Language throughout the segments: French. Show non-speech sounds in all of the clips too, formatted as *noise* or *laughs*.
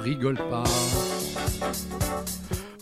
rigole pas.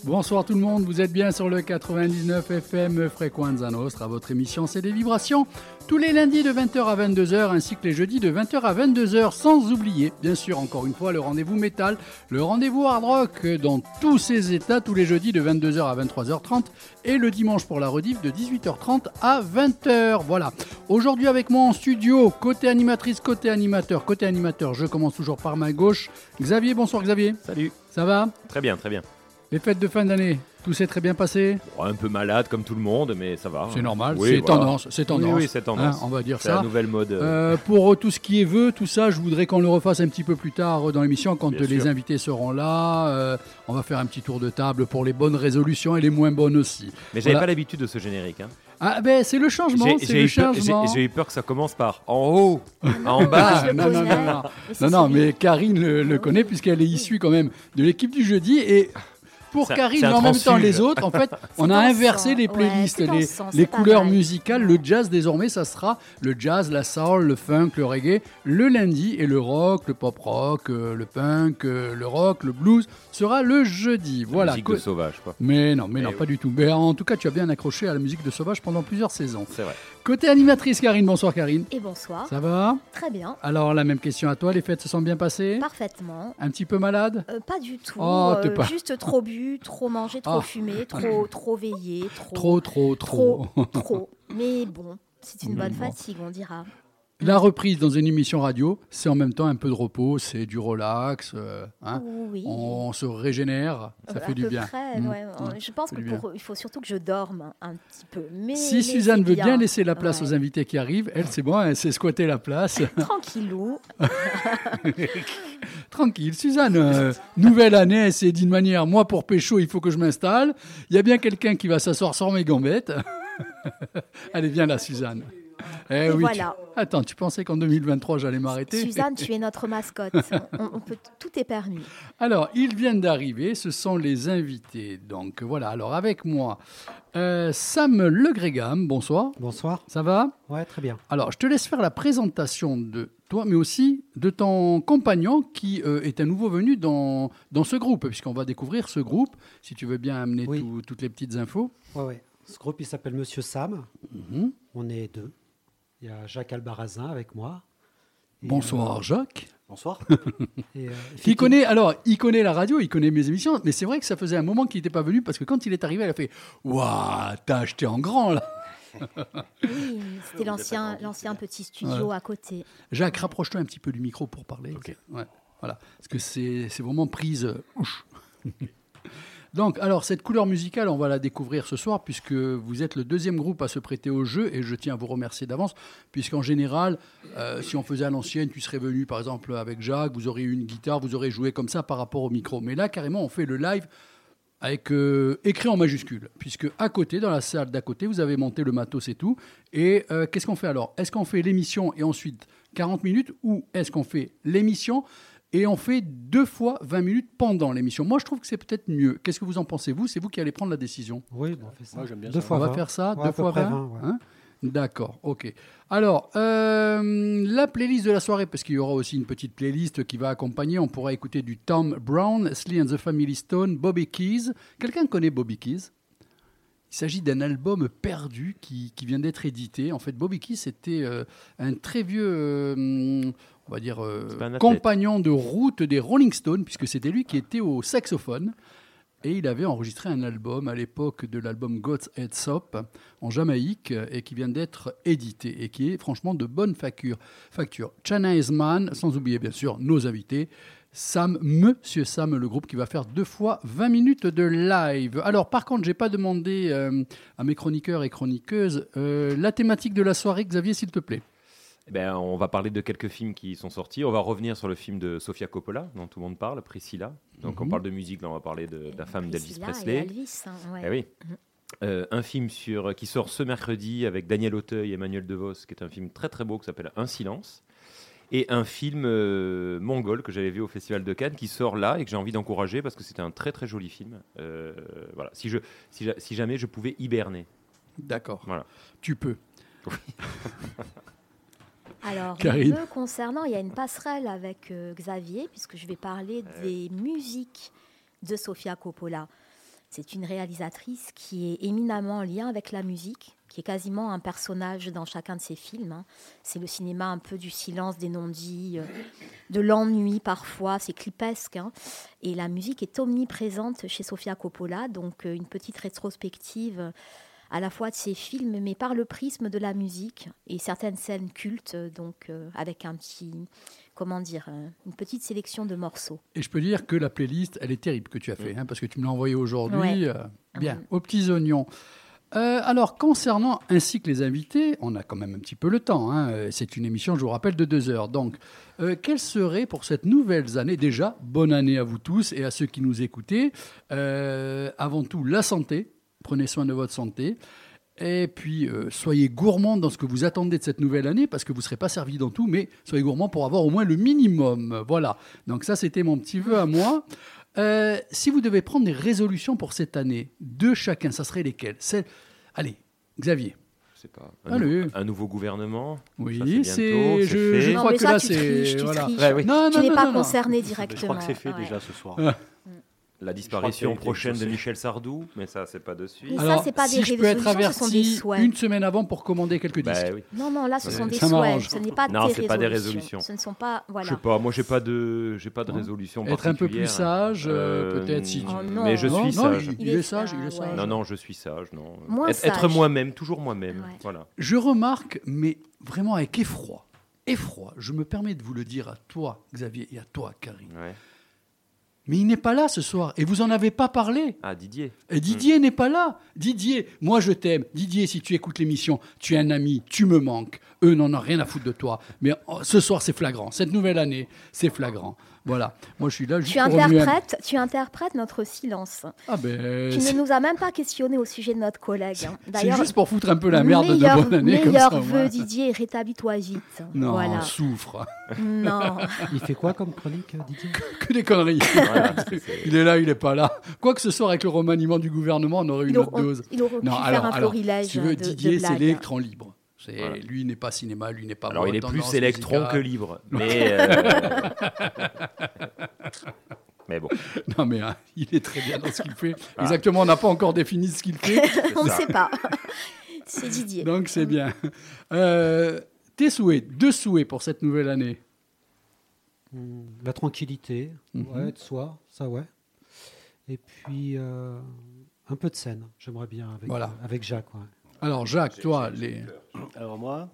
Bonsoir tout le monde, vous êtes bien sur le 99 FM Frequenza Nostra, votre émission c'est des vibrations, tous les lundis de 20h à 22h ainsi que les jeudis de 20h à 22h, sans oublier, bien sûr, encore une fois, le rendez-vous métal, le rendez-vous hard rock dans tous ses états, tous les jeudis de 22h à 23h30 et le dimanche pour la rediff de 18h30 à 20h. Voilà. Aujourd'hui avec moi en studio, côté animatrice, côté animateur, côté animateur, je commence toujours par ma gauche. Xavier, bonsoir Xavier. Salut. Ça va? Très bien, très bien. Les fêtes de fin d'année, tout s'est très bien passé Bon, un peu malade comme tout le monde, mais ça va. C'est normal, Oui, c'est voilà. tendance, c'est tendance. Oui, oui, c'est tendance. Hein, on va dire C'est ça. la nouvelle mode. euh, Euh, pour tout ce qui est vœux, tout ça, je voudrais qu'on le refasse un petit peu plus tard dans l'émission quand Bien les sûr. invités seront là. Euh, on va faire un petit tour de table pour les bonnes résolutions et les moins bonnes aussi. Mais j'avais voilà. pas l'habitude de ce générique. Hein. Ah ben c'est le changement, J'ai- c'est le eu, peur- j'ai- changement. j'ai eu peur que ça commence par en haut, en bas. Ah, je le non, non, non, non. Non, mais Karine le, le connaît puisqu'elle est issue quand même de l'équipe du jeudi et pour Karine, mais en même temps les autres, en fait, *laughs* on a inversé les playlists, les, couleurs musicales. Le jazz désormais, ça sera le jazz, la soul, le funk, le reggae, le lundi et le rock, le pop rock, euh, le punk, euh, le rock, le blues sera le jeudi. Voilà. Musique de sauvage, quoi. Mais non, mais Eh non, oui. pas du tout. Mais en tout cas, tu as bien accroché à la musique de Sauvage pendant plusieurs saisons. C'est vrai. Côté animatrice, Karine, bonsoir Karine. Et bonsoir. Ça va? Très bien. Alors, la même question à toi, les fêtes se sont bien passées? Parfaitement. Un petit peu malade? Euh, pas du tout. Oh, euh, pas- Juste trop bu, trop mangé, trop Ah. fumé, *laughs* trop, trop veillé, trop. Trop, trop, trop. Trop. trop. Mais bon, c'est une bonne Bon. fatigue, on dira. La reprise dans une émission radio, c'est en même temps un peu de repos, c'est du relax, euh, hein. oui. on se régénère, ça fait du bien. près, Mm. ouais. Mm. Je pense fait que du bien. pour, il faut surtout que je dorme un petit peu. Mais, Si Suzanne veut bien laisser la place Ouais. aux invités qui arrivent, elle c'est bon, elle sait squatter la place. *laughs* Tranquillou. *laughs* Tranquille, Suzanne, euh, nouvelle année, c'est d'une manière, moi pour pécho, il faut que je m'installe. Il y a bien quelqu'un qui va s'asseoir sur mes gambettes. *laughs* Allez, viens là, Suzanne. Eh Et oui. voilà. tu- Attends, tu pensais qu'en 2023 j'allais m'arrêter Suzanne, tu es notre mascotte. *laughs* On, on peut, tout est permis. Alors, ils viennent d'arriver, ce sont les invités. Donc voilà, alors avec moi, euh, Sam Legrégam, bonsoir, Bonsoir. ça va? Ouais, très bien. Alors, je te laisse faire la présentation de toi, mais aussi de ton compagnon qui euh, est un nouveau venu dans, dans ce groupe, puisqu'on va découvrir ce groupe, si tu veux bien amener Oui. tout- toutes les petites infos. Ouais, ouais. Ce groupe, il s'appelle Monsieur Sam. Mhm. On est deux. Il y a Jacques Albarazin avec moi. Et, Bonsoir Jacques. Bonsoir. *laughs* Et, euh, Qui connaît, alors, il connaît la radio, il connaît mes émissions, mais c'est vrai que ça faisait un moment qu'il n'était pas venu parce que quand il est arrivé, il a fait Waouh, t'as acheté en grand là Oui, c'était l'ancien, l'ancien petit studio à côté. Jacques, rapproche-toi un petit peu du micro pour parler. Ouais, voilà. Parce que c'est c'est vraiment prise. *laughs* Donc, alors, cette couleur musicale, on va la découvrir ce soir, puisque vous êtes le deuxième groupe à se prêter au jeu, et je tiens à vous remercier d'avance, puisqu'en général, euh, si on faisait à l'ancienne, tu serais venu, par exemple, avec Jacques, vous auriez eu une guitare, vous aurez joué comme ça par rapport au micro. Mais là, carrément, on fait le live avec euh, écrit en majuscule, puisque à côté, dans la salle d'à côté, vous avez monté le matos et tout. Et euh, qu'est-ce qu'on fait alors? Est-ce qu'on fait l'émission et ensuite 40 minutes, ou est-ce qu'on fait l'émission? Et on fait deux fois 20 minutes pendant l'émission Moi, je trouve que c'est peut-être mieux. Qu'est-ce que vous en pensez, vous? C'est vous qui allez prendre la décision. Oui, bon, on fait ça. Moi, j'aime bien deux ça. fois on va 20. faire ça, Ouais, deux fois près 20, 20, ouais. hein? D'accord, ok. Alors, euh, la playlist de la soirée, parce qu'il y aura aussi une petite playlist qui va accompagner, on pourra écouter du Tom Brown, Sly and the Family Stone, Bobby Keys. Quelqu'un connaît Bobby Keys? Il s'agit d'un album perdu qui, qui vient d'être édité. En fait, Bobby Keys était euh, un très vieux, euh, on va dire, euh, compagnon de route des Rolling Stones, puisque c'était lui qui était au saxophone. Et il avait enregistré un album à l'époque de l'album God's Head Sop en Jamaïque et qui vient d'être édité et qui est franchement de bonne facture. facture. Chana Esman, sans oublier bien sûr nos invités. Sam, Monsieur Sam, le groupe qui va faire deux fois 20 minutes de live. Alors, par contre, j'ai pas demandé euh, à mes chroniqueurs et chroniqueuses euh, la thématique de la soirée, Xavier, s'il te plaît. Eh ben, on va parler de quelques films qui sont sortis. On va revenir sur le film de Sofia Coppola, dont tout le monde parle, Priscilla. Donc, on Mhm. parle de musique, là, on va parler de, de la femme d'Elvis Presley. Et Elvis, hein, ouais. Eh oui. Euh, un film sur, qui sort ce mercredi avec Daniel Auteuil et Emmanuel DeVos, qui est un film très très beau qui s'appelle Un silence. Et un film euh, mongol que j'avais vu au Festival de Cannes qui sort là et que j'ai envie d'encourager parce que c'était un très très joli film. Euh, voilà. si, je, si jamais je pouvais hiberner. D'accord. Voilà. Tu peux. *laughs* Alors, Karine. me concernant, il y a une passerelle avec euh, Xavier, puisque je vais parler des musiques de Sofia Coppola. C'est une réalisatrice qui est éminemment en lien avec la musique, qui est quasiment un personnage dans chacun de ses films. hein. C'est le cinéma un peu du silence, des non-dits, euh, de l'ennui parfois, c'est clipesque. hein. Et la musique est omniprésente chez Sofia Coppola, donc euh, une petite rétrospective euh, à la fois de ses films, mais par le prisme de la musique et certaines scènes cultes, euh, donc euh, avec un petit, comment dire, euh, une petite sélection de morceaux. Et je peux dire que la playlist, elle est terrible que tu as fait, hein, parce que tu me l'as envoyée aujourd'hui. Ouais. euh, bien, aux petits oignons. Euh, alors, concernant ainsi que les invités, on a quand même un petit peu le temps. hein, C'est une émission, je vous rappelle, de deux heures. Donc, euh, quelle serait pour cette nouvelle année, déjà, bonne année à vous tous et à ceux qui nous écoutez, euh, avant tout la santé, prenez soin de votre santé. Et puis, euh, soyez gourmands dans ce que vous attendez de cette nouvelle année, parce que vous ne serez pas servi dans tout, mais soyez gourmands pour avoir au moins le minimum. Voilà. Donc ça, c'était mon petit vœu à moi. Euh, si vous devez prendre des résolutions pour cette année, de chacun, ça serait lesquelles? Allez, Xavier. Je sais pas. Un, Allez. nou- un nouveau gouvernement? Oui, c'est. Je, je Non, crois mais que ça, là, c'est. voilà. Ouais, oui. Non, tu non, n'es non, pas non, non. concerné Je directement. crois que c'est fait Ouais. déjà ce soir. La Je disparition prochaine de. Michel Sardou, mais ça, c'est pas de suite. Mais ça, Alors, c'est pas si des je peux être résolutions, ce sont des averti souhaits. une semaine avant pour commander quelques disques. Bah oui. Non, non, là, ce Ouais. sont des Ça souhaits. Ce n'est pas Non, des c'est pas des résolutions. résolutions. Ce ne sont pas. Je Voilà. sais pas, moi j'ai pas de j'ai pas de Non. résolution Être un peu plus sage, euh, peut-être, si tu- Oh, non. Mais je Non, suis non, sage. il, Il il est sage, il est sage. ouais. Non non, je suis sage, non. Moins être être moi-même, toujours moi-même. Ouais. Voilà. Je remarque, mais vraiment avec effroi, effroi, je me permets de vous le dire à toi, Xavier, et à toi, Karine. Mais il n'est pas là ce soir, et vous en avez pas parlé. Ah Didier. Et Didier n'est pas là. Didier, moi je t'aime. Didier, si tu écoutes l'émission, tu es un ami, tu me manques. Eux n'en ont rien à foutre de toi. Mais oh, ce soir, c'est flagrant. Cette nouvelle année, c'est flagrant. Voilà. Moi, je suis là juste Tu pour un- interprètes, tu interprètes notre silence. Ah ben, Tu ne nous as même pas questionné au sujet de notre collègue. hein. c'est D'ailleurs, juste pour foutre un peu la merde meilleur, de bonne année comme meilleur ça. vœu, voilà. Didier, rétablis-toi vite. Non, Voilà. souffre. Non. *laughs* Il fait quoi comme chronique, euh, Didier? Que des conneries. Voilà, *laughs* il est là, il est pas là. Quoi que ce soit avec le remaniement du gouvernement, on aurait eu Il, une autre dose. il aurait pu Non, faire alors, un alors, florilège si tu veux, de, Didier, c'est l'électron libre. C'est Voilà. lui n'est pas cinéma, lui n'est pas. Alors il est plus électron que libre, mais euh, *laughs* mais bon, Non mais hein, il est très bien dans ce qu'il fait. Ah. Exactement, on n'a pas encore défini ce qu'il fait, *laughs* On ne sait pas. *laughs* C'est Didier. donc c'est bien. Euh, tes souhaits, deux souhaits pour cette nouvelle année. Hmm, La tranquillité, Mhm. ouais, de soi, ça ouais. Et puis euh, un peu de scène, j'aimerais bien avec, Voilà. euh, avec Jacques. ouais. Alors Jacques, toi, les. Alors moi,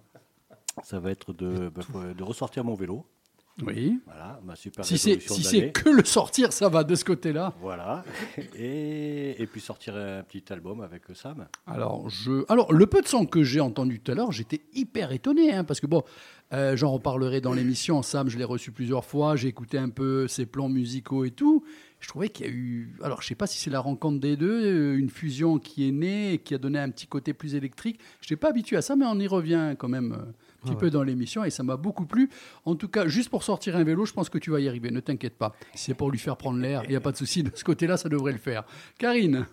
ça va être de, bah, de ressortir mon vélo. Oui. Voilà, ma super Si c'est si que le sortir, ça va de ce côté-là. Voilà. Et, et puis sortir un petit album avec Sam. Alors, je... Alors, le peu de son que j'ai entendu tout à l'heure, j'étais hyper étonné, hein, parce que bon, euh, j'en reparlerai dans l'émission. Sam, je l'ai reçu plusieurs fois, j'ai écouté un peu ses plans musicaux et tout. Je trouvais qu'il y a eu. Alors, je sais pas si c'est la rencontre des deux, euh, une fusion qui est née et qui a donné un petit côté plus électrique. Je n'étais pas habitué à ça, mais on y revient quand même euh, un petit Ah peu dans l'émission et ça m'a beaucoup plu. En tout cas, juste pour sortir un vélo, je pense que tu vas y arriver, ne t'inquiète pas. Si c'est pour lui faire prendre l'air, il n'y a pas de souci, de ce côté-là, ça devrait le faire. Karine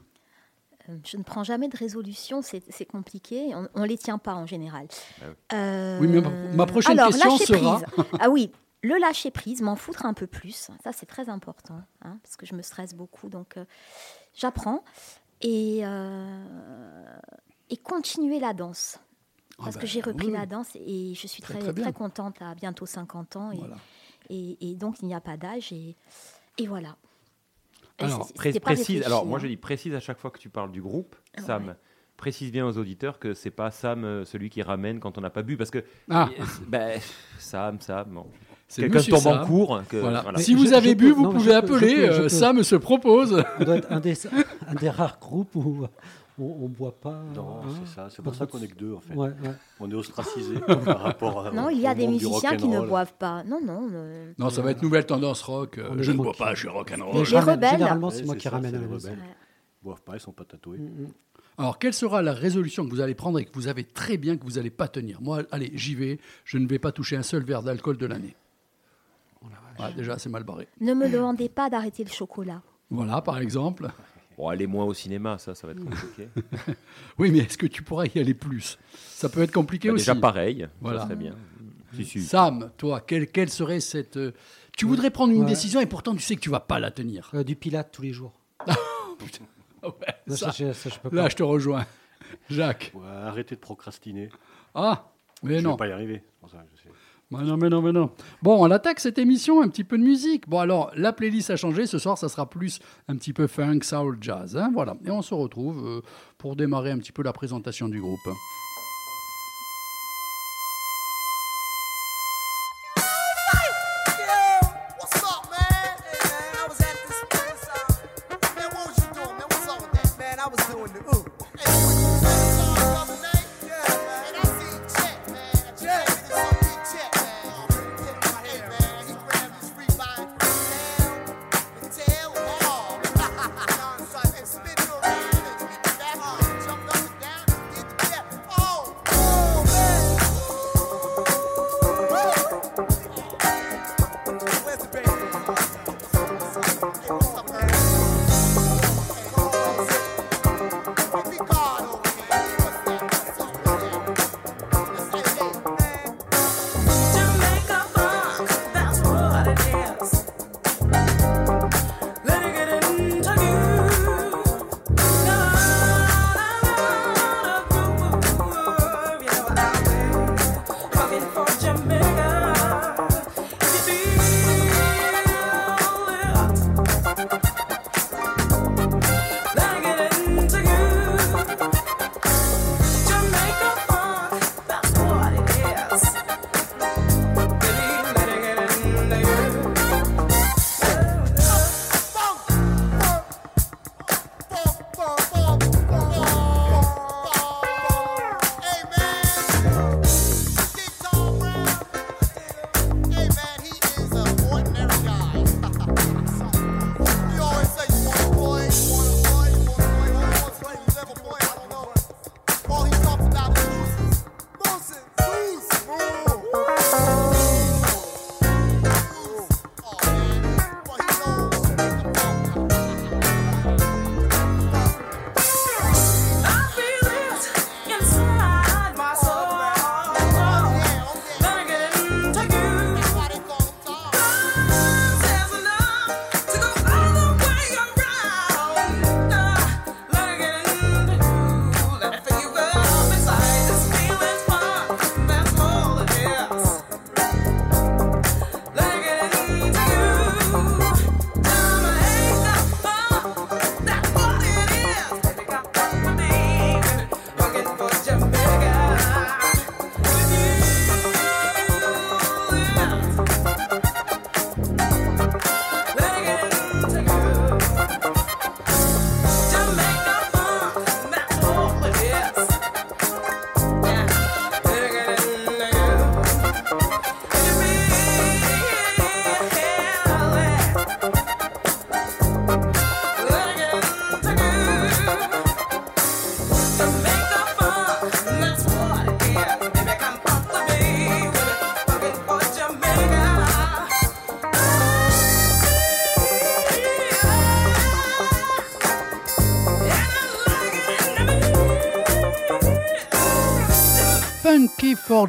Euh, Je ne prends jamais de résolution, c'est compliqué. On ne les tient pas en général. Ah oui. Euh, Oui, mais ma- ma prochaine alors, question sera- ah oui, le lâcher prise, m'en foutre un peu plus. Ça, c'est très important, hein, parce que je me stresse beaucoup. Donc, euh, j'apprends. Et, euh, et continuer la danse. Ah Parce bah, que j'ai repris oui, la danse et je suis Très, très, très très, bien. contente à bientôt 50 ans. Et, Voilà. et, et donc, il n'y a pas d'âge. Et, et voilà. Alors, Pré- précise. Alors moi hein. je dis précise à chaque fois que tu parles du groupe, Sam. Ouais. Précise bien aux auditeurs que c'est pas Sam euh, celui qui ramène quand on n'a pas bu parce que Ah. ben, Sam Sam bon. C'est quelqu'un tombe en cours que Voilà. voilà. Si vous je- avez je bu, peux- vous non, pouvez je appeler. peux- je euh, peux. Sam se propose. On doit être un des, un des rares groupes où on ne boit pas. Non, hein. c'est ça. C'est pour ça qu'on est que deux, en fait. Ouais, ouais. On est ostracisé *laughs* par rapport à. Non, il y a des musiciens qui ne boivent pas. Non, non. euh, Non, ça va être nouvelle tendance rock. euh, je ne bois pas, je suis Mais rock'n'roll. Les je ramène- rebelles. Généralement, c'est moi qui ramène les rebelles. Ils boivent pas, ils sont pas tatoués. Mm, mm. Alors, quelle sera la résolution que vous allez prendre et que vous avez très bien que vous n'allez pas tenir? Moi, allez, j'y vais. Je ne vais pas toucher un seul verre d'alcool de l'année. Déjà, c'est mal barré. Ne me demandez pas d'arrêter le chocolat. Voilà, par exemple. Bon, aller moins au cinéma, ça, ça va être compliqué. *laughs* Oui, mais est-ce que tu pourras y aller plus? Ça peut être compliqué Bah, aussi. déjà pareil, Voilà. ça serait bien. Si, si. Sam, toi, quelle, quelle serait cette. euh, Tu voudrais prendre une Ouais. décision et pourtant tu sais que tu vas pas la tenir. Euh, du pilate tous les jours. *laughs* Ouais, Non, ça, ça, je- ça, je peux là, je te rejoins. *laughs* Jacques. Ouais, arrêtez de procrastiner. Ah, mais je non. vais pas y arriver. c'est pour ça, je sais. Mais non, mais non, mais non. Bon, on attaque cette émission, un petit peu de musique. Bon, alors, la playlist a changé. Ce soir, ça sera plus un petit peu funk, soul, jazz. hein, voilà. Et on se retrouve euh, pour démarrer un petit peu la présentation du groupe.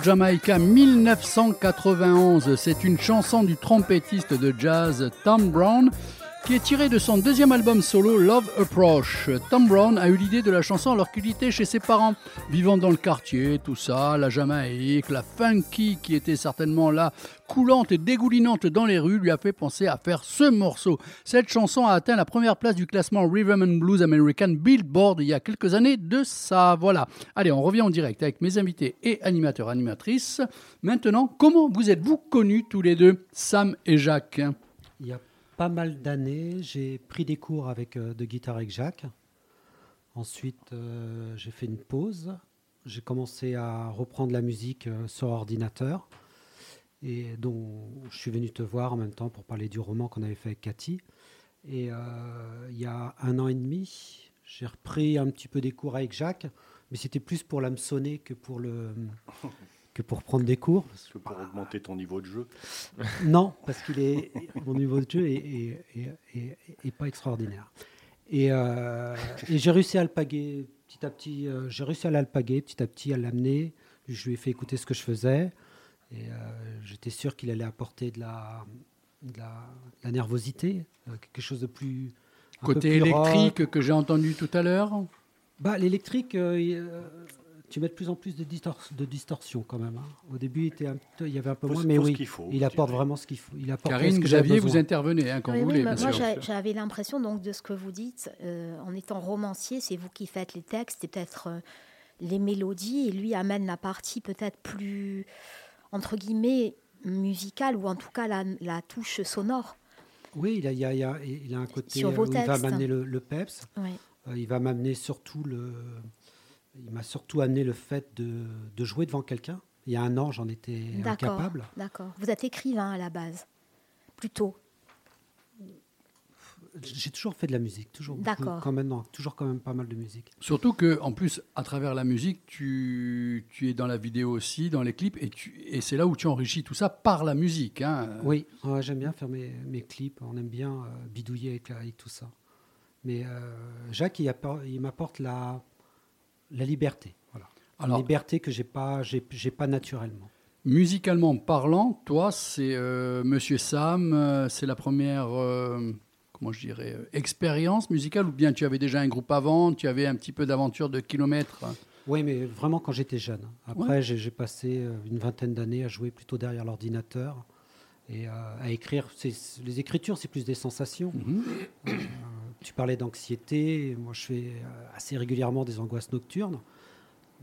Jamaica 1991. C'est une chanson du trompettiste de jazz Tom Brown qui est tirée de son deuxième album solo Love Approach. Tom Brown a eu l'idée de la chanson alors qu'il était chez ses parents, vivant dans le quartier, tout ça, la Jamaïque, la funky qui était certainement là, coulante et dégoulinante dans les rues, lui a fait penser à faire ce morceau. Cette chanson a atteint la première place du classement Rhythm and Blues American Billboard il y a quelques années de ça. Voilà. Allez, on revient en direct avec mes invités et animateurs animatrices. Maintenant, comment vous êtes-vous connus tous les deux, Sam et Jacques? Pas mal d'années, j'ai pris des cours euh, de guitare avec Jacques. Ensuite, euh, j'ai fait une pause. J'ai commencé à reprendre la musique euh, sur ordinateur. Et donc, je suis venu te voir en même temps pour parler du roman qu'on avait fait avec Cathy. Et il y a un an et demi, j'ai repris un petit peu des cours avec Jacques, mais c'était plus pour l'hameçonner que pour le *laughs* que pour prendre des cours. Parce que pour augmenter ton niveau de jeu. *laughs* Non, parce qu'il est mon niveau de jeu est, est- est- est- est pas extraordinaire. Et, euh, et j'ai réussi à alpaguer petit à petit. euh, j'ai réussi à l'alpaguer petit à petit, à l'amener. Je lui ai fait écouter ce que je faisais. Et euh, j'étais sûr qu'il allait apporter de la, de la, de la nervosité, euh, quelque chose de plus. Côté plus rock. électrique que j'ai entendu tout à l'heure? Bah, L'électrique, tu mets de plus en plus de, distor- de distorsion quand même. hein. Au début, il, était un peu- il y avait un peu Faut- moins, faut mais ce oui, qu'il faut, il je apporte dirais. vraiment ce qu'il faut. Il apporte ce Karine, que j'avais Xavier, vous intervenez hein, quand Oui, vous oui, voulez, bien moi j'avais l'impression donc de ce que vous dites, euh, en étant romancier, c'est vous qui faites les textes et peut-être euh, les mélodies, et lui amène la partie peut-être plus entre guillemets musicale ou en tout cas la, la touche sonore. Oui, il a, il y a- il y a- il a un côté Sur vos où il va m'amener le, le peps. Euh, il va m'amener surtout le. Il m'a surtout amené le fait de, de jouer devant quelqu'un. Il y a un an, j'en étais incapable. d'accord. Vous êtes écrivain à la base, plutôt. J'ai toujours fait de la musique, toujours. beaucoup, D'accord. Quand même, non, toujours quand même pas mal de musique. Surtout que, en plus, à travers la musique, tu, tu es dans la vidéo aussi, dans les clips, et, tu, et c'est là où tu enrichis tout ça par la musique. hein. Oui, ouais, j'aime bien faire mes, mes clips. On aime bien euh, bidouiller avec, avec tout ça. Mais euh, Jacques, il, appor- il m'apporte la, la liberté. Voilà. Alors- la liberté que j'ai pas, j'ai, pas naturellement. Musicalement parlant, toi, c'est euh, Monsieur Sam, euh, c'est la première, euh, comment je dirais, expérience musicale, ou bien tu avais déjà un groupe avant, tu avais un petit peu d'aventure de kilomètres? Oui, mais vraiment quand j'étais jeune. Après, Ouais. j'ai, passé une vingtaine d'années à jouer plutôt derrière l'ordinateur et à écrire. C'est- les écritures, c'est plus des sensations. Mhm. Tu parlais d'anxiété. Moi, je fais euh, assez régulièrement des angoisses nocturnes.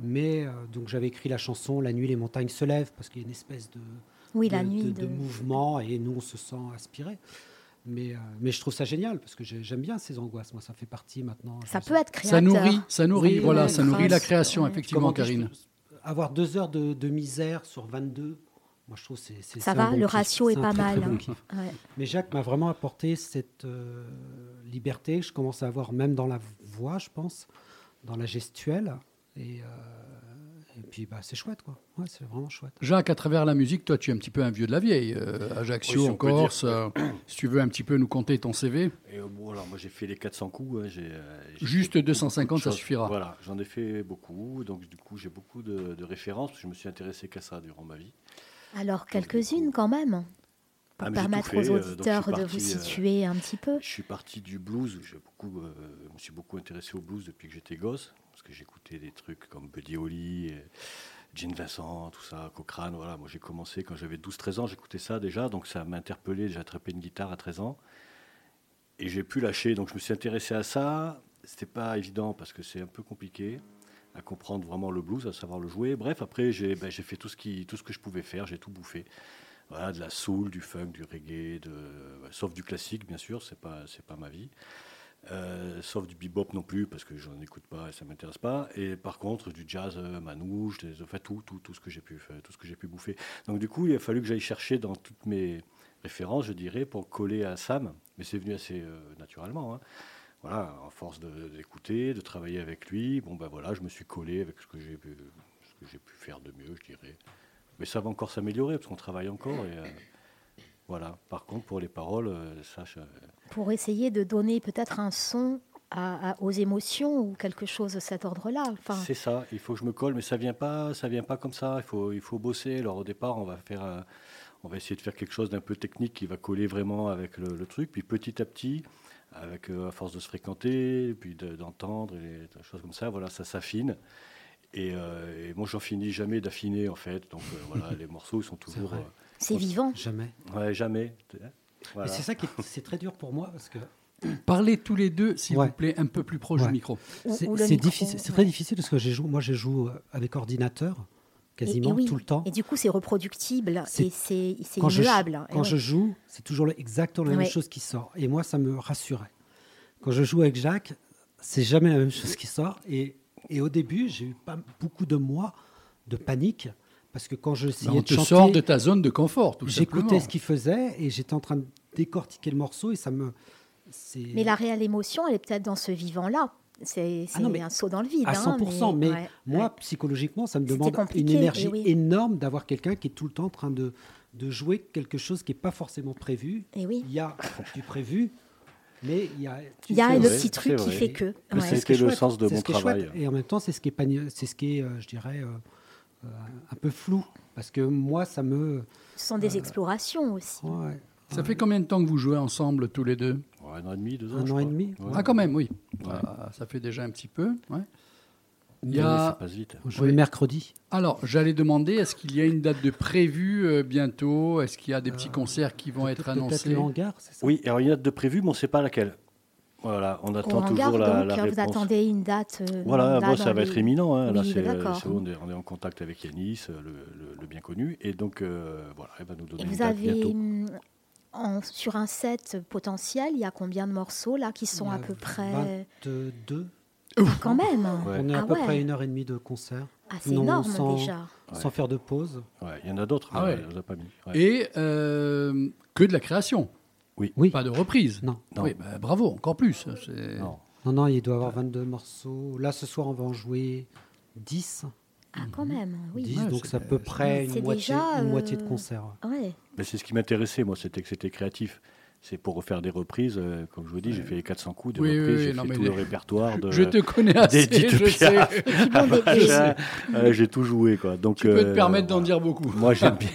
Mais euh, donc, j'avais écrit la chanson La nuit, les montagnes se lèvent parce qu'il y a une espèce de, Oui, de, la nuit. de- de- de mouvement et nous, on se sent aspiré. Mais, euh, mais je trouve ça génial parce que j'ai- j'aime bien ces angoisses. Moi, ça fait partie maintenant. Ça peut être créateur. Ça nourrit, ça nourrit, Oui, voilà, ça nourrit la création, ouais. effectivement, Karine. Avoir deux heures de, de misère sur 22, moi, je trouve que c'est. Ça va, bon le kiff. ratio est pas très, très mal, bon hein. kiff. Ouais. Mais Jacques m'a vraiment apporté cette euh, liberté que je commence à avoir même dans la voix, je pense, dans la gestuelle. Et, euh, et puis, bah, c'est chouette, quoi. Ouais, c'est vraiment chouette. Jacques, à travers la musique, toi, tu es un petit peu un vieux de la vieille. euh, Ajaccio, Oui, si en. Corse. euh, si tu veux un petit peu nous compter ton CV, Et euh, bon, alors moi j'ai fait les 400 coups. hein, j'ai, j'ai Juste fait beaucoup, 250, beaucoup de ça suffira. Voilà, j'en ai fait beaucoup. Donc du coup j'ai beaucoup de, de références. parce que Je me suis intéressé qu'à ça durant ma vie. Alors, quelques-unes quand même, pour Ah, tout permettre aux euh, auditeurs de parti, vous euh, situer un petit peu. Je suis parti du blues. Beaucoup, euh, je me suis beaucoup intéressé au blues depuis que j'étais gosse, parce que j'écoutais des trucs comme Buddy Holly, Gene Vincent, tout ça, Cochrane. Voilà, moi j'ai commencé quand j'avais 12-13 ans, j'écoutais ça déjà, donc ça m'a interpellé. J'ai attrapé une guitare à 13 ans et j'ai pu lâcher. Donc je me suis intéressé à ça. C'était pas évident parce que c'est un peu compliqué à comprendre vraiment le blues, à savoir le jouer. Bref, après j'ai ben, fait tout ce, qui, tout ce que je pouvais faire, j'ai tout bouffé. Voilà, de la soul, du funk, du reggae, de, sauf du classique, bien sûr, c'est pas, c'est pas ma vie. Euh, sauf du bebop non plus, parce que j'en écoute pas et ça m'intéresse pas. Et par contre, du jazz euh, manouche, des, enfin tout, tout, tout ce que j'ai pu, tout ce que j'ai pu bouffer. Donc du coup, il a fallu que j'aille chercher dans toutes mes références, je dirais, pour coller à Sam. Mais c'est venu assez euh, naturellement. hein. Voilà, en force d'écouter, de, travailler avec lui. Bon ben voilà, je me suis collé avec ce que j'ai ce que j'ai pu faire de mieux, je dirais. Mais ça va encore s'améliorer parce qu'on travaille encore. Et, euh, voilà. Par contre, pour les paroles, euh, ça, je- Pour essayer de donner peut-être un son à- à- aux émotions ou quelque chose de cet ordre-là. Enfin, C'est ça, il faut que je me colle, mais ça vient pas, ça vient pas comme ça. Il faut, il faut bosser. Alors au départ, on va faire, un- on va essayer de faire quelque chose d'un peu technique qui va coller vraiment avec le, le truc. Puis petit à petit, avec euh, à force de se fréquenter, puis de- d'entendre et des choses comme ça, voilà, ça s'affine. Et, euh, et moi, j'en finis jamais d'affiner en fait. Donc euh, voilà, *laughs* les morceaux ils sont toujours, vrai. c'est vivant. Jamais. euh, ouais, jamais. Voilà. Et c'est ça qui est, c'est très dur pour moi parce que *clears throat* Parlez tous les deux, s'il Ouais. vous plaît, un peu plus proche Ouais. du micro. C'est ou le c'est micro, difficile, c'est très difficile parce que j'ai joué, moi, je joue euh, avec ordinateur Et- et quasiment oui. tout le temps. Et du coup, c'est reproductible C'est- et c'est c'est quand je, immuable. Quand ouais. je joue, c'est toujours exactement la même chose qui sort. Et moi, ça me rassurait. Quand je joue avec Jacques, c'est jamais la même chose qui sort. Et, et au début, j'ai eu pas beaucoup de mois de panique parce que quand je essayais on de te chanter, sort de ta zone de confort, tout simplement. j'écoutais ce qu'il faisait et j'étais en train de décortiquer le morceau et ça me. c'est- Mais la réelle émotion, elle est peut-être dans ce vivant-là. C'est Ah non, mais un saut dans le vide. à hein, 100%, mais, ouais, moi, ouais. psychologiquement, ça me demande une énergie oui. énorme d'avoir quelqu'un qui est tout le temps en train de, de jouer quelque chose qui n'est pas forcément prévu. Et oui. Il y a du prévu, mais il y a. tu Il y a fais le vrai, petit truc qui fait que. Ouais. c'est- ce qui est C'était le chouette, sens de mon est travail. Et en même temps, c'est ce qui est, c'est ce qui est, euh, je dirais, euh, euh, un peu flou. Parce que moi, ça me. Ce sont des explorations aussi. Ouais. Ça fait combien de temps que vous jouez ensemble tous les deux? Ouais, un an et demi, deux ans. Un an et demi. Ouais. Ah, quand même, oui. Ouais. Ah, ça fait déjà un petit peu. Il y a- Ça passe vite. Oui. mercredi. Alors, j'allais demander, est-ce qu'il y a une date de prévue euh, bientôt? Est-ce qu'il y a des petits Euh, concerts qui vont être Peut-être annoncés? le hangar, c'est ça? Oui, alors il y a une date de prévu, mais on ne sait pas laquelle. Voilà, on attend hangar, toujours la, donc, la vous réponse. attendez une date. euh, Voilà, là, bon, dans ça va les- être éminent. hein. Là, Oui, c'est, d'accord. c'est bon, on, est, on est en contact avec Yanis, le, le- le bien connu. Et donc, euh, voilà, il va nous donner Et une vous date avez bientôt. hum, en- sur un set potentiel, il y a combien de morceaux là qui sont à peu près 22. Quand même Ouais. On est à Ah peu ouais. près une heure et demie de concert, Ah, c'est Non, énorme sans- déjà. Ouais. sans faire de pause. Ouais, il y en a d'autres, Ah mais ouais. on les a pas mis. Ouais. Et euh, que de la création Oui. Pas de reprise Non. Non. Oui, bah, bravo, encore plus. C'est- Non. Non, non, il doit y avoir 22 morceaux. Là, ce soir, on va en jouer 10. Ah, quand même, oui. 10 Ouais, donc c'est- à peu près une moitié, déjà, une moitié de euh, concert. Mais c'est ce qui m'intéressait, moi, c'était que c'était créatif. C'est pour refaire des reprises. euh, comme je vous dis, j'ai fait les 400 coups de Oui, reprises, oui, j'ai fait tout les- le répertoire de. *laughs* Je te connais *laughs* assez, je sais. *laughs* Piaf. Euh, j'ai tout joué, quoi. Donc, Tu peux te euh, permettre d'en voilà. dire beaucoup. Moi, j'aime bien,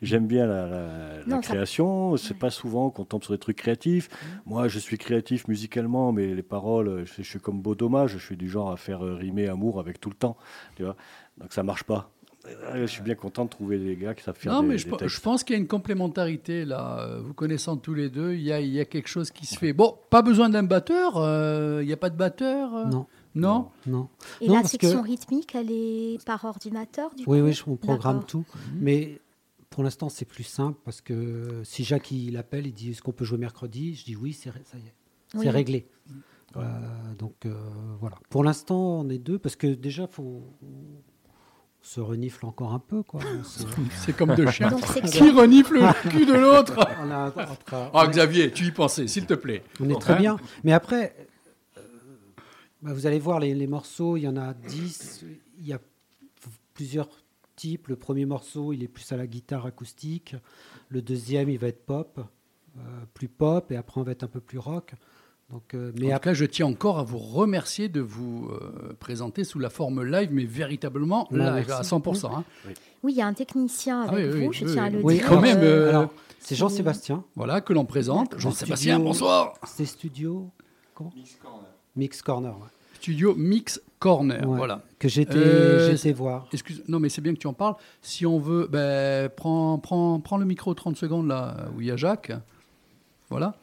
j'aime bien la, la- la Non, ça- création. C'est pas souvent qu'on tombe sur des trucs créatifs. Moi, je suis créatif musicalement, mais les paroles, je, je suis comme Beau Dommage. Je suis du genre à faire euh, rimer amour avec tout le temps. Tu vois Donc, ça marche pas. Euh, Je suis bien content de trouver des gars qui savent faire Non, des, mais je, des pe- textes. je pense qu'il y a une complémentarité là. Euh, Vous connaissant tous les deux, il y a, il y a quelque chose qui se fait. Bon, pas besoin d'un batteur. euh, Il n'y a pas de batteur euh Non, Non? Non. Et Non, la section que- rythmique, elle est par ordinateur du Oui, coup? oui, je- on programme tout. Mais pour l'instant, c'est plus simple parce que si Jacques il appelle, il dit est-ce qu'on peut jouer mercredi? Je dis oui, c'est ré- ça y est, Oui. c'est réglé. Euh, donc euh, voilà. Pour l'instant, on est deux parce que déjà, faut se renifle encore un peu. Quoi. *laughs* C'est comme deux chiens. Qui renifle le *laughs* cul de l'autre on, a- entre- Ah, Xavier, tu y pensais, s'il te plaît. on est très Hein bien. Mais après, euh, bah, vous allez voir les, les morceaux, il y en a 10. Il y a plusieurs types. Le premier morceau, il est plus à la guitare acoustique. Le deuxième, il va être pop, euh, plus pop. Et après, on va être un peu plus rock. Donc, euh, mais en après, cas, je tiens encore à vous remercier de vous euh, présenter sous la forme live, mais véritablement Bah, live merci. à 100%. hein. Oui, il y a un technicien avec Ah oui, vous, oui, je oui, tiens à le Oui, dire. quand même, euh, alors, c'est Jean-Sébastien. Voilà, que l'on présente. Jean-Sébastien, Studio- bonsoir. C'est Studio comment Mix Corner. ouais. Studio Mix Corner, Ouais. voilà. Que j'étais Euh, j'étais voir. Excuse, non, mais c'est bien que tu en parles. Si on veut, ben, prends, prends, prends le micro 30 secondes là où il y a Jacques. Voilà.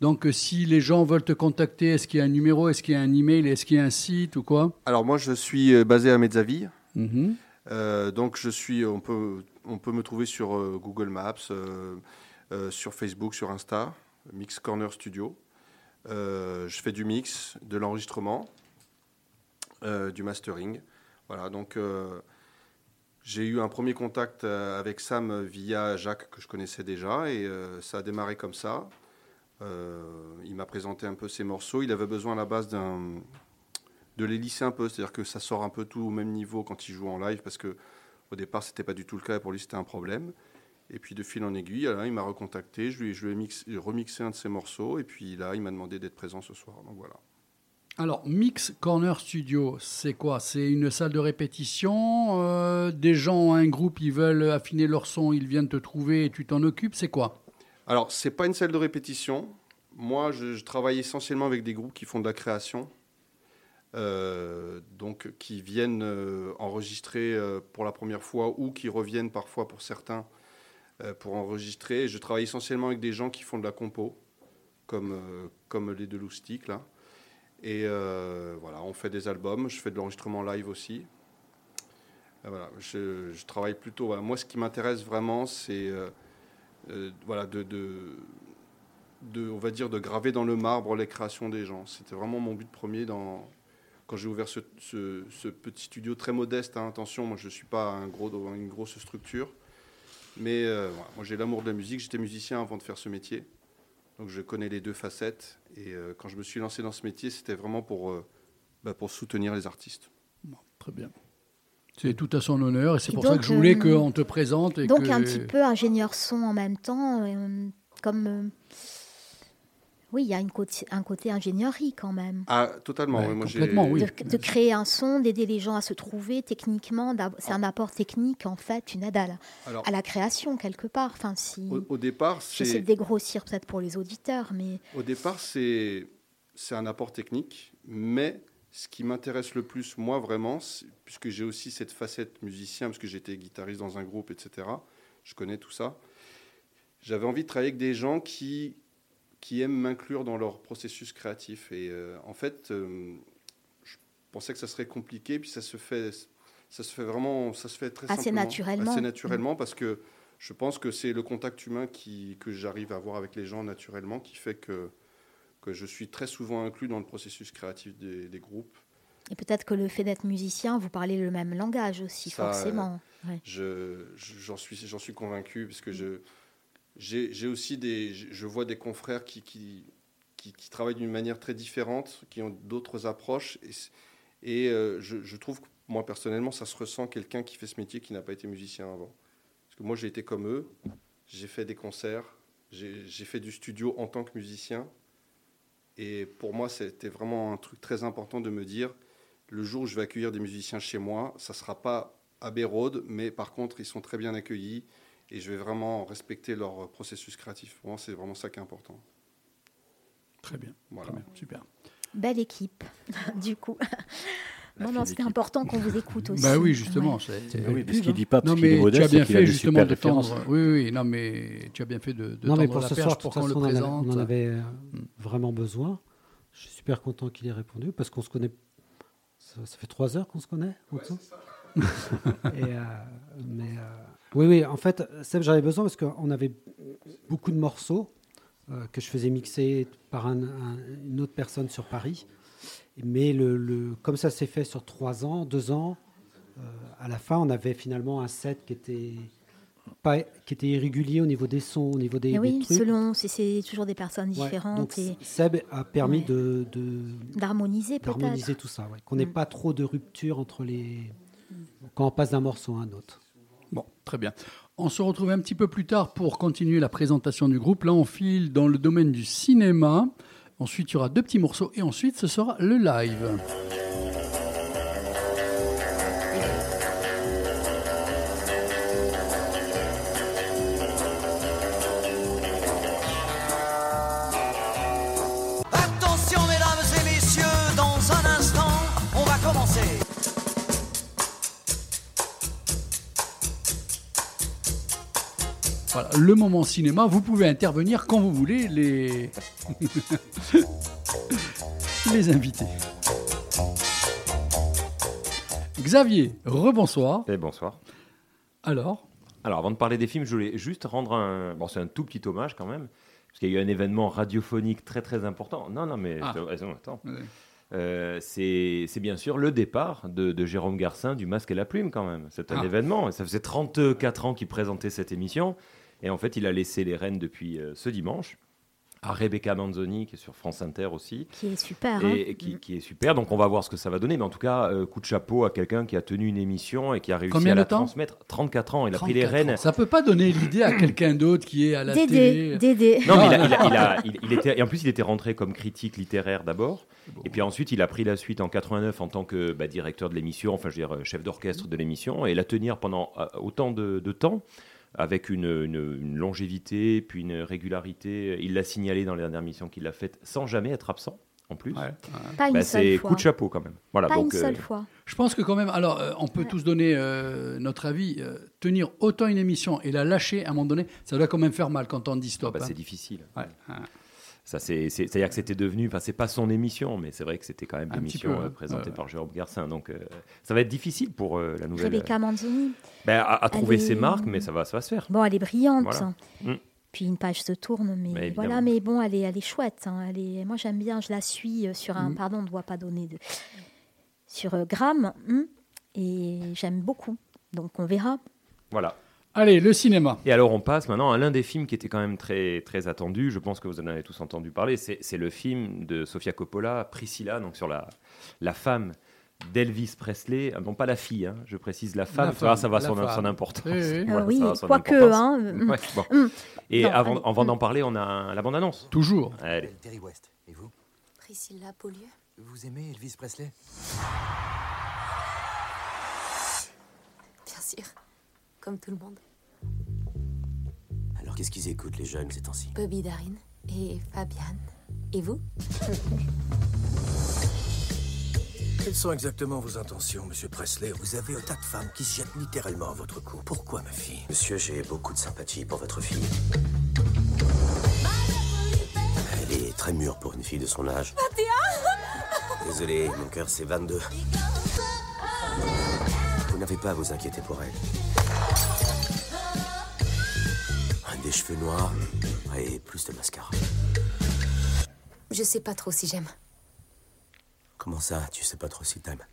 Donc, euh, si les gens veulent te contacter, est-ce qu'il y a un numéro, est-ce qu'il y a un email, est-ce qu'il y a un site ou quoi? Alors moi je suis euh, basé à Mezzaville, Mhm. Euh, donc je suis, on peut, on peut me trouver sur euh, Google Maps, euh, sur Facebook, sur Insta, Mix Corner Studio. Je fais du mix, de l'enregistrement, du mastering. Voilà, donc j'ai eu un premier contact avec Sam via Jacques que je connaissais déjà et ça a démarré comme ça. Euh, il m'a présenté un peu ses morceaux. Il avait besoin à la base de les lisser un peu, c'est-à-dire que ça sort un peu tout au même niveau quand il joue en live, parce que au départ c'était pas du tout le cas, et pour lui c'était un problème. Et puis de fil en aiguille, il m'a recontacté, je lui, ai mix- remixé un de ses morceaux, et puis là il m'a demandé d'être présent ce soir. Donc voilà. Alors, Mix Corner Studio, c'est quoi? C'est une salle de répétition euh, Des gens un groupe, ils veulent affiner leur son, ils viennent te trouver et tu t'en occupes C'est quoi? Alors c'est pas une salle de répétition. Moi je, travaille essentiellement avec des groupes qui font de la création. euh, donc qui viennent euh, enregistrer euh, pour la première fois ou qui reviennent parfois pour certains pour enregistrer. Je travaille essentiellement avec des gens qui font de la compo, comme, comme les deux loustiques. Et voilà, on fait des albums, je fais de l'enregistrement live aussi. Voilà, je, travaille plutôt. Moi, ce qui m'intéresse vraiment, c'est euh, voilà, de, de, on va dire, de graver dans le marbre les créations des gens. C'était vraiment mon but premier dans, quand j'ai ouvert ce, ce- petit studio très modeste. hein. attention, moi, je ne suis pas un gros, une grosse structure. Mais euh, moi, j'ai l'amour de la musique. J'étais musicien avant de faire ce métier. Donc, je connais les deux facettes. Et euh, quand je me suis lancé dans ce métier, c'était vraiment pour, bah, pour soutenir les artistes. Très bien. C'est tout à son honneur et c'est pour ça que je voulais euh, qu'on te présente. Et Donc que... un petit peu ingénieur son en même temps, euh, comme euh, Oui, il y a une côté, un côté ingénierie quand même. Ah, totalement. Ouais, oui, moi, complètement, oui. De, de créer un son, d'aider les gens à se trouver techniquement. d'ab- C'est un apport technique, en fait, une aide à la, Alors, à la création, quelque part. Enfin, si... au, au départ, J'essaie c'est de dégrossir peut-être pour les auditeurs, mais Au départ, c'est c'est un apport technique, mais ce qui m'intéresse le plus, moi, vraiment, puisque j'ai aussi cette facette musicien, parce que j'étais guitariste dans un groupe, etc., je connais tout ça, j'avais envie de travailler avec des gens qui, qui aiment m'inclure dans leur processus créatif. Et euh, en fait, euh, je pensais que ça serait compliqué, puis ça se fait, ça se fait vraiment, ça se fait très Assez simplement, naturellement. Assez naturellement, parce que je pense que c'est le contact humain qui, que j'arrive à avoir avec les gens naturellement qui fait que, que je suis très souvent inclus dans le processus créatif des, des groupes. et peut-être que le fait d'être musicien, vous parlez le même langage aussi, Ça, euh, forcément. Ouais. Je- je- J'en suis, j'en suis convaincu parce que je, j'ai j'ai aussi des, je vois des confrères qui, qui, qui, qui travaillent d'une manière très différente, qui ont d'autres approches. Et, et euh, je, je trouve que moi personnellement, ça se ressent quelqu'un qui fait ce métier qui n'a pas été musicien avant. Parce que moi, j'ai été comme eux, j'ai fait des concerts, j'ai j'ai fait du studio en tant que musicien. Et pour moi, c'était vraiment un truc très important de me dire, le jour où je vais accueillir des musiciens chez moi, ça ne sera pas Abbey Road, mais par contre, ils sont très bien accueillis et je vais vraiment respecter leur processus créatif. Pour moi, c'est vraiment ça qui est important. Très bien, Voilà. très bien, super. Belle équipe, *laughs* du coup. Non, non, c'était important qu'on vous écoute aussi. Bah oui, justement. Ouais. c'est- Ah oui, parce qu'il dit pas parce Non, qu'il est mais tu modeste, as bien fait justement de tendre. Oui, oui, non, mais tu as bien fait de, de non, mais tendre pour la ce perche soir, de pour toute qu'on le façon, on en avait- présente. on en avait euh, Mm. vraiment besoin. Je suis super content qu'il ait répondu parce qu'on se connaît. Ça, ça fait trois heures qu'on se connaît en tout. Et, euh, mais euh, oui, oui. En fait, Seb, j'avais besoin parce qu'on avait beaucoup de morceaux euh, que je faisais mixer par un- un- une autre personne sur Paris. Mais le, le- comme ça s'est fait sur trois ans, deux ans, euh, à la fin, on avait finalement un set qui était pas, qui était irrégulier au niveau des sons, au niveau des, Mais des oui, trucs. selon, c'est- toujours des personnes Ouais, différentes donc et Seb a permis Ouais. de, d'harmoniser d'harmoniser tout ça, ouais. qu'on n'ait Mm. pas trop de rupture entre les quand on passe d'un morceau à un autre. Bon, très bien. On se retrouve un petit peu plus tard pour continuer la présentation du groupe. Là, on file dans le domaine du cinéma. Ensuite, il y aura deux petits morceaux et ensuite, ce sera le live. Le moment cinéma. Vous pouvez intervenir quand vous voulez, les, *laughs* les invités. Xavier, rebonsoir. Et bonsoir. Alors, Alors, avant de parler des films, je voulais juste rendre un. Bon, c'est un tout petit hommage quand même, parce qu'il y a eu un événement radiophonique très très important. Non, non, mais Ah. attends. Ouais. Euh, c'est c'est bien sûr le départ de, de Jérôme Garcin du Masque et la Plume quand même. C'est un Ah. événement. Ça faisait 34 ans qu'il présentait cette émission. Et en fait, il a laissé les rênes depuis euh, ce dimanche à Rebecca Manzoni, qui est sur France Inter aussi. Qui est super. hein. et, et qui, qui est super. Donc on va voir ce que ça va donner. Mais en tout cas, euh, coup de chapeau à quelqu'un qui a tenu une émission et qui a réussi Combien à la transmettre. 34 ans. Il a pris les 34 rênes. ans. Ça peut pas donner l'idée à quelqu'un d'autre qui est à la Dédé, télé. Dédé. Non, mais il, a- il a- il a- il- il était, et en plus, il était rentré comme critique littéraire d'abord. Bon. Et puis ensuite, il a pris la suite en 89 en tant que bah, directeur de l'émission, enfin, je veux dire, euh, chef d'orchestre de l'émission, et la tenir pendant autant de, de temps, avec une, une- une longévité, puis une régularité. Il l'a signalé dans les dernières missions qu'il a faites sans jamais être absent, en plus. Ouais, ouais. Pas une Bah, c'est coup de chapeau quand même. Voilà, Pas donc, une euh, seule fois. Je pense que quand même, alors euh, on peut Ouais. tous donner euh, notre avis, euh, tenir autant une émission et la lâcher à un moment donné, ça doit quand même faire mal quand on dit ah stop. bah, hein. c'est difficile. Ouais, c'est-à-dire que c'était devenu, enfin, c'est pas son émission, mais c'est vrai que c'était quand même l'émission peu, euh, hein. présentée par Jérôme Garcin. Donc, euh, ça va être difficile pour euh, la nouvelle. Rebecca Manzoni. Ben, à, à trouver ses marques, mais ça va, ça va se faire. Bon, elle est brillante. Voilà. Mm. Puis une page se tourne, mais, Mais voilà. Mais bon, elle est, elle est chouette. hein. Elle est, moi, j'aime bien. Je la suis sur un. Mm. Pardon, on ne doit pas donner de. Sur euh, Gram. hmm, et j'aime beaucoup. Donc, on verra. Voilà. Allez, le cinéma. Et alors, on passe maintenant à l'un des films qui était quand même très, très attendu. Je pense que vous en avez tous entendu parler. C'est, c'est le film de Sofia Coppola, Priscilla, donc sur la, la femme d'Elvis Presley, ah, non pas la fille, hein, je précise la femme, La ça va, ça va femme, son, la son importance. Oui, oui. Voilà, oui, son quoique, hein. *laughs* Ouais, bon. Mm. Et Non, avant, mm. d'en parler, on a la bande-annonce. Toujours. Allez. Terry West. Et vous? Priscilla Beaulieu Vous aimez Elvis Presley? Bien sûr. Comme tout le monde. Alors qu'est-ce qu'ils écoutent les jeunes ces temps-ci? Bobby Darin et Fabian. Et vous? Quelles sont exactement vos intentions, monsieur Presley? Vous avez un tas de femmes qui se jettent littéralement à votre cou. Pourquoi, ma fille? Monsieur, j'ai beaucoup de sympathie pour votre fille. Elle est très mûre pour une fille de son âge. Désolé, mon cœur c'est 22. Vous n'avez pas à vous inquiéter pour elle. Des cheveux noirs et plus de mascara. Je sais pas trop si j'aime. Comment ça, tu sais pas trop si t'aimes?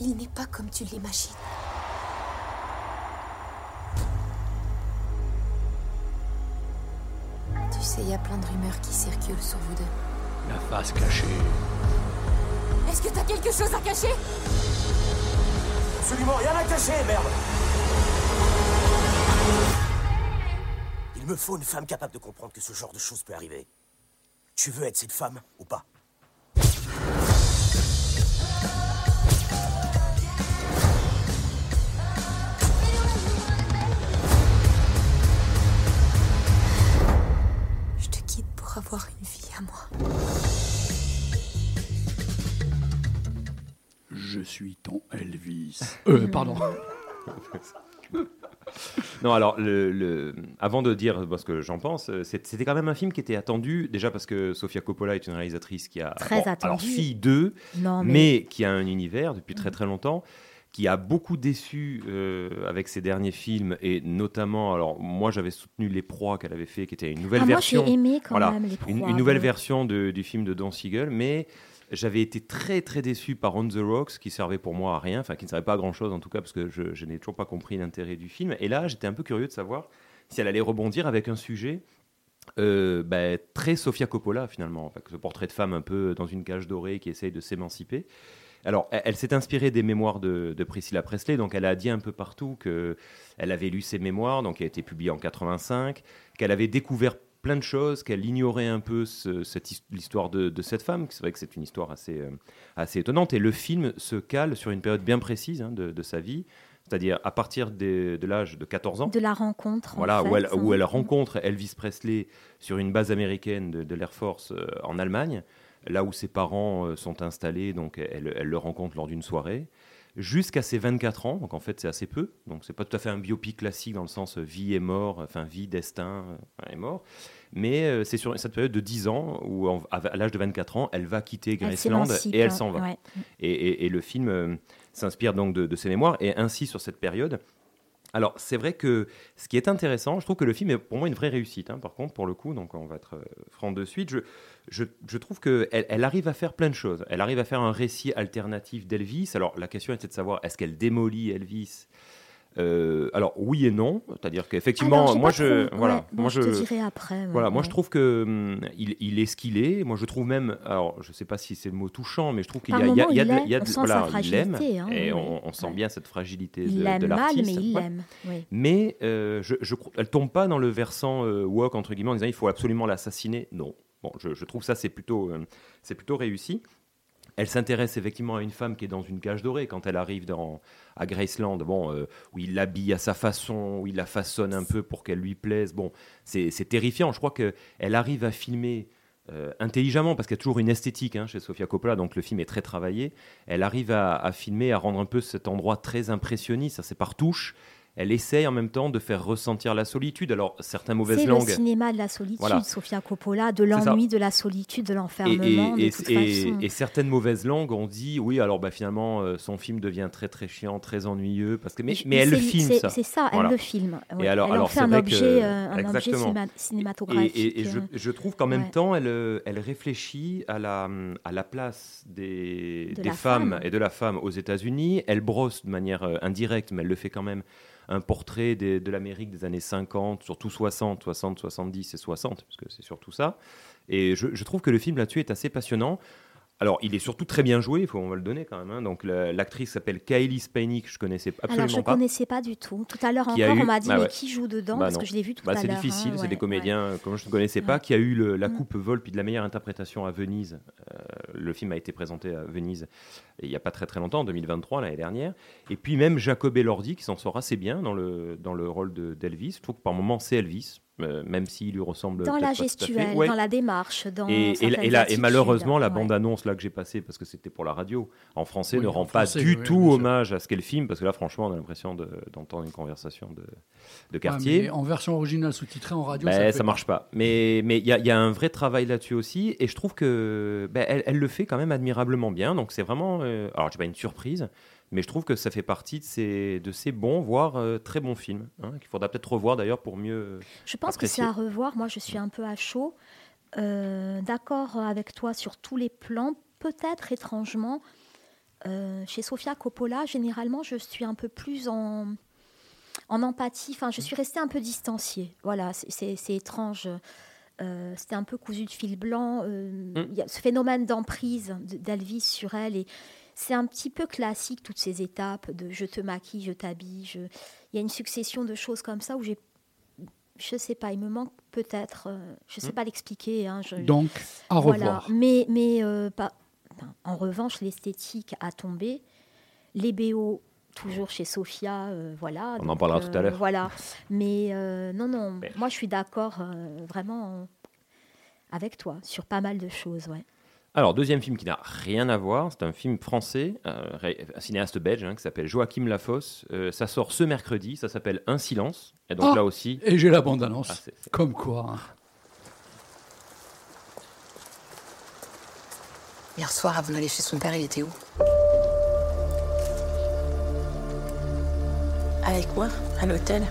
Il n'est pas comme tu l'imagines. Tu sais, il y a plein de rumeurs qui circulent sur vous deux. La face cachée. Est-ce que t'as quelque chose à cacher? Absolument rien à cacher, merde Il me faut une femme capable de comprendre que ce genre de choses peut arriver. Tu veux être cette femme ou pas? Je te quitte pour avoir une vie à moi. Je suis ton Elvis. Euh, pardon. *laughs* Non, alors, le, le- avant de dire ce que j'en pense, euh, c'était quand même un film qui était attendu, déjà parce que Sofia Coppola est une réalisatrice qui a. Très bon, Alors, attendue. fille 2, Non, mais... mais- qui a un univers depuis très très longtemps, qui a beaucoup déçu euh, avec ses derniers films, et notamment, alors, moi j'avais soutenu Les Proies qu'elle avait fait, qui était une nouvelle Ah, moi, version. j'ai aimé quand voilà, même Les une, nouvelle ouais. version de- du film de Don Siegel, mais j'avais été très très déçu par On the Rocks, qui servait pour moi à rien, enfin qui ne servait pas à grand chose en tout cas, parce que je, n'ai toujours pas compris l'intérêt du film. Et là, j'étais un peu curieux de savoir si elle allait rebondir avec un sujet euh, bah, très Sofia Coppola finalement, ce portrait de femme un peu dans une cage dorée qui essaye de s'émanciper. Alors, elle, s'est inspirée des mémoires de, Priscilla Presley, donc elle a dit un peu partout que elle avait lu ses mémoires, donc qui a été publiée en 85, qu'elle avait découvert plein de choses, qu'elle ignorait un peu ce- cette his- l'histoire de, de cette femme. C'est vrai que c'est une histoire assez, euh, assez étonnante. Et le film se cale sur une période bien précise hein, de, de sa vie, c'est-à-dire à partir des- de l'âge de 14 ans. De la rencontre. en Voilà, où, elle, fait, où hein. elle rencontre Elvis Presley sur une base américaine de, de l'Air Force euh, en Allemagne, là où ses parents euh, sont installés, donc elle, elle le rencontre lors d'une soirée, jusqu'à ses 24 ans, donc en fait c'est assez peu, donc c'est pas tout à fait un biopic classique dans le sens euh, vie et mort, enfin vie, destin euh, et mort, mais euh, c'est sur cette période de 10 ans où à l'âge de 24 ans, elle va quitter Graceland et elle s'en va. ouais. Et, et- et le film euh, s'inspire donc de, de ses mémoires et ainsi sur cette période. Alors, c'est vrai que ce qui est intéressant, je trouve que le film est pour moi une vraie réussite, hein, par contre, pour le coup, donc on va être euh, franc de suite. Je, je, trouve qu'elle elle arrive à faire plein de choses. Elle arrive à faire un récit alternatif d'Elvis. Alors, la question était de savoir est-ce qu'elle démolit Elvis? Euh, alors oui et non, c'est-à-dire qu'effectivement, moi je, trop- voilà, ouais, moi je te dirai après, voilà, ouais, moi je trouve que hum, il, il est ce qu'il est. Moi je trouve même, alors je sais pas si c'est le mot touchant, mais je trouve qu'il y a, il y a, moment, il y a il de- il y a de- voilà, il fragilité, hein, et oui, on, on sent bien cette fragilité Il de, de l'aime mal, l'artiste. mais il l'aime. Oui. Mais euh, je, je, elle tombe pas dans le versant euh, woke entre guillemets en disant il faut absolument l'assassiner. Non. Bon, je, je trouve ça c'est plutôt, euh, c'est plutôt réussi. Elle s'intéresse effectivement à une femme qui est dans une cage dorée quand elle arrive dans, à Graceland, bon, euh, où il l'habille à sa façon, où il la façonne un peu pour qu'elle lui plaise. Bon, c'est terrifiant. Je crois qu'elle arrive à filmer euh, intelligemment, parce qu'il y a toujours une esthétique hein, chez Sofia Coppola, donc le film est très travaillé. Elle arrive à, à filmer, à rendre un peu cet endroit très impressionniste, c'est par touche. Elle essaye en même temps de faire ressentir la solitude. Alors, certaines mauvaises C'est le langues. cinéma de la solitude, Voilà. Sofia Coppola, de l'ennui, de la solitude, de Et, l'enfermement, et- et- façon. et certaines mauvaises langues ont dit oui alors bah finalement euh, son film devient très très chiant très ennuyeux parce que mais, mais elle le filme c'est- ça C'est ça, Voilà. elle le filme. et ouais. alors, elle en alors fait c'est un objet, que- euh, un objet cinéma- cinématographique. Et, et- et je, euh. je trouve qu'en même Ouais. temps, elle, euh, elle réfléchit à la, à la place des, De des femmes femme. et de la femme aux États-Unis. Elle brosse de manière euh, indirecte, mais elle le fait quand même, un portrait des- de l'Amérique des années 50, surtout 60, 60, 70 et 60, parce que c'est surtout ça. Et je, je trouve que le film là-dessus est assez passionnant. Alors, il est surtout très bien joué, il faut, on va le donner quand même. hein. Donc, la- l'actrice s'appelle Kylie Spanik, je connaissais absolument Alors, je ne pas. connaissais pas du tout. Tout à l'heure encore, eu- on m'a dit, Bah mais qui joue dedans? Bah Parce que je l'ai vu tout Bah, à c'est l'heure. difficile, hein, c'est ouais, des comédiens euh, comme je ne connaissais pas, qui a eu le- la Mm. coupe vol puis de la meilleure interprétation à Venise. Euh, le film a été présenté à Venise il n'y a pas très très longtemps, en 2023, l'année dernière. Et puis même Jacob Elordi qui s'en sort assez bien dans le, dans le rôle de- d'Elvis. Je trouve que par moments c'est Elvis, euh, même s'il lui ressemble Dans la gestuelle, Ouais. dans la démarche, dans Et, et, et là, et malheureusement, la ouais. bande-annonce là que j'ai passée, parce que c'était pour la radio, en français, Oui, ne en rend français, pas du oui, tout hommage à ce qu'est le film, parce que là, franchement, on a l'impression de- d'entendre une conversation de, de Ouais, quartier. mais en version originale sous-titrée en radio, Ben, ça, ça, fait marche pas. Mais mais il y, a- il y a un vrai travail là-dessus aussi, et je trouve que ben, elle, elle le fait quand même admirablement bien. Donc c'est vraiment, euh, alors je dis pas une surprise, mais je trouve que ça fait partie de ces de ces bons, voire euh, très bons films hein, qu'il faudra peut-être revoir d'ailleurs pour mieux. Je pense que c'est à revoir. Moi, je suis un peu à chaud. Euh, D'accord avec toi sur tous les plans. Peut-être étrangement, euh, chez Sofia Coppola, généralement, je suis un peu plus en, en empathie. Enfin, je suis restée un peu distanciée. Voilà, c'est- étrange. Euh, C'était un peu cousu de fil blanc. Euh, Il y a ce phénomène d'emprise de- d'Elvis sur elle. Et c'est un petit peu classique, toutes ces étapes de je te maquille, je t'habille. je- Il y a une succession de choses comme ça où j'ai je sais pas, il me manque peut-être, euh, je sais Hmm. pas l'expliquer. hein, je- Donc, à voilà. revoir. Mais, mais euh, pas, enfin, en revanche, l'esthétique a tombé. Les BO, toujours chez Sophia, euh, voilà. On en parlera tout à l'heure. Voilà. Mais euh, non, non, moi je suis d'accord euh, vraiment avec toi sur pas mal de choses, ouais. Alors deuxième film qui n'a rien à voir, c'est un film français, euh, un cinéaste belge hein, qui s'appelle Joachim Lafosse. Euh, ça sort ce mercredi, ça s'appelle Un silence. Et donc Ah, là aussi. Et j'ai la bande-annonce. Ah, c'est- Comme quoi. hein. Hier soir, avant d'aller chez son père, il était où? Avec moi, à l'hôtel.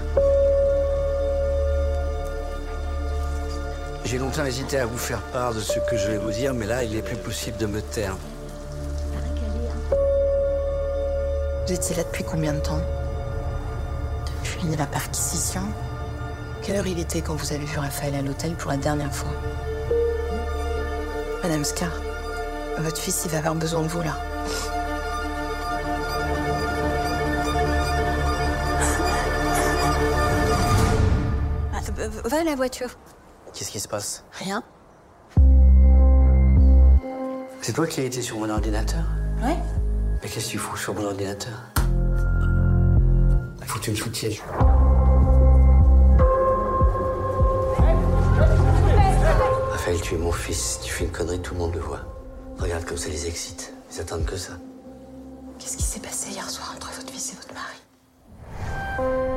J'ai longtemps hésité à vous faire part de ce que je vais vous dire, mais là, il est plus possible de me taire. Vous étiez là depuis combien de temps Depuis la perquisition Quelle heure il était quand vous avez vu Raphaël à l'hôtel pour la dernière fois Madame Scar, votre fils, il va avoir besoin de vous là. Ah, euh, Va à la voiture. Qu'est-ce qui se passe Rien C'est toi qui as été sur mon ordinateur Ouais Mais qu'est-ce que tu fous sur mon ordinateur Il faut que tu me soutiennes. Raphaël, tu es mon fils. Tu fais une connerie, tout le monde le voit. Regarde comme ça les excite. Ils attendent que ça. Qu'est-ce qui s'est passé hier soir entre votre fils et votre mari?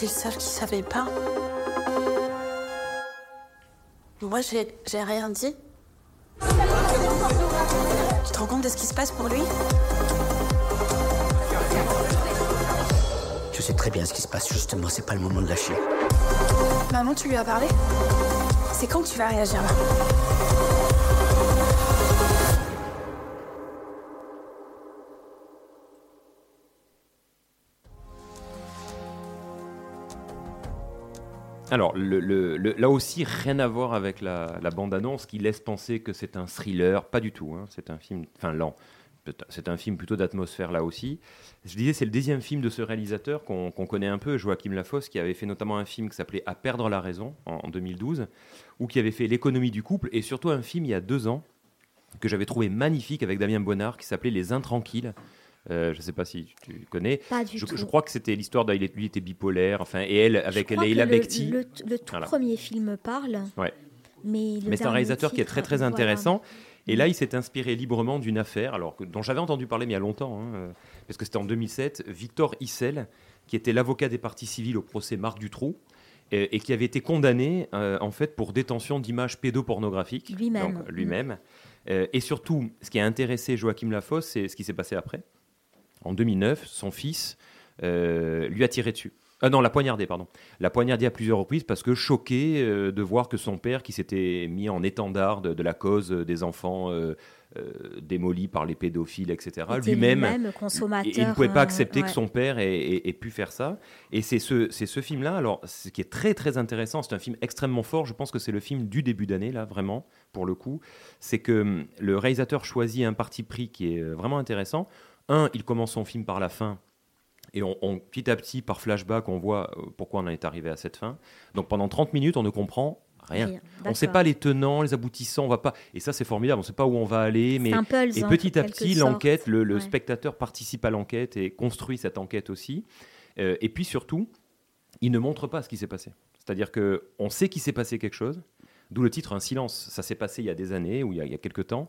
C'était le seul qui savait pas. Moi, j'ai j'ai rien dit. Tu te rends compte de ce qui se passe pour lui? Je sais très bien ce qui se passe. Justement, c'est pas le moment de lâcher. Maman, tu lui as parlé? C'est quand que tu vas réagir là? Alors là aussi rien à voir avec la, bande-annonce qui laisse penser que c'est un thriller, pas du tout. hein. C'est un film, enfin lent. C'est un film plutôt d'atmosphère là aussi. Je disais, c'est le deuxième film de ce réalisateur qu'on qu'on connaît un peu, Joachim Lafosse, qui avait fait notamment un film qui s'appelait À perdre la raison en, en 2012, ou qui avait fait L'économie du couple, et surtout un film il y a deux ans que j'avais trouvé magnifique avec Damien Bonnard qui s'appelait Les Intranquilles. Euh, je ne sais pas si tu connais. Pas du je, tout. je crois que c'était l'histoire d'un. Lui était bipolaire, enfin, et elle avec Leila Bekti. Le, le tout Voilà. premier film parle, Ouais. mais c'est un réalisateur qui est très très voilà. intéressant. Et là, il s'est inspiré librement d'une affaire, alors que, dont j'avais entendu parler mais il y a longtemps, hein, euh, parce que c'était en 2007. Victor Issel, qui était l'avocat des parties civiles au procès Marc Dutroux, et qui avait été condamné euh, en fait pour détention d'images pédopornographiques. Lui-même. Lui-même. Euh, et surtout, ce qui a intéressé Joachim Lafosse, c'est ce qui s'est passé après. En 2009, son fils euh, lui a tiré dessus. Ah non, la poignardée, pardon. La poignardée à plusieurs reprises parce que choqué euh, de voir que son père, qui s'était mis en étendard de, de la cause euh, des enfants euh, démolis par les pédophiles, etc., lui-même, consommateur, il ne pouvait pas euh, accepter que son père ait, ait- ait pu faire ça. Et c'est ce, film-là, alors, ce qui est très très intéressant, c'est un film extrêmement fort. Je pense que c'est le film du début d'année, là, vraiment, pour le coup. C'est que hum, le réalisateur choisit un parti pris qui est vraiment intéressant. Un, il commence son film par la fin. Et on, on- petit à petit, par flashback, on voit euh, pourquoi on en est arrivé à cette fin. Donc pendant 30 minutes, on ne comprend rien. Rien, On ne sait pas les tenants, les aboutissants, on va pas. Et ça, c'est formidable. On ne sait pas où on va aller, mais puzzle, et en petit à petit, l'enquête, le, le Ouais. spectateur participe à l'enquête et construit cette enquête aussi. Euh, et puis surtout, il ne montre pas ce qui s'est passé. C'est-à-dire que on sait qu'il s'est passé quelque chose. D'où le titre Un silence. Ça s'est passé il y a des années ou il y a, il y a quelques temps.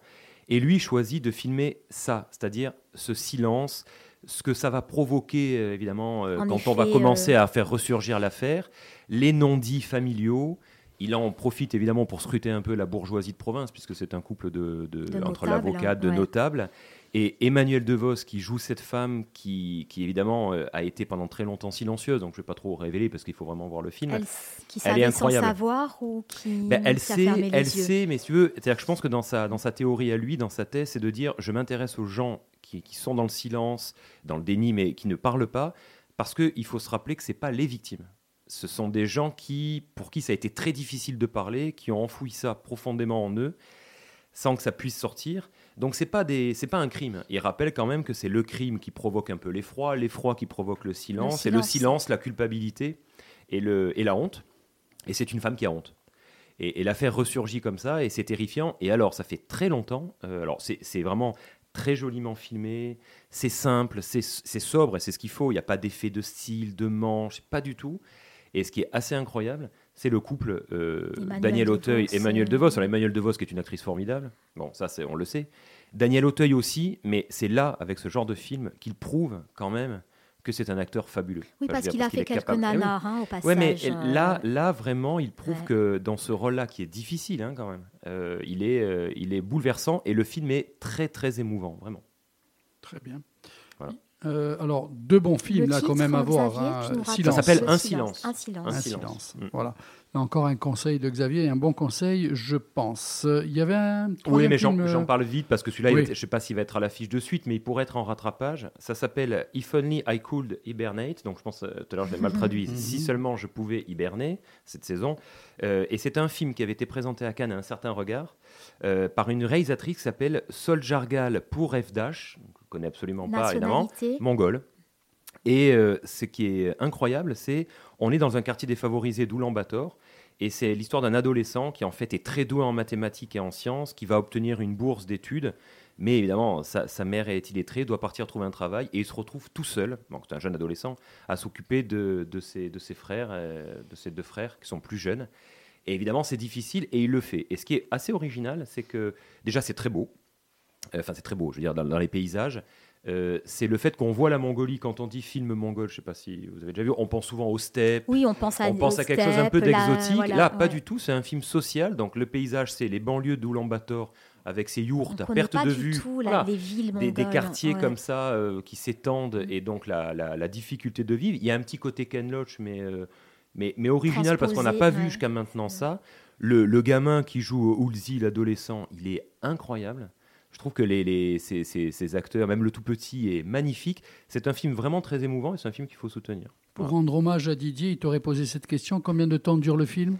Et lui choisit de filmer ça, c'est-à-dire ce silence, ce que ça va provoquer euh, évidemment euh, quand on va commencer euh, à faire ressurgir l'affaire, les non-dits familiaux. Il en profite évidemment pour scruter un peu la bourgeoisie de province, puisque c'est un couple de, de- De entre l'avocat, de ouais. notables. Et Emmanuel DeVos qui joue cette femme qui, qui évidemment euh, a été pendant très longtemps silencieuse, donc je ne vais pas trop révéler parce qu'il faut vraiment voir le film. Elle, qui Elle est savait sans incroyable. savoir ou qui, Ben, elle qui a sait, fermé les elle yeux? sait, mais si tu veux, c'est-à-dire que je pense que dans sa, dans sa théorie à lui, dans sa thèse, c'est de dire je m'intéresse aux gens qui, qui sont dans le silence, dans le déni, mais qui ne parlent pas, parce qu'il faut se rappeler que ce pas les victimes. Ce sont des gens qui, pour qui ça a été très difficile de parler, qui ont enfoui ça profondément en eux, sans que ça puisse sortir. Donc c'est pas des, c'est pas un crime. Il rappelle quand même que c'est le crime qui provoque un peu l'effroi, l'effroi qui provoque le silence, et le silence. la culpabilité et, le, et la honte. Et c'est une femme qui a honte. Et, et l'affaire ressurgit comme ça, et c'est terrifiant. Et alors, ça fait très longtemps. euh, alors, c'est c'est vraiment très joliment filmé. C'est simple, c'est c'est sobre, et c'est ce qu'il faut. Il n'y a pas d'effet de style, de manche, pas du tout. Et ce qui est assez incroyable, c'est le couple euh, Daniel Auteuil, DeVos, Emmanuel DeVos. Alors, Emmanuel DeVos, qui est une actrice formidable. Bon, ça, c'est- on le sait. Daniel Auteuil aussi, mais c'est là, avec ce genre de film, qu'il prouve quand même que c'est un acteur fabuleux. Oui, Enfin, parce qu'il dire, a fait quelques capable- Eh oui. nanars hein, au passage. Ouais, mais euh, là, là vraiment, il prouve ouais. que dans ce rôle-là, qui est difficile hein, quand même, euh, il, est, euh, il est bouleversant et le film est très, très émouvant, vraiment. Très bien. Voilà. Euh, alors, deux bons films, Le là, quand même, à voir. hein. Silence. Ça s'appelle Le Un silence. silence. Un silence. Un Un silence. Mm. Voilà. Là encore un conseil de Xavier, et un bon conseil, je pense. Il y avait un. Oui, mais j'en film, euh, j'en parle vite parce que celui-là, oui. je ne sais pas s'il va être à l'affiche de suite, mais il pourrait être en rattrapage. Ça s'appelle If Only I Could Hibernate. Donc je pense, euh, tout à l'heure, je l'ai mal traduit. Mhm. si seulement je pouvais hiberner cette saison. Euh, et c'est un film qui avait été présenté à Cannes à un certain regard euh, par une réalisatrice qui s'appelle Sol Jargal pour F Dash. Je ne connais absolument pas, évidemment. Nationalité. Mongol. Et euh, ce qui est incroyable, c'est on est dans un quartier défavorisé d'Oulan-Bator, et c'est l'histoire d'un adolescent qui en fait est très doué en mathématiques et en sciences, qui va obtenir une bourse d'études, mais évidemment sa, sa mère est illettrée, doit partir trouver un travail, et il se retrouve tout seul, donc c'est un jeune adolescent, à s'occuper de, de, ses, de ses frères, euh, de ses deux frères qui sont plus jeunes. Et évidemment c'est difficile, et il le fait. Et ce qui est assez original, c'est que déjà c'est très beau, enfin c'est très beau, je veux dire, dans, dans les paysages. Euh, c'est le fait qu'on voit la Mongolie quand on dit film mongol. Je sais pas si vous avez déjà vu. On pense souvent aux steppes. Oui, on pense à, on pense aux à quelque chose un peu là, d'exotique. voilà, Là, pas ouais. du tout. C'est un film social. Donc le paysage, c'est les banlieues d'Oulan-Bator avec ses yourtes à perte de vue. tout la- Voilà. les villes Des, des quartiers ouais. comme ça euh, qui s'étendent et donc la, la- la difficulté de vivre. Il y a un petit côté Ken Loach, mais, euh, mais, mais original parce qu'on n'a pas vu jusqu'à maintenant ça. Le, le gamin qui joue Oulzi, l'adolescent, il est incroyable. Je trouve que les, les- ces, ces- ces acteurs, même le tout petit, est magnifique. C'est un film vraiment très émouvant et c'est un film qu'il faut soutenir. Pour Voilà. rendre hommage à Didier, il t'aurait posé cette question. Combien de temps dure le film?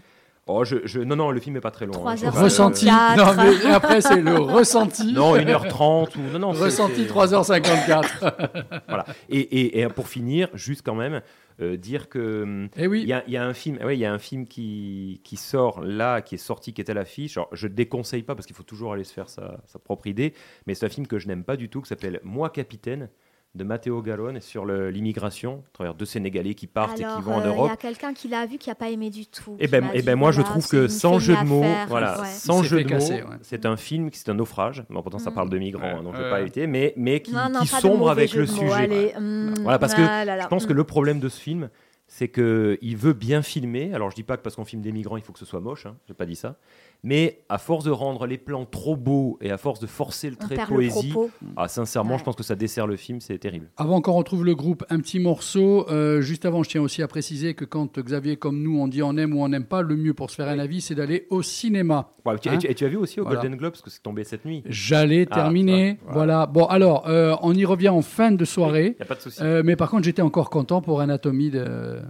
Oh, je, je- non, non, le film n'est pas très long. Trois hein. Je heures pas, Ressenti. Non, mais après, c'est le *laughs* ressenti. Non, 1h30 ou. Non, non, Ressenti c'est- 3h54. *laughs* Voilà. Et, et- et pour finir, juste quand même, euh, dire que. hum, Eh oui. Il y, a, y a un film, ouais, il y a un film qui, qui sort là, qui est sorti, qui est à l'affiche. Alors, je ne déconseille pas parce qu'il faut toujours aller se faire sa, sa propre idée, mais c'est un film que je n'aime pas du tout, qui s'appelle Moi capitaine de Matteo Garrone sur l'immigration, à travers deux Sénégalais qui partent et qui vont en euh, Il y Europe. a quelqu'un qui l'a vu qui n'a pas aimé du tout. Et qui ben, et dit, ben moi je trouve c'est que sans jeu de mots, voilà, ouais. sans jeu de casser, mots, ouais. c'est un film, c'est un naufrage. Bon, pourtant ça parle de migrants, Ouais, donc je vais pas éviter, mais mais qui, Non, non, qui sombre avec le mots, sujet. allez, hum, Voilà, parce que ah là là, je pense que hum. le problème de ce film, c'est que il veut bien filmer. Alors je dis pas que parce qu'on filme des migrants, il faut que ce soit moche. Hein, J'ai pas dit ça. Mais à force de rendre les plans trop beaux et à force de forcer le trait de perd le poésie, propos. ah, sincèrement, Ouais. je pense que ça dessert le film, c'est terrible. Avant qu'on retrouve le groupe, un petit morceau. Euh, juste avant, je tiens aussi à préciser que quand Xavier, comme nous, on dit on aime ou on n'aime pas, le mieux pour se faire un avis, c'est d'aller au cinéma. Ouais, Hein et, tu, et tu as vu aussi au Voilà. Golden Globe, parce que c'est tombé cette nuit. J'allais Ah, terminer. ouais, voilà. Bon, alors, euh, on y revient en fin de soirée. Y a pas de souci. Euh, mais par contre, j'étais encore content pour Anatomie de.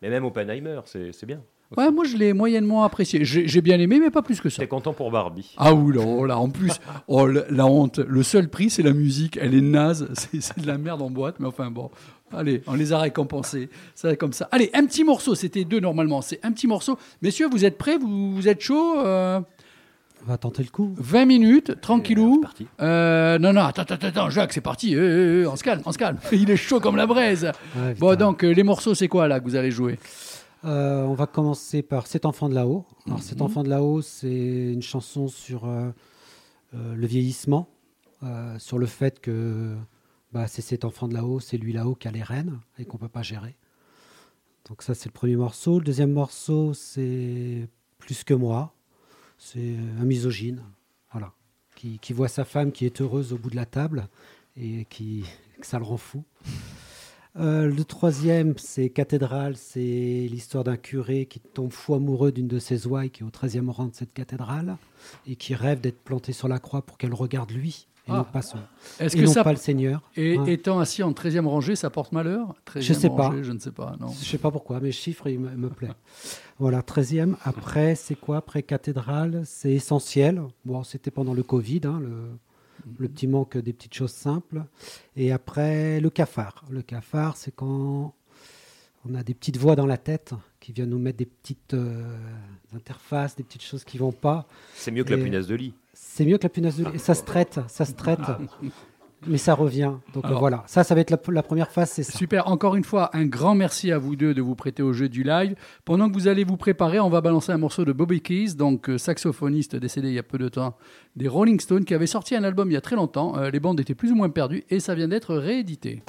Mais même Oppenheimer, c'est bien. Ouais, moi, je l'ai moyennement apprécié. J'ai j'ai bien aimé, mais pas plus que ça. T'es content pour Barbie. Ah oula, oh là, en plus, oh, la honte. Le seul prix, c'est la musique. Elle est naze. *laughs* C'est c'est de la merde en boîte, mais enfin bon. Allez, on les a récompensés. C'est comme ça. Allez, un petit morceau. C'était deux normalement. C'est un petit morceau. Messieurs, vous êtes prêts? Vous, vous êtes chaud euh, On va tenter le coup. 20 minutes, tranquillou. Euh, non, non, attends, attends, attends, Jacques, c'est parti. Euh, euh, euh, on se calme, on se calme. *laughs* Il est chaud comme la braise. Ouais, bon, donc, euh, les morceaux, c'est quoi là que vous allez jouer? Euh, on va commencer par Cet enfant de là-haut. Alors, Cet Mhm. enfant de là-haut, c'est une chanson sur euh, euh, le vieillissement, euh, sur le fait que bah, c'est cet enfant de là-haut, c'est lui là-haut qui a les rênes et qu'on ne peut pas gérer. Donc ça, c'est le premier morceau. Le deuxième morceau, c'est Plus que moi. C'est un misogyne, voilà, qui, qui voit sa femme qui est heureuse au bout de la table et qui, *laughs* que ça le rend fou. Euh, le troisième, c'est Cathédrale, c'est l'histoire d'un curé qui tombe fou amoureux d'une de ses ouailles qui est au 13e rang de cette cathédrale et qui rêve d'être planté sur la croix pour qu'elle regarde lui et Ah. non pas son. Est-ce et que non ça- pas le Seigneur. Et Ouais. étant assis en 13e rangée, ça porte malheur? 13e Je sais pas. Je ne sais pas, non. Je sais pas pourquoi, mais le chiffre, il me, me plaît. Voilà, 13e. Après, c'est quoi? Après cathédrale, c'est essentiel. Bon, c'était pendant le Covid, hein, le, le petit manque des petites choses simples. Et après, le cafard. Le cafard, c'est quand on a des petites voix dans la tête qui viennent nous mettre des petites euh, interfaces, des petites choses qui vont pas. C'est mieux que la punaise de lit. C'est mieux que la punaise de lit. Et ça se traite, ça se traite. *laughs* Mais ça revient. Donc euh, Alors- voilà, ça, ça va être la, la première phase, c'est ça. Super, encore une fois, un grand merci à vous deux de vous prêter au jeu du live. Pendant que vous allez vous préparer, on va balancer un morceau de Bobby Keys, donc euh, saxophoniste décédé il y a peu de temps, des Rolling Stones, qui avait sorti un album il y a très longtemps. Euh, les bandes étaient plus ou moins perdues et ça vient d'être réédité.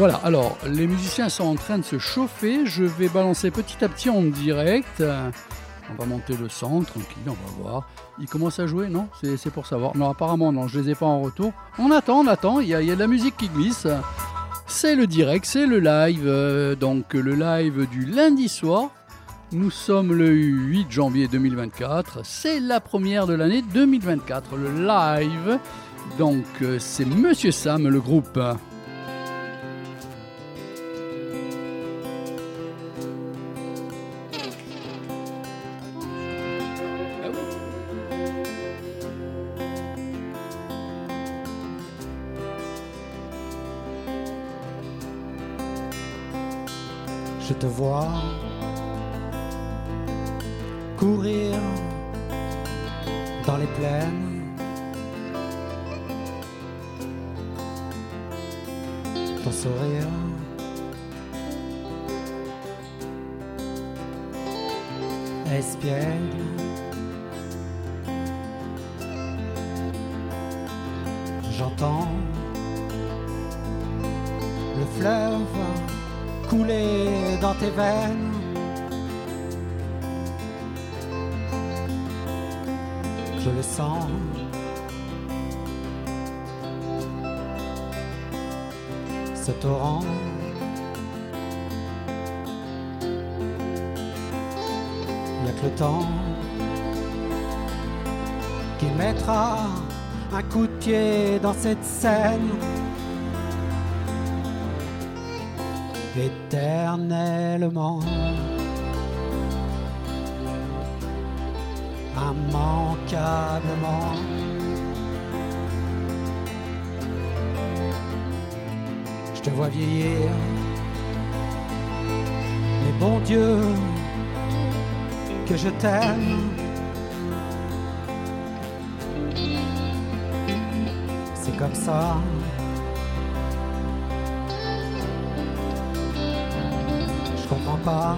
Voilà, alors les musiciens sont en train de se chauffer. Je vais balancer petit à petit en direct. On va monter le son, tranquille, on va voir. Ils commencent à jouer, non? C'est pour savoir. Non, apparemment, non, je les ai pas en retour. On attend, on attend, il y, a- il y a de la musique qui glisse. C'est le direct, c'est le live, euh, donc le live du lundi soir. Nous sommes le 8 janvier 2024, c'est la première de l'année 2024, le live. Donc euh, c'est Monsieur Sam, le groupe. Te vois cette scène. éternellement. Immanquablement. Je te vois vieillir. Mais bon Dieu, que je t'aime. Comme ça. Je comprends pas.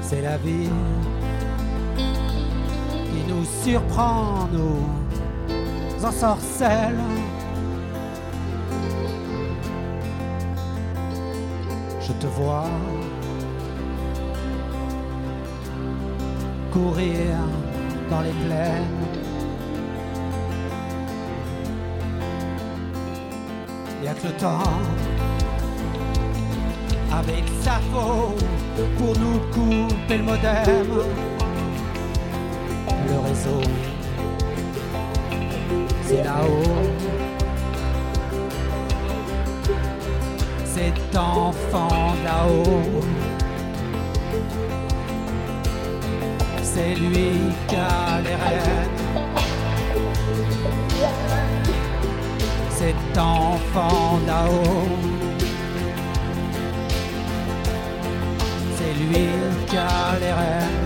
C'est la vie qui nous surprend, nous ensorcelle. Je te vois courir dans les plaines. y a que le temps avec sa faute pour nous couper le modem. Le réseau c'est là-haut. Cet enfant là-haut c'est lui qui a les rênes cet enfant là-haut. C'est lui qui a les rênes.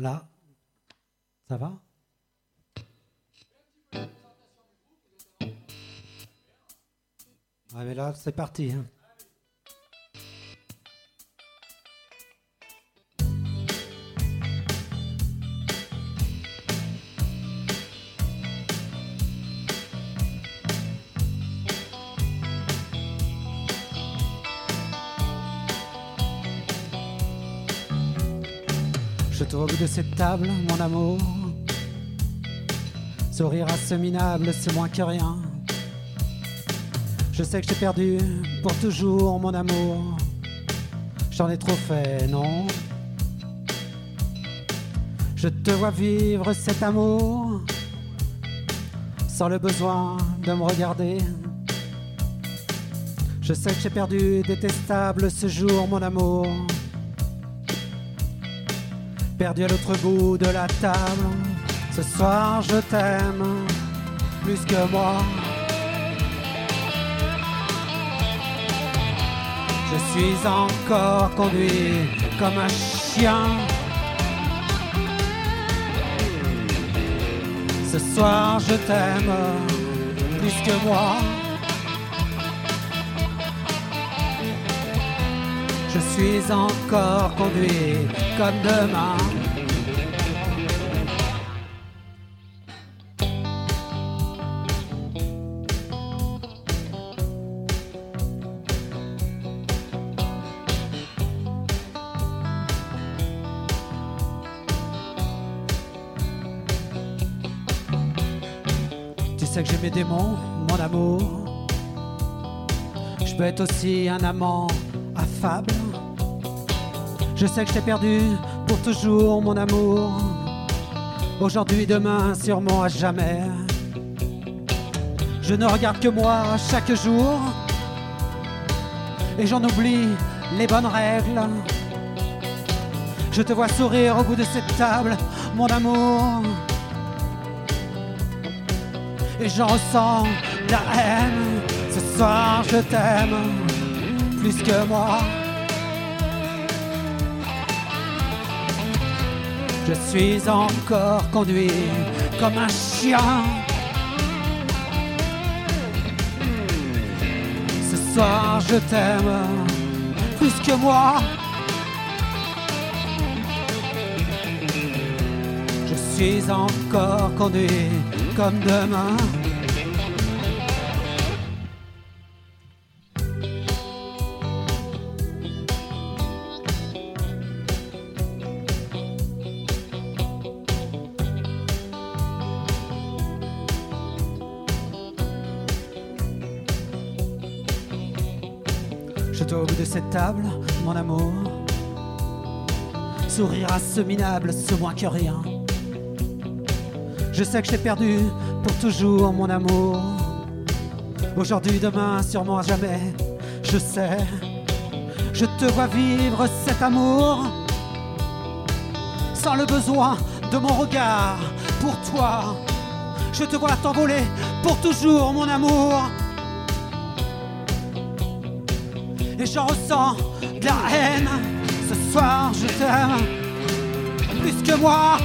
Là, ça va? Ouais, mais là, c'est parti. hein. De cette table, mon amour. Sourire à ce c'est moins que rien. Je sais que j'ai perdu pour toujours, mon amour. J'en ai trop fait, non? Je te vois vivre cet amour sans le besoin de me regarder. Je sais que j'ai perdu détestable ce jour, mon amour perdu à l'autre bout de la table. Ce soir, je t'aime plus que moi. Je suis encore conduit comme un chien. Ce soir je t'aime plus que moi. Je suis encore conduit comme demain. Tu sais que j'ai mes démons, mon amour. Je peux être aussi un amant affable. Je sais que je t'ai perdu pour toujours, mon amour. Aujourd'hui, demain, sûrement à jamais. Je ne regarde que moi chaque jour. Et j'en oublie les bonnes règles. Je te vois sourire au bout de cette table, mon amour. Et j'en ressens la haine. Ce soir, je t'aime plus que moi. Je suis encore conduit comme un chien. Ce soir, je t'aime plus que moi. Je suis encore conduit comme demain. Je dois de cette table, mon amour. Sourire à ce minable, ce moins que rien. Je sais que je t'ai perdu pour toujours, mon amour. Aujourd'hui, demain, sûrement à jamais. Je sais, je te vois vivre cet amour. Sans le besoin de mon regard pour toi. Je te vois t'envoler pour toujours, mon amour. J'en ressens de la haine. Ce soir, je t'aime plus que moi.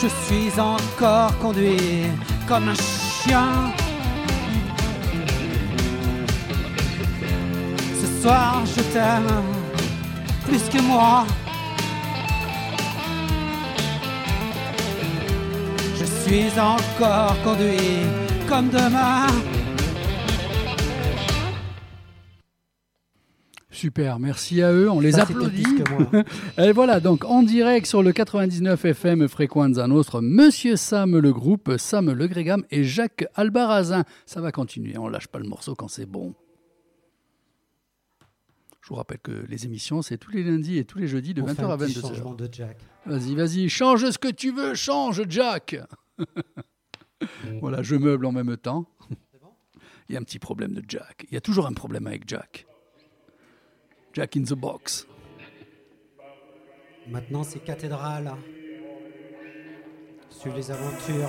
Je suis encore conduit comme un chien. Ce soir, je t'aime plus que moi. Je suis encore conduit comme demain. Super, merci à eux, on les Ça, applaudit. moi. *laughs* Et voilà, donc en direct sur le 99 FM Frequenza Nostra, Monsieur Sam le groupe, Sam le Grégam et Jacques Albarazin. Ça va continuer, on lâche pas le morceau quand c'est bon. Je vous rappelle que les émissions, c'est tous les lundis et tous les jeudis de On fait 20h à un petit 22h. changement de Jack. Vas-y, vas-y, change ce que tu veux, change Jack. *laughs* *laughs* voilà, je meuble en même temps. Il y a un petit problème de Jack. Il y a toujours un problème avec Jack. Jack in the box. Maintenant, c'est cathédrale. Suivre les aventures.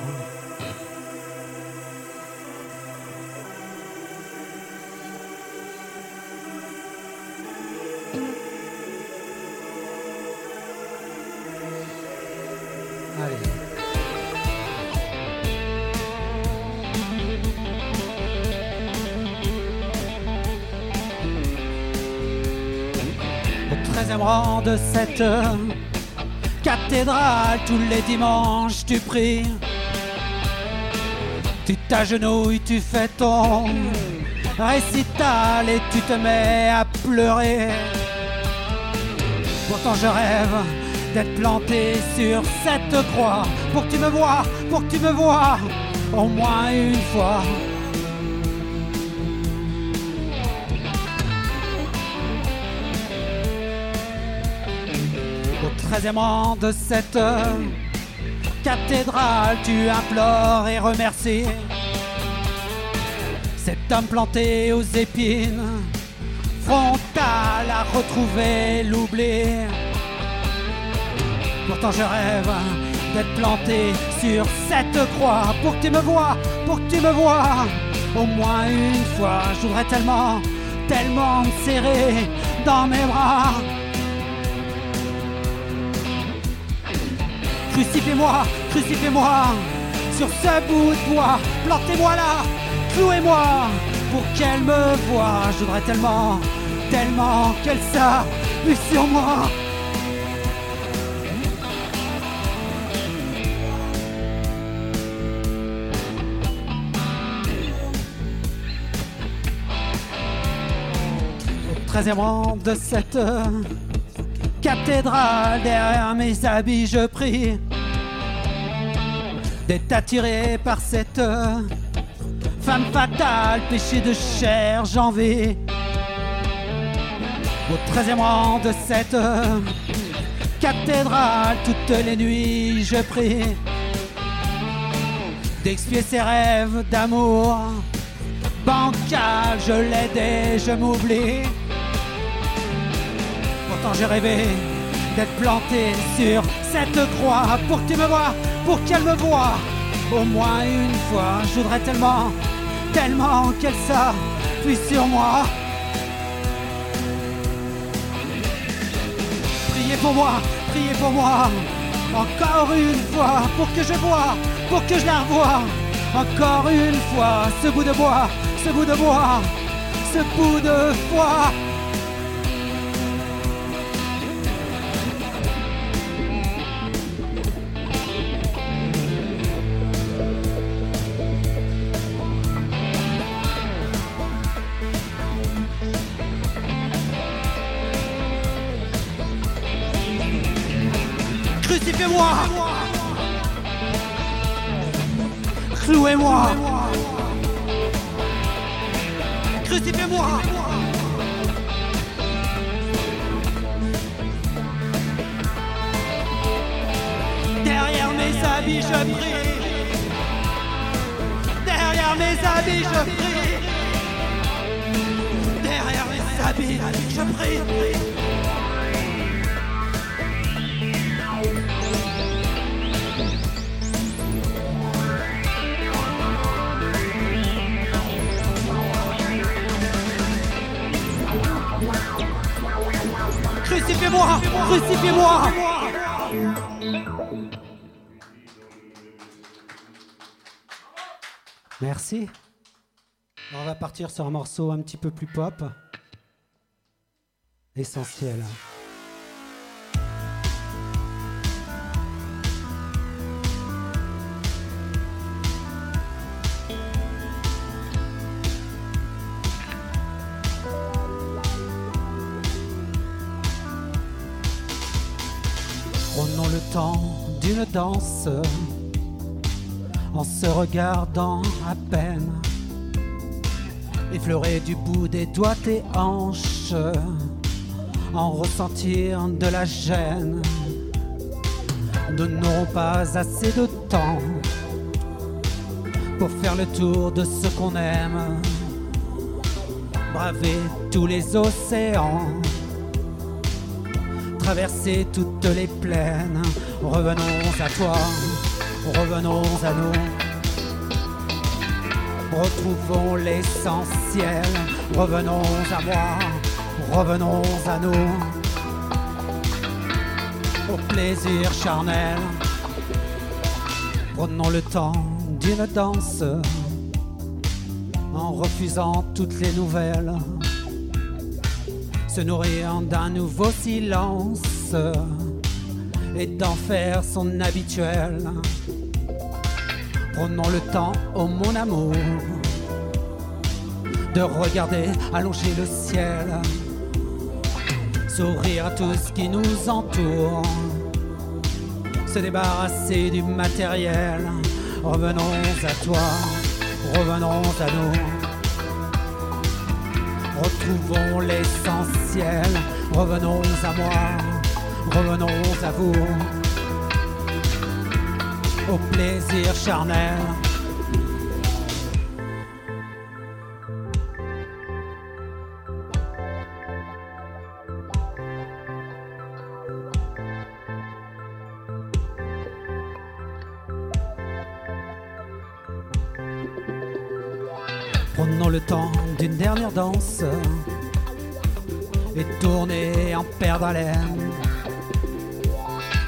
Allez. Au 13e rang de cette cathédrale, tous les dimanches tu pries. Tu t'agenouilles, tu fais ton récital et tu te mets à pleurer. Pourtant je rêve d'être planté sur cette croix pour que tu me vois, pour que tu me vois au moins une fois. Au treizième rang de cette cathédrale, tu implores et remercies cet homme planté aux épines, frontal à retrouver l'oubli. Pourtant je rêve d'être planté sur cette croix pour que tu me vois, pour que tu me vois au moins une fois. Je tellement, tellement me serrer dans mes bras. Crucifiez-moi, crucifiez-moi sur ce bout de bois. Plantez-moi là, clouez-moi pour qu'elle me voie. Je voudrais tellement, tellement qu'elle s'appuie sur moi. Au 13e rang de cette cathédrale, derrière mes habits, je prie d'être attiré par cette femme fatale, péché de chair, j'envie. Au 13e rang de cette cathédrale, toutes les nuits, je prie d'expier ses rêves d'amour bancal, je l'aide et je m'oublie. J'ai rêvé d'être planté sur cette croix pour que tu me vois, pour qu'elle me voie. Au moins une fois, je voudrais tellement, tellement qu'elle s'appuie sur moi. Priez pour moi, priez pour moi. Encore une fois, pour que je vois, pour que je la revoie. Encore une fois, ce bout de bois, ce bout de bois, ce bout de foi. Clouez-moi Crucifiez-moi Derrière mes habits je prie. Derrière mes habits je prie. Derrière mes habits je prie Merci. On va partir sur un morceau un petit peu plus pop. Essentiel. Le temps d'une danse en se regardant à peine. Effleurer du bout des doigts tes hanches, en ressentir de la gêne. Nous n'aurons pas assez de temps pour faire le tour de ce qu'on aime. Braver tous les océans traverser toutes les plaines. Revenons à toi, revenons à nous. Retrouvons l'essentiel, revenons à moi, revenons à nous. Au plaisir charnel, prenons le temps d'une danse en refusant toutes les nouvelles se nourrir d'un nouveau silence et d'en faire son habituel. Prenons le temps, oh mon amour, de regarder allonger le ciel, sourire à tout ce qui nous entoure, se débarrasser du matériel. Revenons à toi, revenons à nous. Retrouvons l'essentiel, revenons à moi, revenons à vous, au plaisir charnel. Prenons le temps danse et tourner en perdre haleine.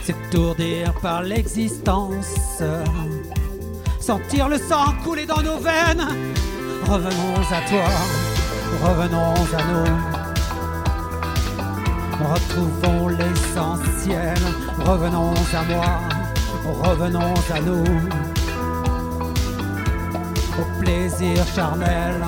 C'est Étourdir par l'existence, sentir le sang couler dans nos veines. Revenons à toi, revenons à nous. Retrouvons l'essentiel, revenons à moi, revenons à nous. Au plaisir charnel.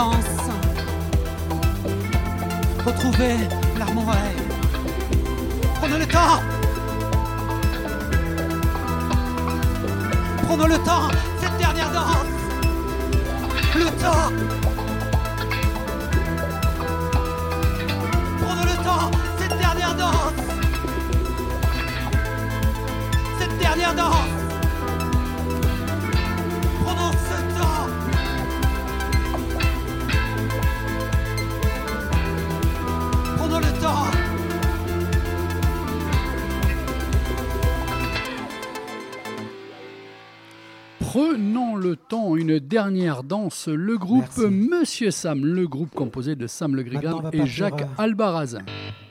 Danse. Retrouver dernière danse. Le groupe Monsieur Sam, le groupe composé de Sam Le Grigam on et Jacques euh, Albarazin.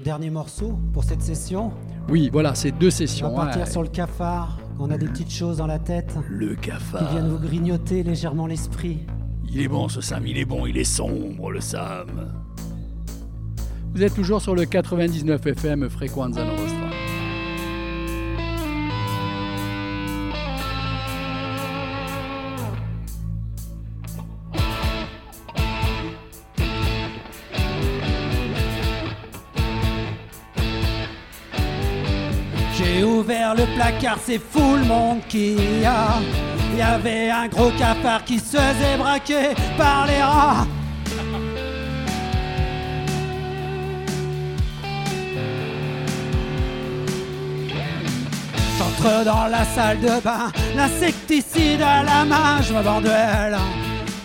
Dernier morceau pour cette session. Oui, voilà, c'est deux On sessions. va partir sur le cafard. On a des petites choses dans la tête. Le Qui cafard. viennent vous grignoter légèrement l'esprit. Il est bon ce Sam, il est bon, il est sombre le Sam. Vous êtes toujours sur le 99 FM Frequenza Nostra. Le placard, c'est fou le monde qu'il y a. Il y avait un gros cafard qui se faisait braquer par les rats. J'entre dans la salle de bain, l'insecticide à la main, je me duel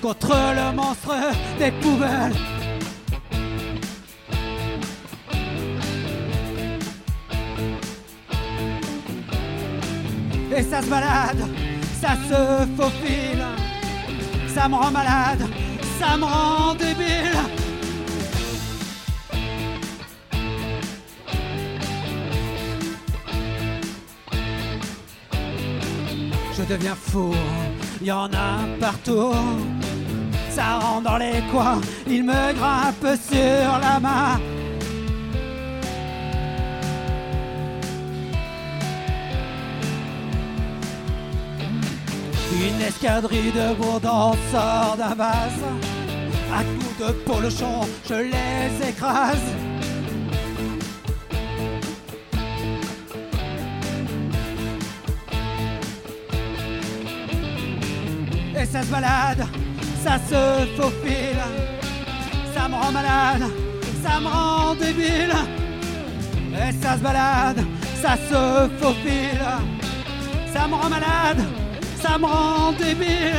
contre le monstre des poubelles. Et ça se balade, ça se faufile, ça me rend malade, ça me rend débile. Je deviens fou, y en a partout. Ça rentre dans les coins, il me grimpe sur la main. Une escadrille de sort d'un vase. À coups de polochon, je les écrase. Et ça se balade, ça se faufile. Ça me rend malade, ça me rend débile. Et ça se balade, ça se faufile. Ça me rend malade, ça me rend débile.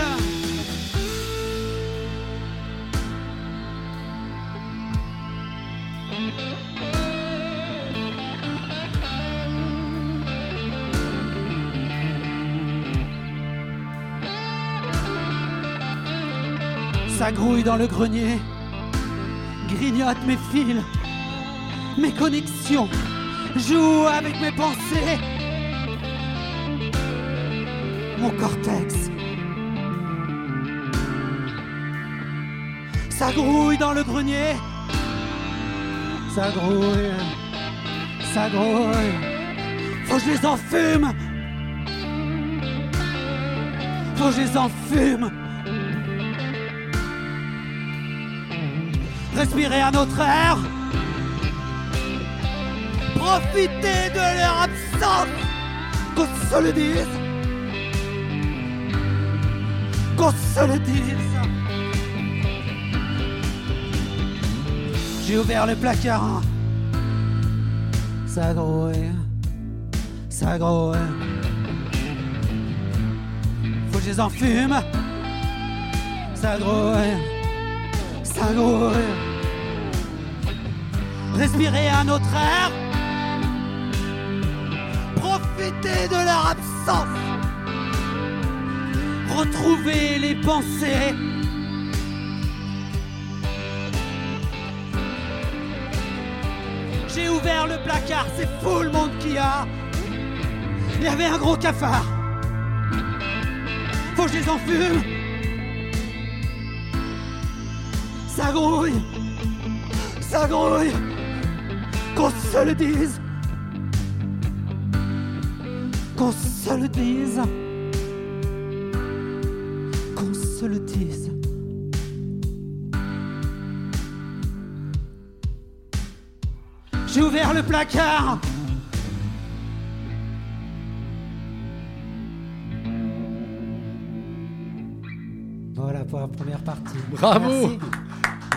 Ça grouille dans le grenier, grignote mes fils, mes connexions, joue avec mes pensées, mon cortex. Ça grouille dans le grenier, ça grouille, ça grouille. Faut que je les enfume, faut que je les enfume. respirer un autre air, profiter de leur absence, qu'on se qu'on se le dise. J'ai ouvert le placard, ça grouille, ça grouille. je les enfume. Ça grouille, ça grouille. Respirer un autre air. Profiter de leur absence. Retrouver les pensées. J'ai ouvert le placard, c'est fou le monde qu'il y a. Il y avait un gros cafard. Faut que je les enfume. Ça grouille. Ça grouille. Qu'on se le dise. Qu'on se le dise. Le dise. J'ai ouvert le placard. Voilà pour la première partie. Bravo Merci.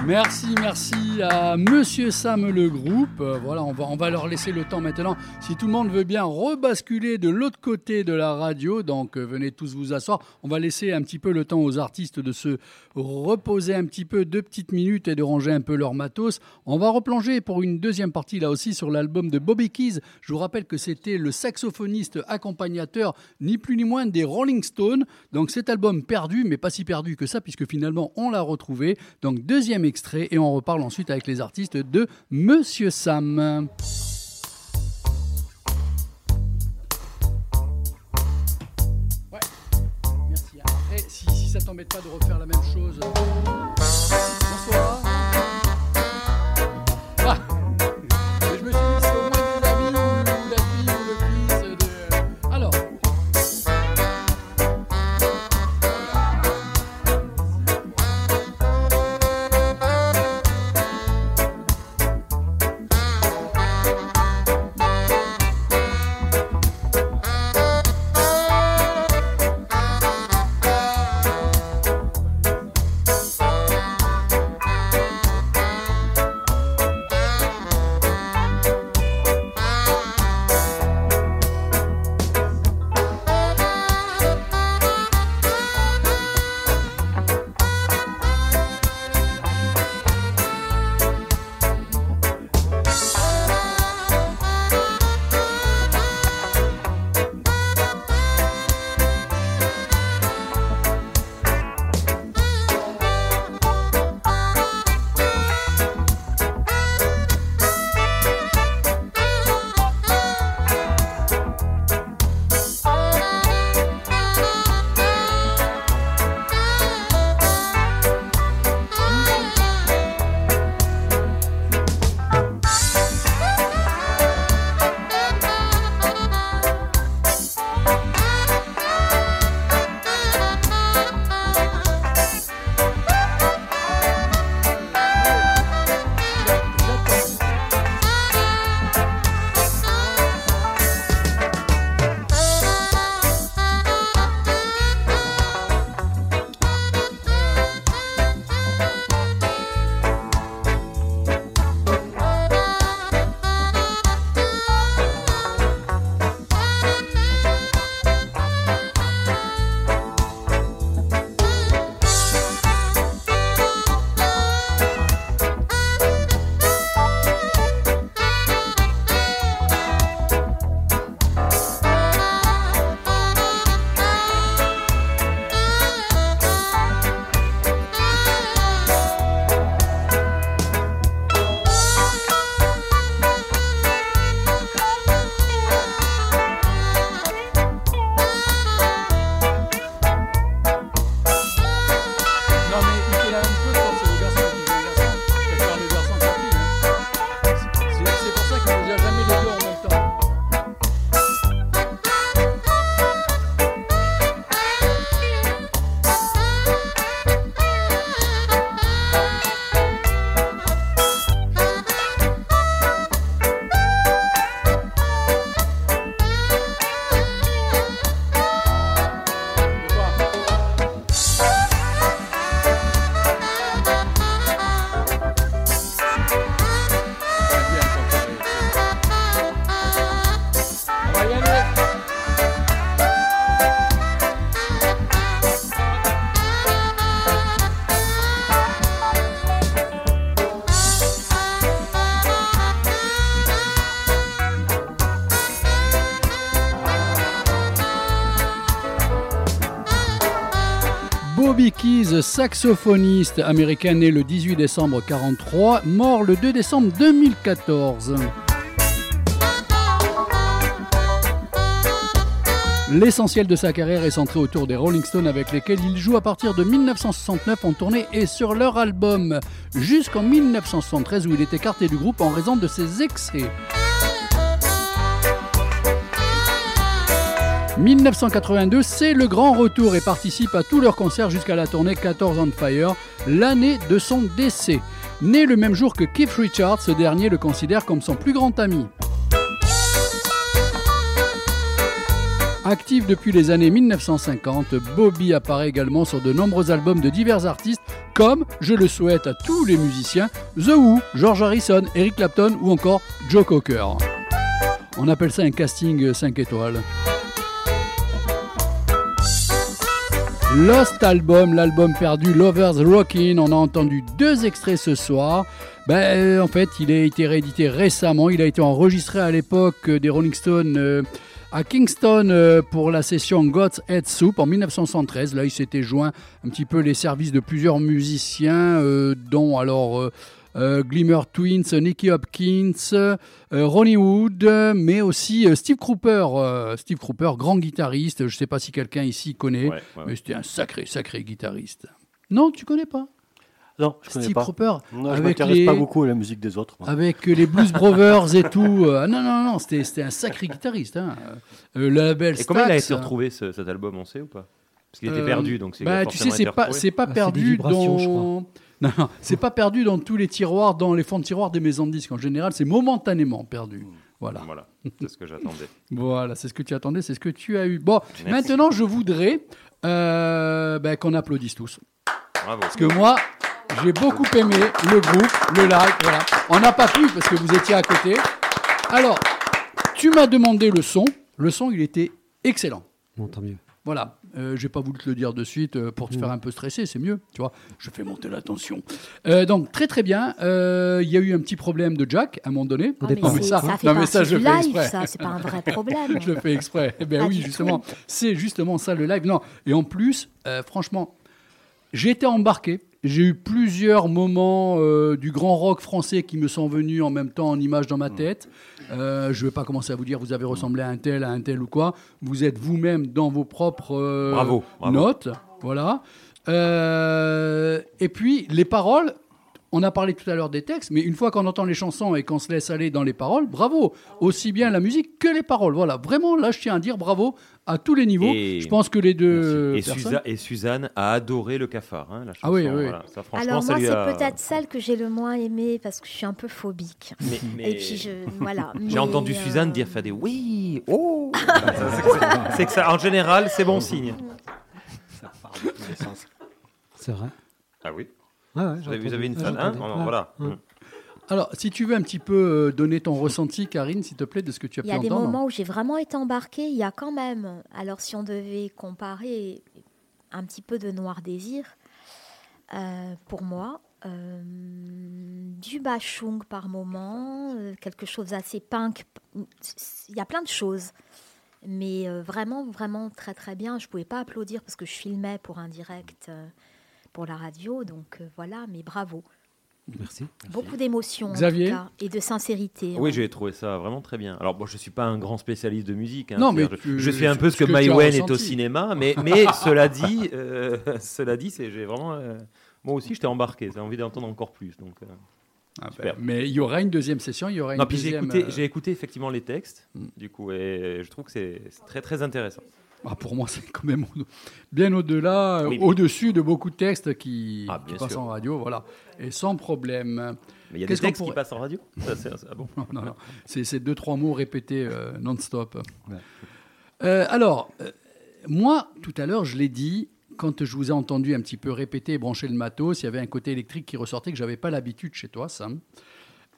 Merci, merci à Monsieur Sam le groupe. Euh, voilà, on va, on va leur laisser le temps maintenant. Si tout le monde veut bien rebasculer de l'autre côté de la radio, donc euh, venez tous vous asseoir. On va laisser un petit peu le temps aux artistes de se reposer un petit peu, deux petites minutes et de ranger un peu leur matos. On va replonger pour une deuxième partie là aussi sur l'album de Bobby Keys. Je vous rappelle que c'était le saxophoniste accompagnateur, ni plus ni moins des Rolling Stones. Donc cet album perdu, mais pas si perdu que ça, puisque finalement on l'a retrouvé. Donc deuxième extrait, et on reparle ensuite avec les artistes de Monsieur Sam. Ouais, merci. Après, si, si ça t'embête pas de refaire la même chose. Bonsoir. Ah. Saxophoniste américain né le 18 décembre 43, mort le 2 décembre 2014. L'essentiel de sa carrière est centré autour des Rolling Stones avec lesquels il joue à partir de 1969 en tournée et sur leur album, jusqu'en 1973 où il est écarté du groupe en raison de ses excès. 1982, c'est le grand retour et participe à tous leurs concerts jusqu'à la tournée 14 on Fire, l'année de son décès. Né le même jour que Keith Richards, ce dernier le considère comme son plus grand ami. Actif depuis les années 1950, Bobby apparaît également sur de nombreux albums de divers artistes comme, je le souhaite à tous les musiciens, The Who, George Harrison, Eric Clapton ou encore Joe Cocker. On appelle ça un casting 5 étoiles. Lost Album, l'album perdu Lovers Rockin', on a entendu deux extraits ce soir. Ben, en fait, il a été réédité récemment, il a été enregistré à l'époque des Rolling Stones euh, à Kingston euh, pour la session God's Head Soup en 1973. Là, il s'était joint un petit peu les services de plusieurs musiciens, euh, dont alors euh, euh, Glimmer Twins, Nicky Hopkins, euh, Ronnie Wood, euh, mais aussi euh, Steve Cropper. euh, Steve Cropper, grand guitariste. Je ne sais pas si quelqu'un ici connaît, Ouais, ouais, mais c'était un sacré, sacré guitariste. Non, tu connais pas? Non, je connais Steve pas. Cropper, Non, je avec m'intéresse les- pas beaucoup à la musique des autres. moi. avec les Blues Brothers et tout. euh, non, non, non, c'était c'était un sacré guitariste. Hein. Euh, le label Et comment il a été Stax, retrouvé ce- cet album, on sait ou pas? Parce qu'il était euh, perdu, donc c'est bah, tu sais, c'est pas, pas Ah, perdu dans. Non, non, c'est pas perdu dans tous les tiroirs, dans les fonds de tiroirs des maisons de disques. En général, c'est momentanément perdu. Voilà. Voilà, c'est ce que j'attendais. *laughs* Voilà, c'est ce que tu attendais, c'est ce que tu as eu. Bon, Merci. maintenant, je voudrais euh, ben, qu'on applaudisse tous. Bravo. Parce que moi, j'ai beaucoup aimé le groupe, le live. Voilà. On n'a pas pu parce que vous étiez à côté. Alors, tu m'as demandé le son. Le son, il était excellent. Bon, tant mieux. Voilà, euh, j'ai pas voulu te le dire de suite euh, pour te Mm. faire un peu stresser, c'est mieux, tu vois. Je fais monter la tension. Euh, donc très très bien. Euh, Il y a eu un petit problème de Jack à un moment donné. Ah, mais Non, mais c'est- ça, ça fait non, mais ça, je du fais live, exprès. ça, c'est pas un vrai *laughs* problème. je le fais exprès. Eh bien Pas oui, justement, c'est justement ça le live. Non, et en plus, euh, franchement, j'ai été embarqué. J'ai eu plusieurs moments euh, du grand rock français qui me sont venus en même temps en image dans Mm. ma tête. Euh, je ne vais pas commencer à vous dire vous avez ressemblé à un tel, à un tel ou quoi. Vous êtes vous-même dans vos propres euh, Bravo, bravo. notes. Voilà. Euh, et puis, les paroles, on a parlé tout à l'heure des textes, mais une fois qu'on entend les chansons et qu'on se laisse aller dans les paroles, bravo. Aussi bien la musique que les paroles. Voilà. Vraiment, là, je tiens à dire bravo à tous les niveaux. Et- je pense que les deux. Et, personnes- Suza- et Suzanne a adoré le cafard, hein, la chanson. Ah oui, oui. voilà. Ça, franchement, Alors ça moi, c'est a- peut-être celle que j'ai le moins aimée parce que je suis un peu phobique. Mais- mais- Et puis je, voilà. *laughs* J'ai entendu euh, Suzanne dire faire des oui, oh. Ça, c'est que c'est- c'est que ça, en général, c'est bon *laughs* signe. C'est vrai? Ah oui. Ouais, ouais, j'ai Vous avez, vous une fan, hein. Voilà. Alors, si tu veux un petit peu euh, donner ton ressenti, Karine, s'il te plaît, de ce que tu as Il pu y a des entendre. moments où j'ai vraiment été embarquée. Il y a quand même, alors si on devait comparer un petit peu de Noir Désir, euh, pour moi, euh, du bachung par moment, euh, quelque chose assez punk. Il y a plein de choses. Mais euh, vraiment, vraiment très très bien. Je ne pouvais pas applaudir parce que je filmais pour un direct euh, pour la radio. Donc euh, voilà, mais bravo. Merci. Beaucoup cas, et de sincérité. Oui, ouais. j'ai trouvé ça vraiment très bien. Alors, bon, je suis pas un grand spécialiste de musique. hein, Non, mais tu- je, je suis un peu ce que, que Maïwen est au cinéma, mais, *laughs* mais cela dit, euh, *laughs* cela dit, c'est j'ai vraiment. euh, moi aussi, j'étais embarqué. J'ai envie d'entendre encore plus. Donc, euh, Ah, super. ben, mais il y aura une deuxième session, il y aura une non, puis j'ai écouté, j'ai écouté effectivement les textes, Mm. du coup, et je trouve que c'est c'est très très intéressant. Ah, pour moi, *laughs* c'est quand même bien au-delà, euh, Oui, mais- au-dessus de beaucoup de textes qui, Ah, qui passent sûr. en radio, voilà, et sans problème. Mais il y a des textes qui passent en radio? *laughs* Ça, c'est- ah bon Non, non, non. C'est c'est deux, trois mots répétés euh, non-stop. Euh, alors, euh, moi, tout à l'heure, je l'ai dit, quand je vous ai entendu un petit peu répéter et brancher le matos, il y avait un côté électrique qui ressortait que j'avais pas l'habitude chez toi, Sam.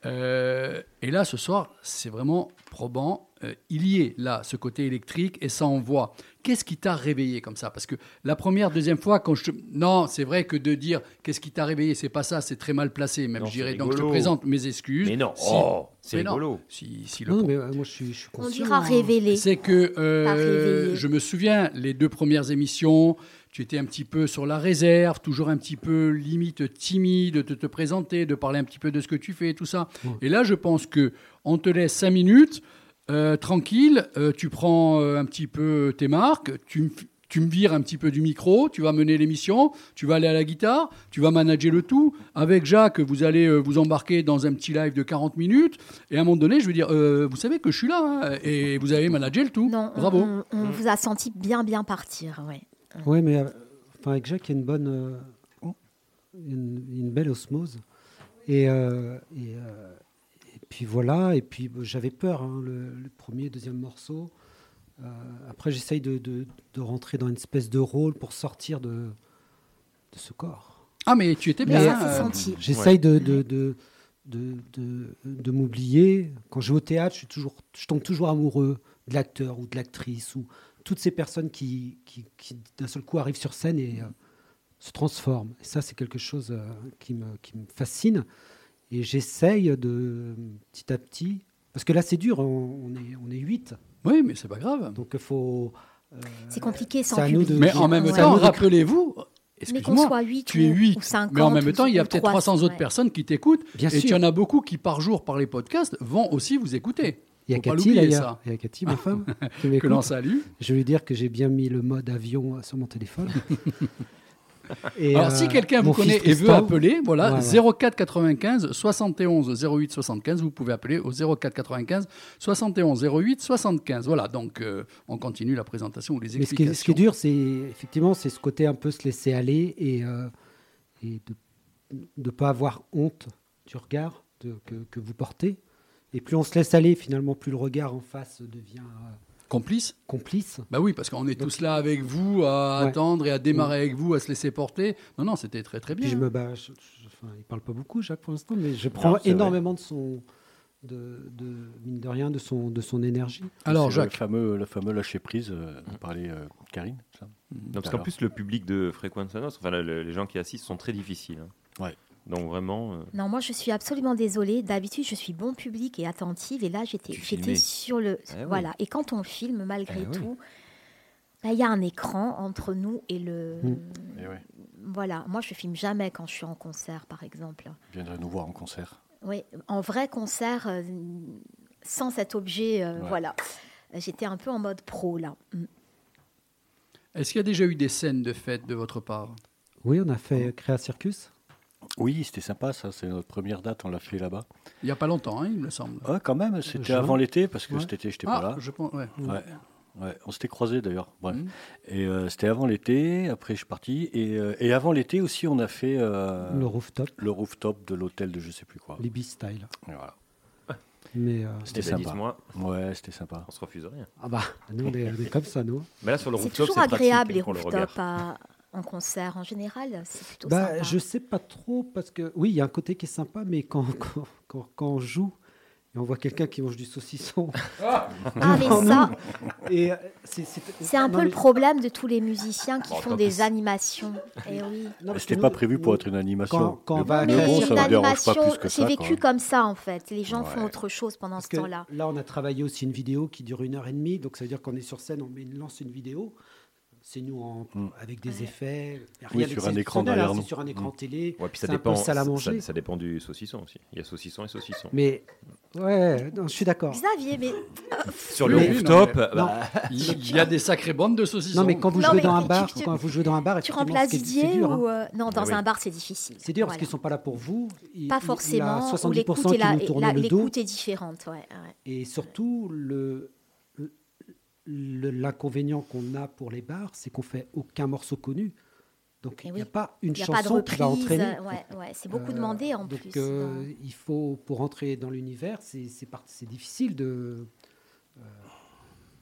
Et là, ce soir, c'est vraiment probant. Euh, il y est là, ce côté électrique, et ça envoie. Qu'est-ce qui t'a réveillé comme ça? Parce que la première, deuxième fois, quand je te... Non, c'est vrai que de dire qu'est-ce qui t'a réveillé, c'est pas ça, c'est très mal placé, même, je dirais. Donc, je te présente mes excuses. Mais non, Si- oh, c'est rigolo. Si, si le Non, mais euh, moi je suis, je suis On dira hein. révéler. c'est que euh, je me souviens, les deux premières émissions, tu étais un petit peu sur la réserve, toujours un petit peu limite timide de te présenter, de parler un petit peu de ce que tu fais, tout ça. Et là, je pense que on te laisse cinq minutes, euh, tranquille, euh, tu prends euh, un petit peu tes marques, tu me f- tu me vires un petit peu du micro, tu vas mener l'émission, tu vas aller à la guitare, tu vas manager le tout. Avec Jacques, vous allez euh, vous embarquer dans un petit live de 40 minutes. Et à un moment donné, je veux dire, euh, vous savez que je suis là, hein, et vous avez managé le tout. Non, on- Bravo. on, on vous a senti bien, bien partir. Ouais. Oui, mais euh, avec Jacques, il y a une bonne, euh, une, une belle osmose. Et, euh, et, euh, et puis voilà, et puis bah, j'avais peur, hein, le, le premier, deuxième morceau. Euh, après, j'essaye de, de- de rentrer dans une espèce de rôle pour sortir de, de ce corps. Ah, mais tu étais bien. euh. J'essaye de, m'oublier. Quand je vais au théâtre, je, suis toujours, je tombe toujours amoureux de l'acteur ou de l'actrice ou toutes ces personnes qui, qui, qui, d'un seul coup arrivent sur scène et euh, se transforment. Et ça, c'est quelque chose euh, qui, me, qui me fascine. Et j'essaye de petit à petit. Parce que là, c'est dur, on, est, on est 8. Oui, mais c'est pas grave. Donc il faut. euh, C'est compliqué sans public. de- Mais en même Ouais. temps, rappelez-vous, Mais qu'on excuse-moi, soit 8 tu es ou, 8, ou 50 mais en même temps, il y a peut-être 300, 300 autres ouais. personnes qui t'écoutent. Bien et il sûr. y en a beaucoup qui, par jour, par les podcasts, vont aussi vous écouter. Il y a Cathy d'ailleurs. Il y a Cathy, ma femme, qui *laughs* Que l'on salue. Je vais lui dire que j'ai bien mis le mode avion sur mon téléphone. *laughs* Et, Alors, euh, si quelqu'un vous connaît et veut appeler, voilà, ouais. 04 95 71 08 75, vous pouvez appeler au 04 95 71 08 75. Voilà, donc euh, on continue la présentation ou les Mais ce qui, explications. est, ce qui est dur, c'est effectivement c'est ce côté un peu se laisser aller et, euh, et de ne pas avoir honte du regard de- que, que vous portez. Et plus on se laisse aller, finalement, plus le regard en face devient Complice complice. Bah oui, parce qu'on est Donc- tous là avec vous, à Ouais. attendre et à démarrer avec vous, à se laisser porter. Non, non, c'était très très bien. Puis je me bats. je- je- enfin, il parle pas beaucoup, Jacques, pour l'instant, mais je prends énormément de son, de, de mine de rien, de son, de son énergie. Alors, Jacques, Le fameux, le fameux lâcher prise, euh, dont parlait euh, Karine. ça. Non, parce qu'en plus, le public de Fréquence Nostra, enfin, le- le- les gens qui assistent sont très difficiles. hein. Ouais. Donc vraiment, euh, Non, moi je suis absolument désolée. D'habitude, je suis bon public et attentive. Et là, j'étais j'étais sur le. Eh oui. voilà. Et quand on filme, malgré Eh oui. tout, bah, il y a un écran entre nous et le. Mm. Et ouais, Voilà. Moi, je filme jamais quand je suis en concert, par exemple. viendrait nous voir en concert. Oui, en vrai concert, euh, sans cet objet, euh, Ouais. voilà. J'étais un peu en mode pro là. Mm. est-ce qu'il y a déjà eu des scènes de fête de votre part? Oui, on a fait Créa Circus. Oui, c'était sympa, ça. C'est notre première date, on l'a fait là-bas. Il n'y a pas longtemps, hein, il me semble. Ouais, quand même, c'était Juin. avant l'été, parce que Ouais. cet été, j'étais ah, pas là. je pense, ouais. Ouais. Ouais, on s'était croisés d'ailleurs. Bref. Mhm. Et euh, c'était avant l'été, après je suis parti. Et, euh, et avant l'été aussi, on a fait euh, le rooftop, le rooftop de l'hôtel de je sais plus quoi. Libby Style. Et voilà. *laughs* Mais euh, C'était sympa. dites-moi, Ouais, c'était sympa. on se refuse rien. ah bah, nous on est, on est comme ça, nous. Mais là, sur le rooftop, toujours c'est pratique, agréable hein, les le rooftops à- en concert en général. C'est plutôt Bah, sympa. je sais pas trop parce que oui, il y a un côté qui est sympa, mais quand *laughs* quand, quand, quand on joue et on voit quelqu'un qui mange du saucisson Ah, *laughs* mais devant ça, euh, c'est un non, peu le mais- problème de tous les musiciens qui Bon, font des animations. Eh oui. C'était pas prévu pour être une animation. Quand- quand Mais on va à mais bon, ça une me dérange pas animation, plus que c'est ça. vécu comme ça en fait. Les gens font autre chose pendant Parce ce temps-là. là, on a travaillé aussi une vidéo qui dure une heure et demie, donc ça veut dire qu'on est sur scène, on met une, lance une vidéo. C'est nous en- Mm. avec des effets. y a Oui, rien sur un écran d'exceptionnel, derrière hein, nous. Sur un écran Mm. télé. Ouais, puis ça dépend, ça- manger. ça dépend du saucisson aussi. Il y a saucisson et saucisson. Mais ouais, non, je suis d'accord. Xavier, mais *laughs* Sur le oui, rooftop, non, mais- bah, Il y a des sacrées bandes de saucissons. Non, mais quand vous Non, jouez mais dans un bar, tu- quand vous jouez dans un bar, tu remplaces Didier dur. hein. ou euh, non dans Ah oui. un bar c'est difficile. C'est dur parce qu'ils sont pas là pour vous. Ils- pas forcément. Il y a ou 70% l'écoute qui est, la- nous tournent la- le dos. l'écoute est différente. Et surtout, le- l'inconvénient qu'on a pour les bars, c'est qu'on fait aucun morceau connu. Donc Eh il n'y a pas une a pas de chanson qui va entraîner. ouais, ouais, c'est beaucoup Euh, demandé en donc, plus. euh, non. il faut, pour entrer dans l'univers, c'est, difficile de, euh,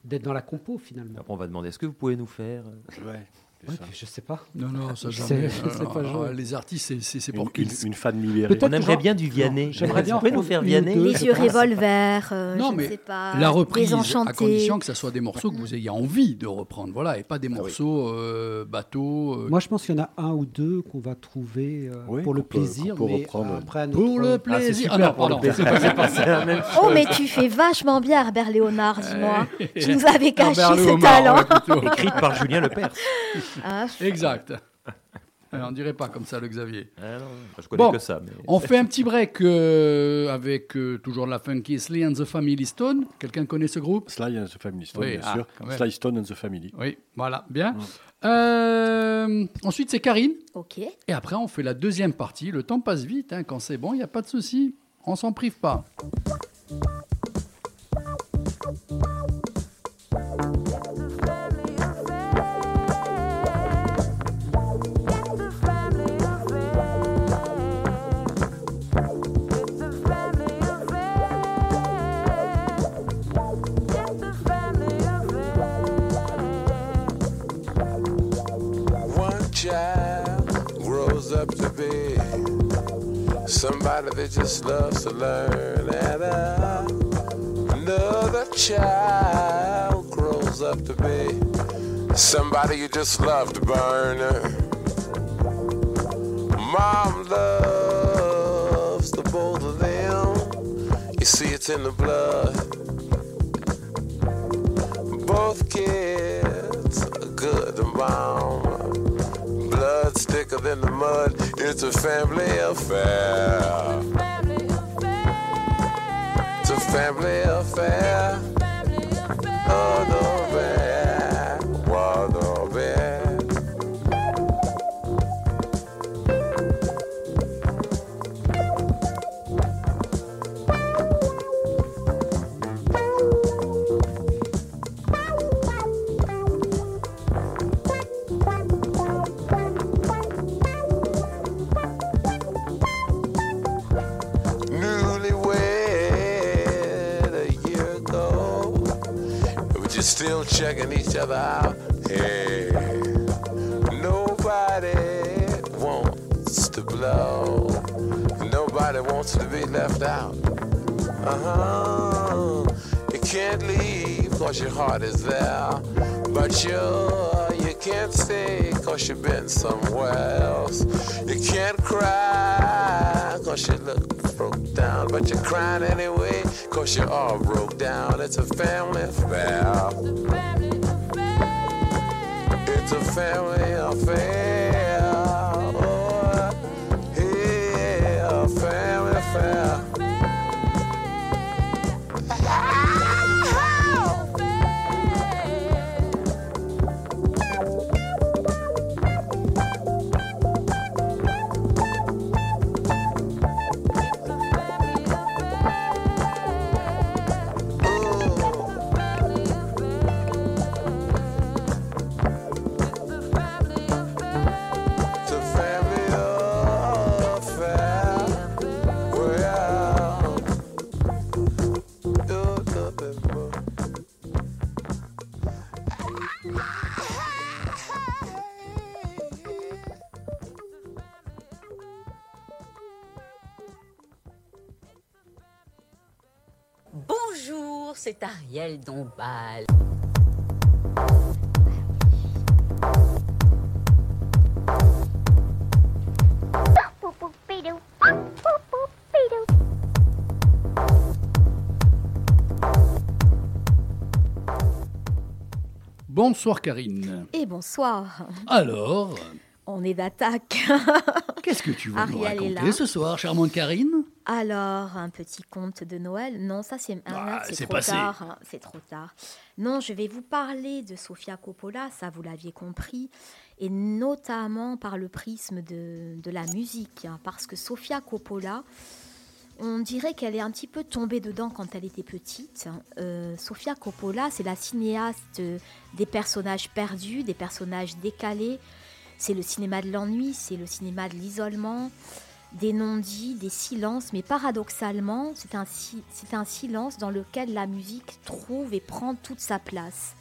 d'être dans la compo finalement. après, on va demander est-ce que vous pouvez nous faire euh, Ouais. Ouais, je sais pas. Non, non, ça Je jamais. Non, pas jouer. Les artistes, c'est- Une, pour une, qu'ils- une fan. Peut-être On aimerait genre- bien du Vianney. J'aimerais bien Vous pouvez nous faire une Vianney. Les yeux revolver, euh, Non, je mais ne sais pas. La reprise, à condition que ce soit des morceaux que vous ayez envie de reprendre, voilà, et pas des oui. morceaux euh, bateaux. euh, Moi, je pense qu'il y en a un ou deux qu'on va trouver euh, Oui, pour le plaisir, peut mais reprendre. après un pour le Ah, plaisir. super non, pardon, *laughs* Oh, mais tu fais vachement bien, Herbert Léonard, dis-moi. *laughs* Tu nous avais caché ce talent. Écrite par Julien Lepers. *laughs* Exact. Alors, on dirait pas comme ça le Xavier. Ah je connais Bon, que ça. mais- On fait un petit break euh, avec euh, toujours la funky Sly and the Family Stone. Quelqu'un connaît ce groupe? Sly and the Family Stone, Oui, bien ah, sûr. Sly Stone and the Family. Oui, voilà, bien. Euh, ensuite, c'est Karine. ok. Et après, on fait la deuxième partie. Le temps passe vite. hein, quand c'est bon, il n'y a pas de souci. On s'en prive pas. Somebody that just loves to learn, and uh, another child grows up to be somebody you just love to burn. Mom loves the both of them. You see, it's in the blood. Both kids are good and bomb. Thicker than the mud. It's a family affair. It's a family affair. Oh, no, checking each other out. Hey, nobody wants to blow. Nobody wants to be left out. Uh huh. You can't leave cause your heart is there. But you, you can't stay cause you've been somewhere else. You can't cry cause you look broke down. But you're crying anyway cause you're all broke down. It's a family affair. It's a family affair. Oh, c'est Ariel Dombal. Bonsoir Karine. Et bonsoir. Alors, On est d'attaque. qu'est-ce que tu nous Ariel est raconter ce soir, charmante Karine? Alors, un petit conte de Noël Non, ça c'est ah, c'est trop passé. tard. hein, C'est trop tard. Non, je vais vous parler de Sofia Coppola, ça vous l'aviez compris, et notamment par le prisme de, de la musique, hein, parce que Sofia Coppola, on dirait qu'elle est un petit peu tombée dedans quand elle était petite. hein. Euh, Sofia Coppola, c'est la cinéaste des personnages perdus, des personnages décalés. C'est le cinéma de l'ennui, c'est le cinéma de l'isolement, des non-dits, des silences. Mais paradoxalement, c'est un, silence dans lequel la musique trouve et prend toute sa place.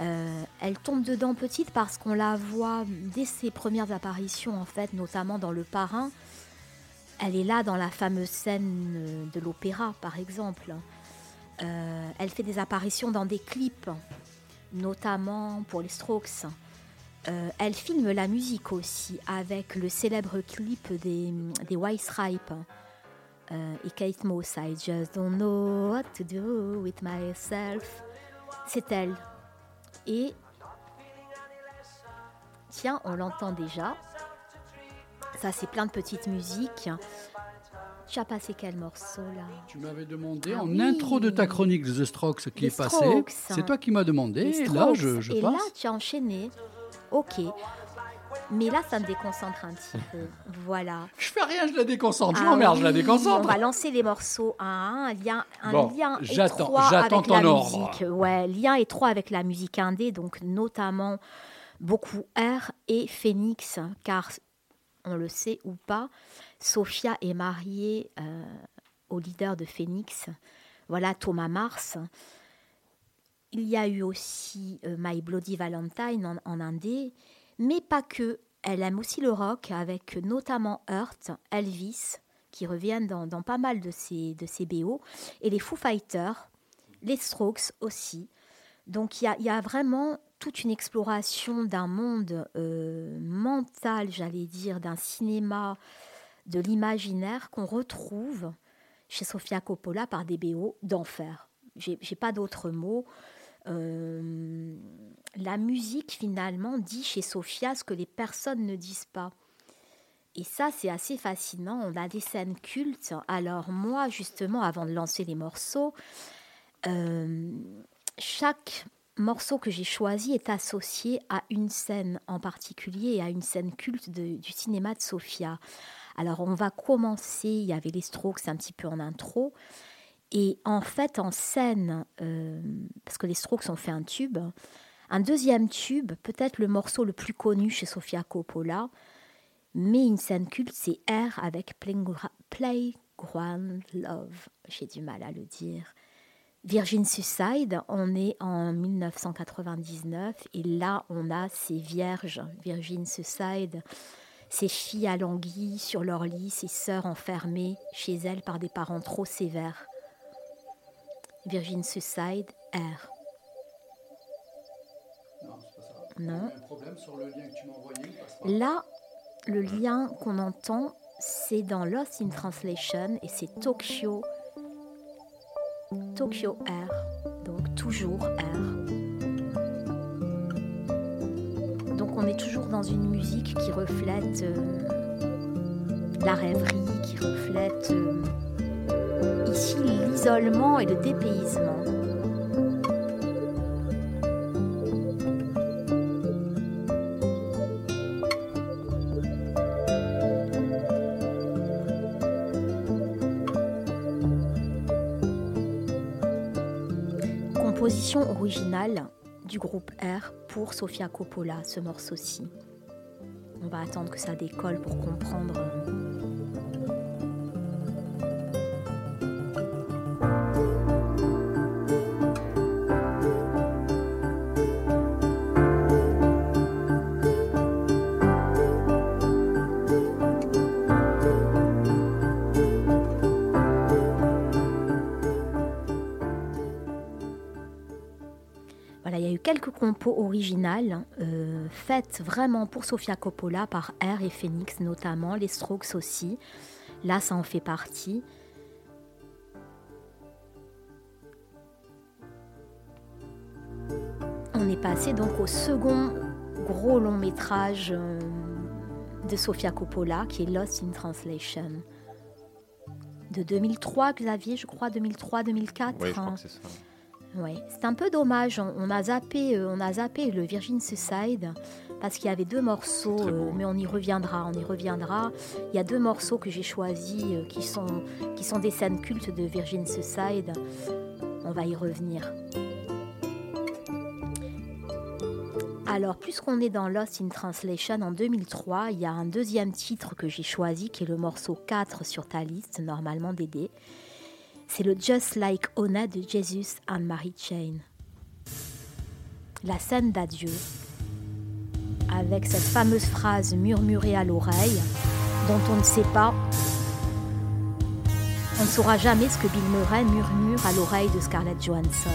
Euh, elle tombe dedans petite parce qu'on la voit dès ses premières apparitions, en fait, notamment dans Le Parrain. Elle est là dans la fameuse scène de l'opéra, par exemple. Euh, elle fait des apparitions dans des clips, notamment pour les Strokes. Euh, elle filme la musique aussi avec le célèbre clip des, des White Stripes euh, et Kate Moss. I just don't know what to do with myself. C'est elle. Et tiens, on l'entend déjà. Ça, c'est plein de petites musiques. Tu as passé quel morceau là? Tu m'avais demandé Ah en oui. intro de ta chronique The Strokes qui Les est. Strokes. C'est toi qui m'as demandé. Et là, je, je Et passe. là, tu as enchaîné. Ok. Mais là, ça me déconcentre un petit peu. Voilà. Je fais rien, je la déconcentre. Je Ah m'emmerde, je la oui, déconcentre. On va lancer les morceaux un à un, un lien, un Bon, lien étroit avec la ordre. musique. Ouais, lien étroit avec la musique indé, donc notamment beaucoup R et Phoenix, car on le sait ou pas, Sophia est mariée euh, au leader de Phoenix. Voilà Thomas Mars. Il y a eu aussi euh, My Bloody Valentine en, en indé, mais pas que. Elle aime aussi le rock, avec notamment Hurt, Elvis, qui reviennent dans, pas mal de ses, de BO, et les Foo Fighters, les Strokes aussi. Donc il y y a vraiment toute une exploration d'un monde euh, mental, j'allais dire, d'un cinéma, de l'imaginaire qu'on retrouve chez Sofia Coppola par des BO d'enfer. J'ai pas d'autres mots. Euh, la musique, finalement, dit chez Sofia ce que les personnes ne disent pas. Et ça, c'est assez fascinant. On a des scènes cultes. Alors moi, justement, avant de lancer les morceaux, euh, chaque morceau que j'ai choisi est associé à une scène en particulier et à une scène culte du cinéma de Sofia. Alors on va commencer, il y avait les Strokes un petit peu en intro. Et en fait, en scène, euh, parce que les Strokes ont fait un tube, un deuxième tube, peut-être le morceau le plus connu chez Sofia Coppola, mais une scène culte, c'est R avec Playground Love. J'ai du mal à le dire. Virgin Suicide, on est en 1999 et là on a ces vierges, Virgin Suicide, ces filles alanguies sur leur lit, ces sœurs enfermées chez elles par des parents trop sévères. Virgin Suicide, R. Non. Un problème sur le lien que tu m'as envoyé. il passe pas. Là, le lien qu'on entend, c'est dans Lost in Translation et c'est Tokyo. Tokyo R. Donc toujours R. Donc on est toujours dans une musique qui reflète euh, la rêverie, qui reflète euh, l'isolement et le dépaysement. Composition originale du groupe R pour Sofia Coppola, ce morceau-ci. On va attendre que ça décolle pour comprendre. Compos originales euh, faites vraiment pour Sofia Coppola par R et Phoenix notamment, les Strokes aussi. Là, ça en fait partie. On est passé donc au second gros long métrage euh, de Sofia Coppola qui est Lost in Translation. De 2003, Xavier, je crois, 2003-2004. Oui, je crois hein. que c'est ça. Ouais, c'est un peu dommage. On, on a zappé, euh, on a zappé le Virgin Suicide parce qu'il y avait deux morceaux, euh, mais on y reviendra, on y reviendra. Il y a deux morceaux que j'ai choisis euh, qui sont qui sont des scènes cultes de Virgin Suicide. On va y revenir. Alors, puisqu'on est dans Lost in Translation en 2003, il y a un deuxième titre que j'ai choisi qui est le morceau 4 sur ta liste, normalement Dédé. C'est le Just Like Ona de Jesus and Mary Chain. la scène d'adieu, avec cette fameuse phrase murmurée à l'oreille, dont on ne sait pas, on ne saura jamais ce que Bill Murray murmure à l'oreille de Scarlett Johansson.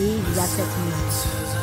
Et il y a cette musique.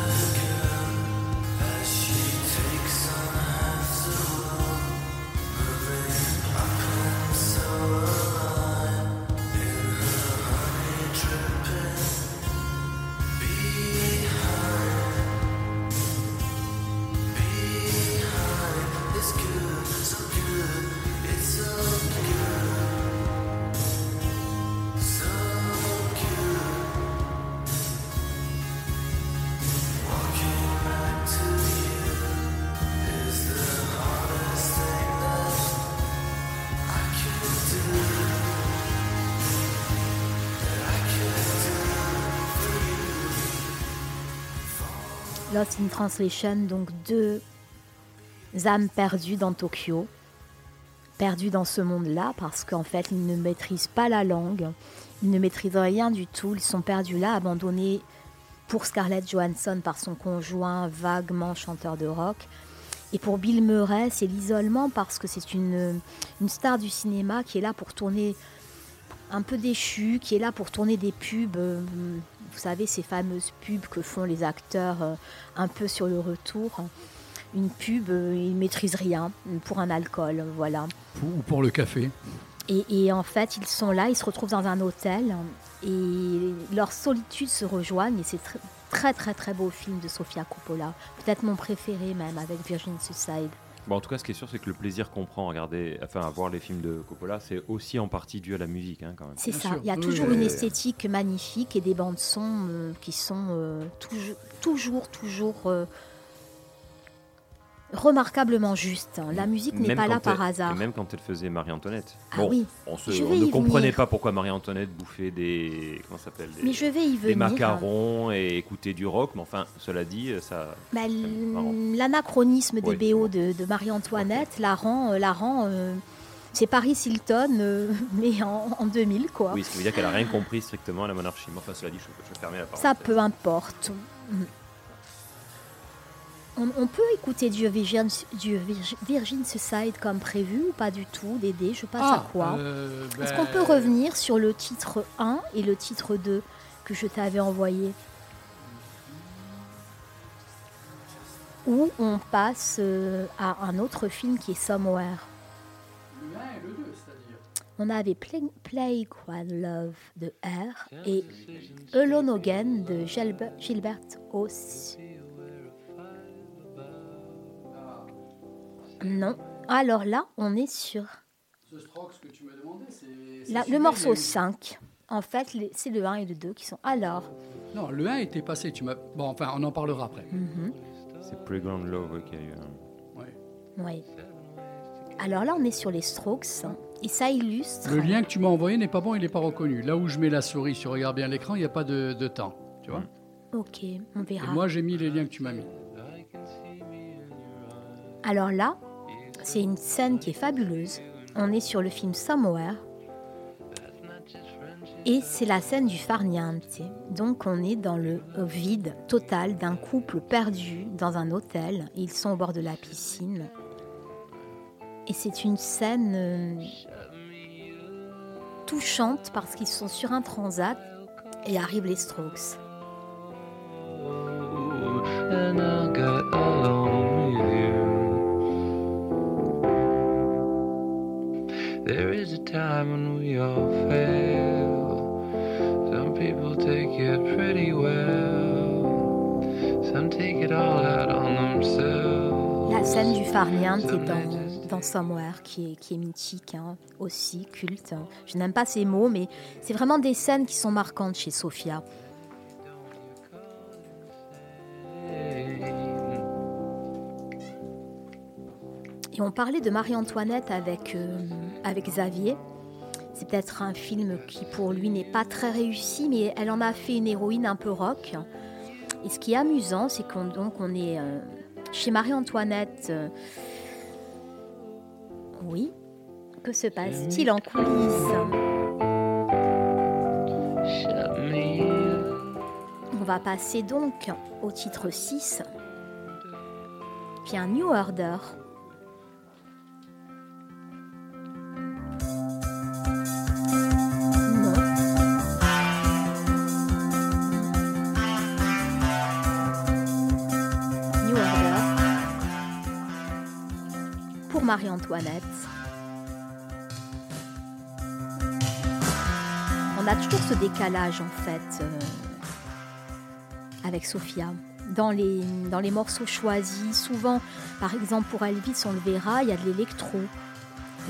Lost in Translation, donc deux âmes perdues dans Tokyo, perdues dans ce monde-là, parce qu'en fait, ils ne maîtrisent pas la langue, ils ne maîtrisent rien du tout, ils sont perdus là, abandonnés pour Scarlett Johansson par son conjoint vaguement chanteur de rock. Et pour Bill Murray, c'est l'isolement parce que c'est une, une star du cinéma qui est là pour tourner un peu déchu, qui est là pour tourner des pubs. Euh, Vous savez, ces fameuses pubs que font les acteurs euh, un peu sur le retour. Une pub, euh, ils maîtrisent rien pour un alcool, voilà. Ou pour le café. Et, et en fait, ils sont là, ils se retrouvent dans un hôtel et leur solitude se rejoignent. Et c'est tr- très, très, très beau film de Sofia Coppola. Peut-être mon préféré même avec Virgin Suicide. Bon, en tout cas, ce qui est sûr, c'est que le plaisir qu'on prend à regarder, enfin, à voir les films de Coppola, c'est aussi en partie dû à la musique, hein, quand même. C'est ça. Il y a toujours une esthétique magnifique et des bandes son euh, qui sont euh, toujours, toujours, toujours euh, remarquablement justes. hein. La musique n'est pas là par hasard. Et même quand elle faisait Marie-Antoinette. Ah bon, oui, on, se- on ne comprenait venir. pas pourquoi Marie-Antoinette bouffait des. Comment s'appelle des, Mais je vais y Des venir. macarons et écoutait du rock, mais enfin, cela dit, ça. Bah, L'anachronisme des Oui. BO de, de Marie-Antoinette la rend, euh, la rend euh, c'est Paris Hilton, euh, *laughs* mais en, en 2000, quoi. Oui, ce qui veut dire qu'elle a rien compris strictement à la monarchie. Mais enfin, cela dit, je, je fermer la parole. Ça peu importe. On, on peut écouter du Virgin, du Virgin- Suicide comme prévu ou pas du tout, Dédé Je passe Ah, à quoi. euh, Est-ce ben- qu'on peut revenir sur le titre 1 et le titre 2 que je t'avais envoyé? Ou on passe euh, à un autre film qui est Somewhere. Le 1 et le 2, c'est-à-dire. on avait Play, Playground Love de R et Alone Again de Gilbert, Gilbert Non. Alors là, on est sur que tu m'as demandé, c'est. le morceau il y a eu- 5. En fait, c'est le 1 et le 2 qui sont. Alors, Non, le 1 était passé. Tu m'as. Bon, enfin, on en parlera après. mhm, C'est Playground Love ouais, qui a eu un. oui. Alors là, on est sur les Strokes hein, et ça illustre. Le lien que tu m'as envoyé n'est pas bon, il n'est pas reconnu. Là où je mets la souris, si tu regardes bien l'écran, il n'y a pas de, de temps. Tu vois Ok, on Et verra. moi, j'ai mis les liens que tu m'as mis. Alors là, c'est une scène qui est fabuleuse. On est sur le film Somewhere. Et c'est la scène du farniente. Donc on est dans le vide total d'un couple perdu dans un hôtel. Ils sont au bord de la piscine. Et c'est une scène euh, touchante parce qu'ils sont sur un transat et arrivent les Strokes. There is a time when we all fail. Some people take it pretty well, some take it all out on themselves. La scène du farniente est dans, dans Somewhere, qui est, qui est mythique, hein, aussi culte. Je n'aime pas ces mots, mais c'est vraiment des scènes qui sont marquantes chez Sophia. On parlait de Marie-Antoinette avec, euh, avec Xavier. C'est peut-être un film qui pour lui n'est pas très réussi, mais elle en a fait une héroïne un peu rock. Et ce qui est amusant, c'est qu'on on est euh, chez Marie-Antoinette. euh, oui. Que se passe-t-il en coulisses? On va passer donc au titre 6, qui un New Order. Marie-Antoinette. On a toujours ce décalage en fait euh, avec Sophia. Dans les, morceaux choisis, souvent, par exemple pour Elvis, on le verra, il y a de l'électro.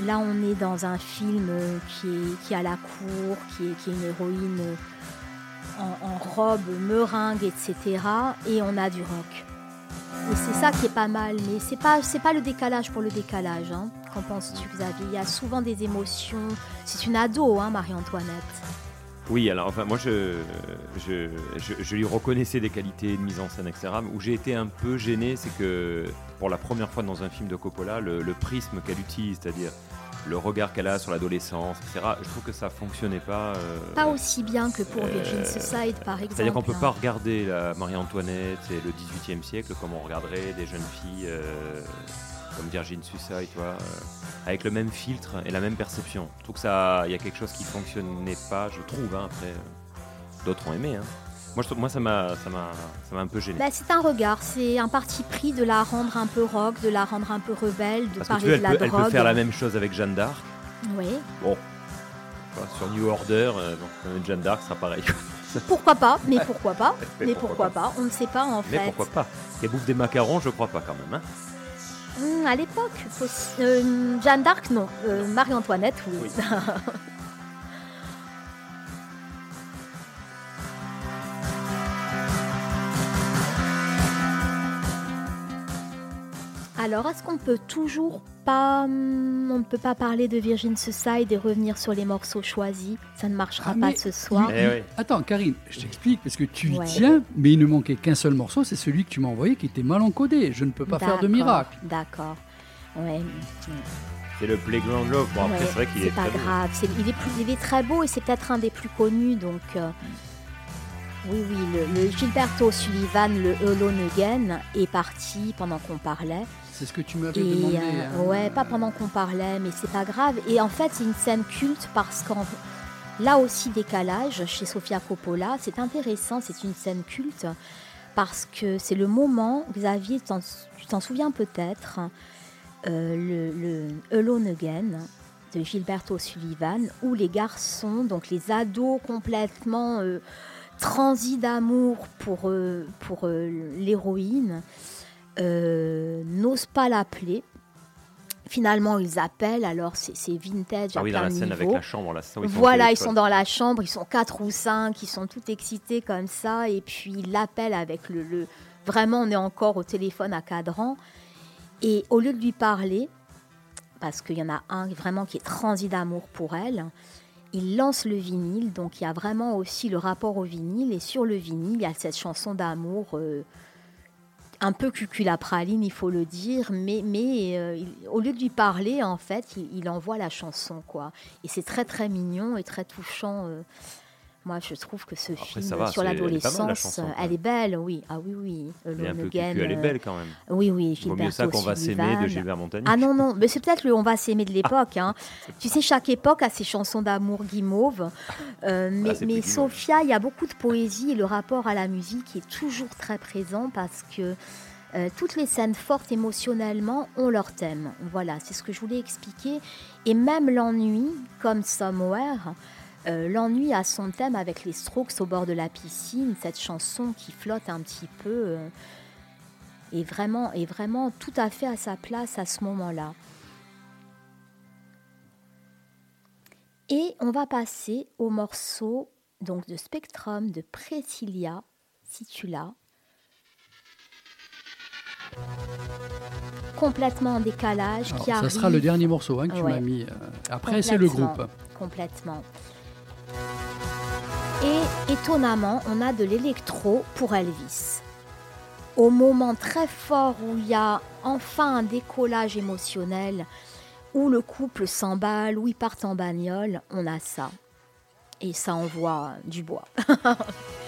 Là, on est dans un film euh, qui est, à la cour, qui est, une héroïne euh, en robe, meringue, etc. Et on a du rock. Et c'est ça qui est pas mal, mais c'est pas c'est pas le décalage pour le décalage. Hein. Qu'en penses-tu, Xavier? Il y a souvent des émotions. C'est une ado, hein, Marie-Antoinette. Oui, alors enfin, moi je, je, je, je lui reconnaissais des qualités de mise en scène, etc. Où j'ai été un peu gêné, c'est que pour la première fois dans un film de Coppola, le, le prisme qu'elle utilise, c'est-à-dire le regard qu'elle a sur l'adolescence, etc., je trouve que ça fonctionnait pas. euh, Pas aussi bien que pour euh, Virgin Suicide, par exemple. C'est-à-dire qu'on peut hein. pas regarder la Marie-Antoinette et le 18e siècle comme on regarderait des jeunes filles euh, comme Virgin Suicide, tu vois, euh, avec le même filtre et la même perception. Je trouve que ça, il y a quelque chose qui fonctionnait pas, je trouve. hein, après, euh, d'autres ont aimé. hein. Moi, je moi, ça m'a, un peu gêné. Bah, c'est un regard, c'est un parti pris de la rendre un peu rock, de la rendre un peu rebelle, de Parce que tu parler vois, de elle la peut, elle drogue. peut faire la même chose avec Jeanne d'Arc. Oui. Bon, sur New Order, euh, Jeanne d'Arc sera pareil. *laughs* Pourquoi pas Mais pourquoi pas *laughs* Mais Mais pourquoi pourquoi pas On ne sait pas en Mais fait. pourquoi pas Qu'elle bouffe des macarons, je crois pas quand même. hein. Hmm, à l'époque, euh, Jeanne d'Arc, non. Euh, Marie-Antoinette, oui. *laughs* Alors, est-ce qu'on peut toujours pas, hum, on ne peut pas parler de Virgin Suicide et revenir sur les morceaux choisis? Ça ne marchera Ah, pas ce soir. lui- Attends, Karine, je t'explique, parce que tu y Ouais. tiens, mais il ne manquait qu'un seul morceau, c'est celui que tu m'as envoyé qui était mal encodé. Je ne peux pas faire de D'accord, miracle. D'accord. Ouais. C'est le Playground Love. Bon, après, Ouais, c'est vrai qu'il est, c'est pas très beau. grave. C'est- il, est plus- il est très beau et c'est peut-être un des plus connus. Donc, euh, oui, oui, le, le Gilberto Sullivan, le Alone Again, est parti pendant qu'on parlait. C'est ce que tu m'avais demandé. euh, hein. ouais, pas pendant qu'on parlait, mais c'est pas grave. Et en fait, c'est une scène culte parce qu'en là aussi décalage chez Sofia Coppola, c'est intéressant. C'est une scène culte parce que c'est le moment, Xavier, tu t'en souviens peut-être, euh, le, le Alone Again de Gilberto Sullivan, où les garçons, donc les ados complètement euh, transis d'amour pour, euh, pour l'héroïne, euh, n'osent pas l'appeler. Finalement, ils appellent, alors c'est vintage Ah à oui, dans la scène avec la chambre, là, ça, ils voilà, ils sont dans la chambre, ils sont quatre ou cinq, ils sont tout excités comme ça, et puis ils l'appellent avec le, le- Vraiment, on est encore au téléphone à cadran. Et au lieu de lui parler, parce qu'il y en a un vraiment qui est transi d'amour pour elle, il lance le vinyle, donc il y a vraiment aussi le rapport au vinyle, et sur le vinyle, il y a cette chanson d'amour euh, un peu cuculapraline, il faut le dire, mais, mais euh, au lieu de lui parler, en fait, il, il envoie la chanson, quoi. Et c'est très très mignon et très touchant. euh. Moi, je trouve que ce film va, sur la l'adolescence, euh, elle est belle, oui. Ah oui, oui. Elle est un peu cucu, elle est euh, belle quand même. Oui, oui. Vaut mieux ça qu'on va s'aimer de. Gilbert Montagnier. Ah non, non, mais c'est peut-être le On va s'aimer de *laughs* l'époque. hein. Tu sais, chaque époque a ses chansons d'amour guimauve. *laughs* Euh, mais c'est mais. Sophia, il y a beaucoup de poésie et le rapport à la musique est toujours très présent parce que euh, toutes les scènes fortes émotionnellement ont leur thème. Voilà, c'est ce que je voulais expliquer. Et même l'ennui, comme Somewhere, euh, l'ennui a son thème avec les Strokes au bord de la piscine, cette chanson qui flotte un petit peu. euh, est vraiment, est vraiment tout à fait à sa place à ce moment-là. Et on va passer au morceau donc de Spectrum de Priscilla, si tu l'as. Complètement en décalage, Alors, qui ça arrive. sera le dernier morceau hein, que tu Ouais. m'as mis. euh, Après, c'est le groupe. Complètement. Étonnamment, on a de l'électro pour Elvis. Au moment très fort où il y a enfin un décollage émotionnel, où le couple s'emballe, où ils partent en bagnole, on a ça. Et ça envoie du bois. *laughs*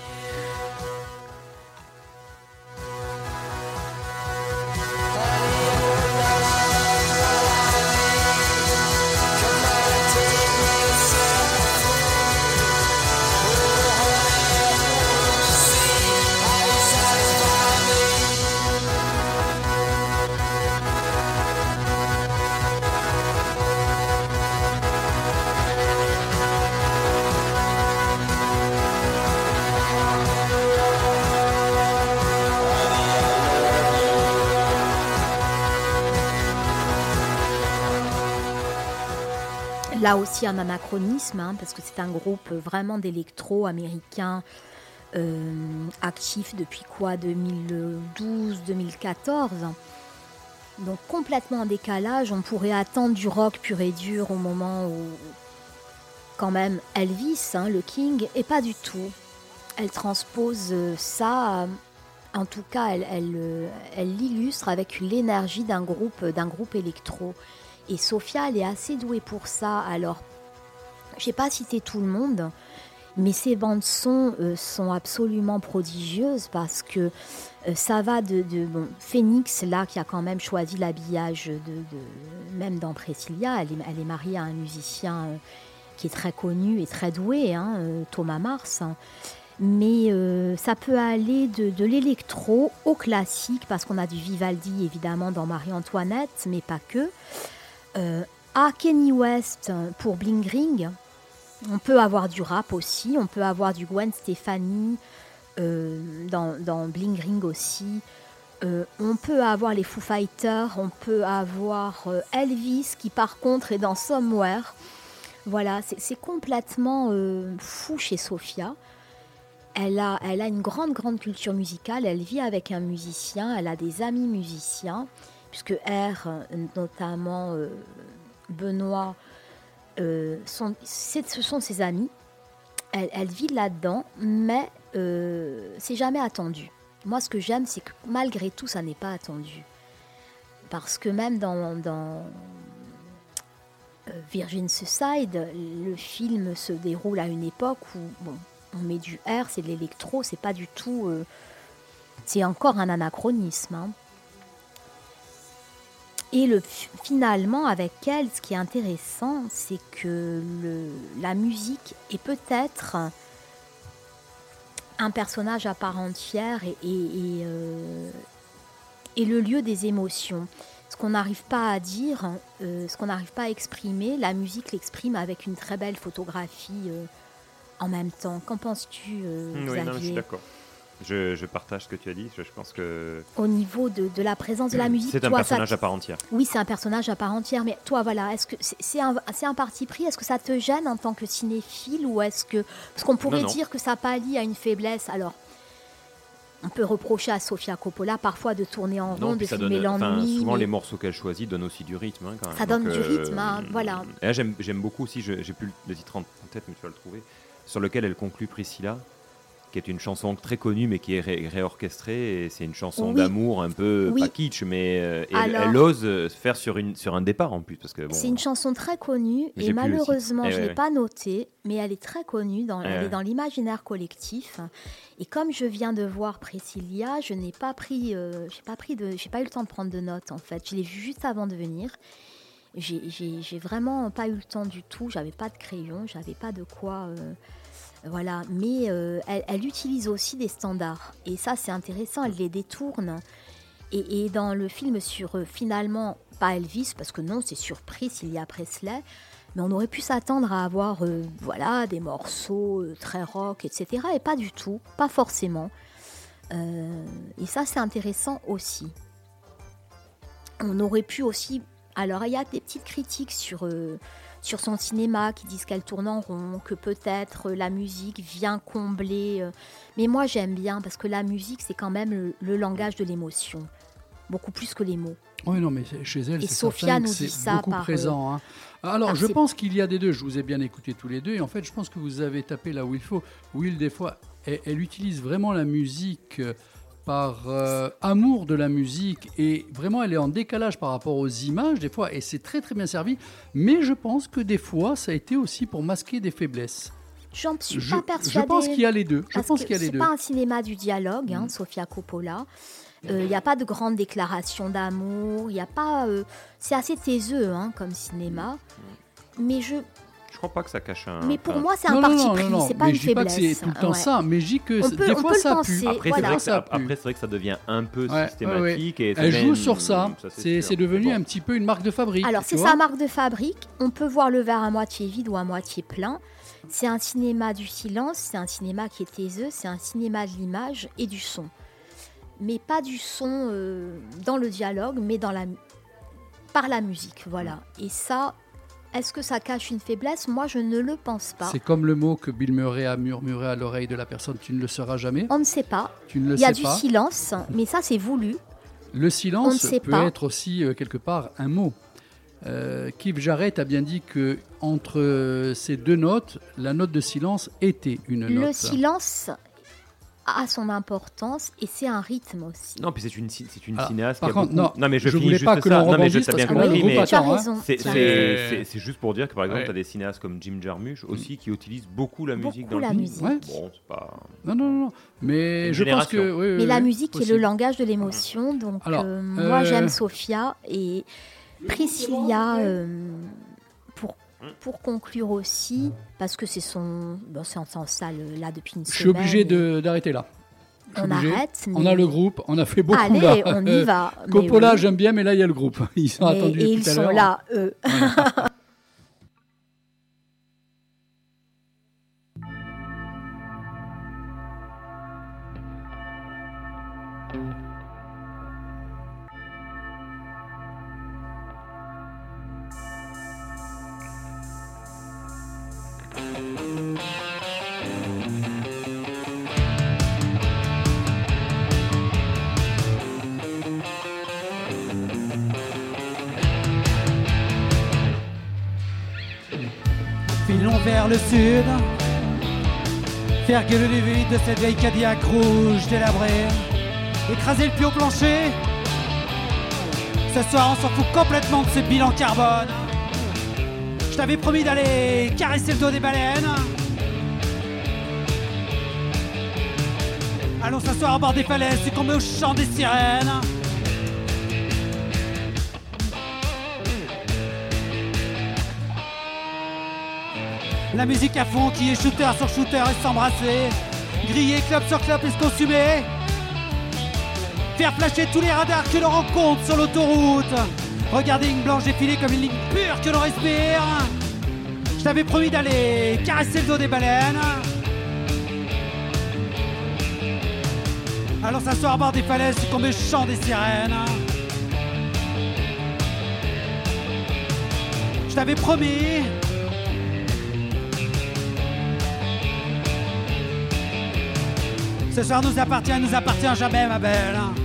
Là aussi un anachronisme, hein, parce que c'est un groupe vraiment d'électro américain euh, actif depuis quoi 2012-2014. Donc complètement en décalage. On pourrait attendre du rock pur et dur au moment où quand même Elvis, hein, le King, et pas du tout. Elle transpose euh, ça, euh, en tout cas, elle, elle, euh, elle l'illustre avec l'énergie d'un groupe, d'un groupe électro. Et Sophia, elle est assez douée pour ça. Alors, je vais pas citer tout le monde, mais ces bandes son euh, sont absolument prodigieuses parce que euh, ça va de, bon, Phoenix là qui a quand même choisi l'habillage de, même dans Priscilla, elle est, mariée à un musicien euh, qui est très connu et très doué, hein, Thomas Mars. Mais ça peut aller de, de l'électro au classique, parce qu'on a du Vivaldi évidemment dans Marie-Antoinette, mais pas que. Euh, à Kenny West pour Bling Ring, on peut avoir du rap aussi, on peut avoir du Gwen Stefani euh, dans, Bling Ring aussi. Euh, on peut avoir les Foo Fighters, on peut avoir euh, Elvis qui par contre est dans Somewhere. Voilà, c'est complètement euh, fou chez Sophia. Elle a, elle a une grande, grande culture musicale. Elle vit avec un musicien, elle a des amis musiciens, puisque R, euh, notamment euh, Benoît, euh, ce sont ses amis. Elle, vit là-dedans, mais c'est jamais attendu. Moi, ce que j'aime, c'est que malgré tout, ça n'est pas attendu. Parce que même dans, Virgin Suicide, le film se déroule à une époque où on met du R, c'est de l'électro, c'est pas du tout. c'est encore un anachronisme. hein. Et le, finalement, avec elle, ce qui est intéressant, c'est que le- la musique est peut-être un personnage à part entière et, et- et, euh, et le lieu des émotions. Ce qu'on n'arrive pas à dire, euh, ce qu'on n'arrive pas à exprimer, la musique l'exprime avec une très belle photographie euh, en même temps. Qu'en penses-tu, euh, Oui, non, je suis Xavier? d'accord. Je, je partage ce que tu as dit. Je, je pense que Au niveau de, de la présence de la *clears throat* musique, c'est un toi, personnage à part entière. Oui, c'est un personnage à part entière, mais toi, voilà, est-ce que c'est un, parti pris? Est-ce que ça te gêne en tant que cinéphile ou est-ce que parce qu'on pourrait Non, non. dire que ça pallie à une faiblesse? Alors, on peut reprocher à Sofia Coppola parfois de tourner en rond, de filmer l'ennui. souvent mais- les morceaux qu'elle choisit donnent aussi du rythme. hein, quand même. Ça donne du euh, rythme, hein, voilà. J'aime beaucoup aussi, je- j'ai plus le titre en tête, mais tu vas le trouver, sur lequel elle conclut Priscilla, qui est une chanson très connue, mais qui est ré- réorchestrée. C'est une chanson Oui. d'amour un peu, Oui. pas kitsch, mais euh, elle, Alors- elle ose faire sur, une, sur un départ en plus. Parce que, bon, C'est une chanson très connue et malheureusement Eh je ne l'ai ouais. pas notée, mais elle est très connue, dans, elle est dans l'imaginaire collectif. Et comme je viens de voir Priscilla, je n'ai pas pris, euh, j'ai pas pris de, j'ai pas eu le temps de prendre de notes en fait. Je l'ai vue juste avant de venir. J'ai vraiment pas eu le temps du tout. J'avais pas de crayon, j'avais pas de quoi. euh, voilà, mais euh, elle, utilise aussi des standards. Et ça, c'est intéressant, elle les détourne. Et, dans le film sur euh, finalement, pas Elvis, parce que non, c'est surpris s'il y a Presley, mais on aurait pu s'attendre à avoir euh, voilà, des morceaux très rock, etc. Et pas du tout, pas forcément. Et ça, c'est intéressant aussi. On aurait pu aussi. Alors, il y a des petites critiques sur, sur son cinéma qui disent qu'elle tourne en rond, que peut-être euh, la musique vient combler. euh, Mais moi, j'aime bien parce que la musique, c'est quand même le, le langage de l'émotion, beaucoup plus que les mots. Oui, non, mais chez elle, c'est beaucoup par, euh, présent. hein. Alors, par je pense qu'il y a des deux. Je vous ai bien écouté tous les deux. Et en fait, je pense que vous avez tapé là où il faut. Will, des fois, elle, elle utilise vraiment la musique par euh, amour de la musique. Et vraiment, elle est en décalage par rapport aux images, des fois. Et c'est très, très bien servi. Mais je pense que des fois, ça a été aussi pour masquer des faiblesses. J'en suis Je- pas je persuadée. pense qu'il y a les deux. Je Parce pense qu'il y a les c'est deux. pas un cinéma du dialogue, hein, Sofia Coppola. Euh, Il n'y a pas de grandes déclarations d'amour. Il y a pas. euh, c'est assez taiseux hein, comme cinéma. Mais je. Crois pas que ça cache un. Mais pour moi, c'est un Non, parti non, pris. C'est pas mais une je dis pas que faiblesse. c'est tout le temps Ouais. ça, mais je dis que On c'est- peut- des fois ça pue. Après, Voilà. c'est vrai, que Ça ça- pue. après, c'est vrai que ça devient un peu Ouais, systématique. ouais. Et Elle joue sur ça. ça, C'est devenu Bon. un petit peu une marque de fabrique. Alors, c'est sa marque de fabrique. On peut voir le verre à moitié vide ou à moitié plein. C'est un cinéma du silence, c'est un cinéma qui est taiseux, c'est un cinéma de l'image et du son. Mais pas du son euh, dans le dialogue, mais dans la, par la musique. Voilà. Et ça, Est-ce que ça cache une faiblesse? Moi, je ne le pense pas. C'est comme le mot que Bill Murray a murmuré à l'oreille de la personne, tu ne le sauras jamais. On ne sait pas. Tu ne le Il y a sais du pas. silence, mais ça, c'est voulu. Le silence peut pas. être aussi euh, quelque part un mot. Euh, Keith Jarrett a bien dit que entre euh, ces deux notes, la note de silence était une Le note. silence a son importance et c'est un rythme aussi. Non, puis c'est une, c'est une Ah, cinéaste par qui a contre, beaucoup- non, mais je, je finis voulais juste pas que ça. Non, mais je t'ai bien compris, mais groupe attend, hein. c'est- Tiens. c'est Mais- c'est- c'est juste pour dire que par exemple, Ouais. tu as des cinéastes comme Jim Jarmusch aussi qui utilisent beaucoup la musique Beaucoup dans la le film. musique. Ouais. Bon, c'est pas. Non, non, non. Mais Une je pense que. génération. oui, oui, Mais la musique est le langage de l'émotion, donc Alors, euh, moi euh, j'aime Sophia et Priscilla euh, pour, conclure aussi, parce que c'est son, bon, c'est en salle là depuis une Je semaine. suis obligé d'arrêter là. Je On obligé. arrête, On a le groupe, on a fait beaucoup Allez, là. on y va, *laughs* Coppola, oui. j'aime bien, mais là, il y a le groupe. Ils sont Mais- attendus et depuis ils tout à sont là, eux. *laughs* sud. Faire gueuler les vides de cette vieille Cadillac rouge délabrée. Écraser le pied au plancher. Ce soir, on s'en fout complètement de ce bilan carbone. Je t'avais promis d'aller caresser le dos des baleines. Allons s'asseoir à bord des falaises, succomber au chant des sirènes. La musique à fond qui est shooter sur shooter et s'embrasser. Griller club sur club et se consumer. Faire flasher tous les radars que l'on rencontre sur l'autoroute. Regarder une blanche défiler comme une ligne pure que l'on respire. Je t'avais promis d'aller caresser le dos des baleines. Allons s'asseoir bord des falaises, succomber au chant des sirènes. Je t'avais promis. Ce soir nous appartient, nous appartient jamais, ma belle.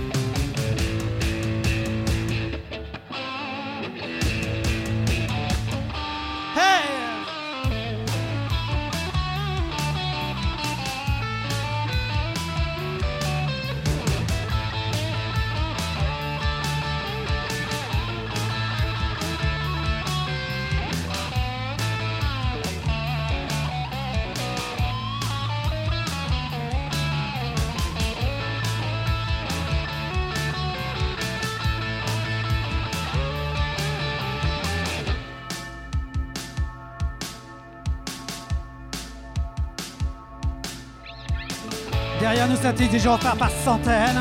Gens faire par centaines.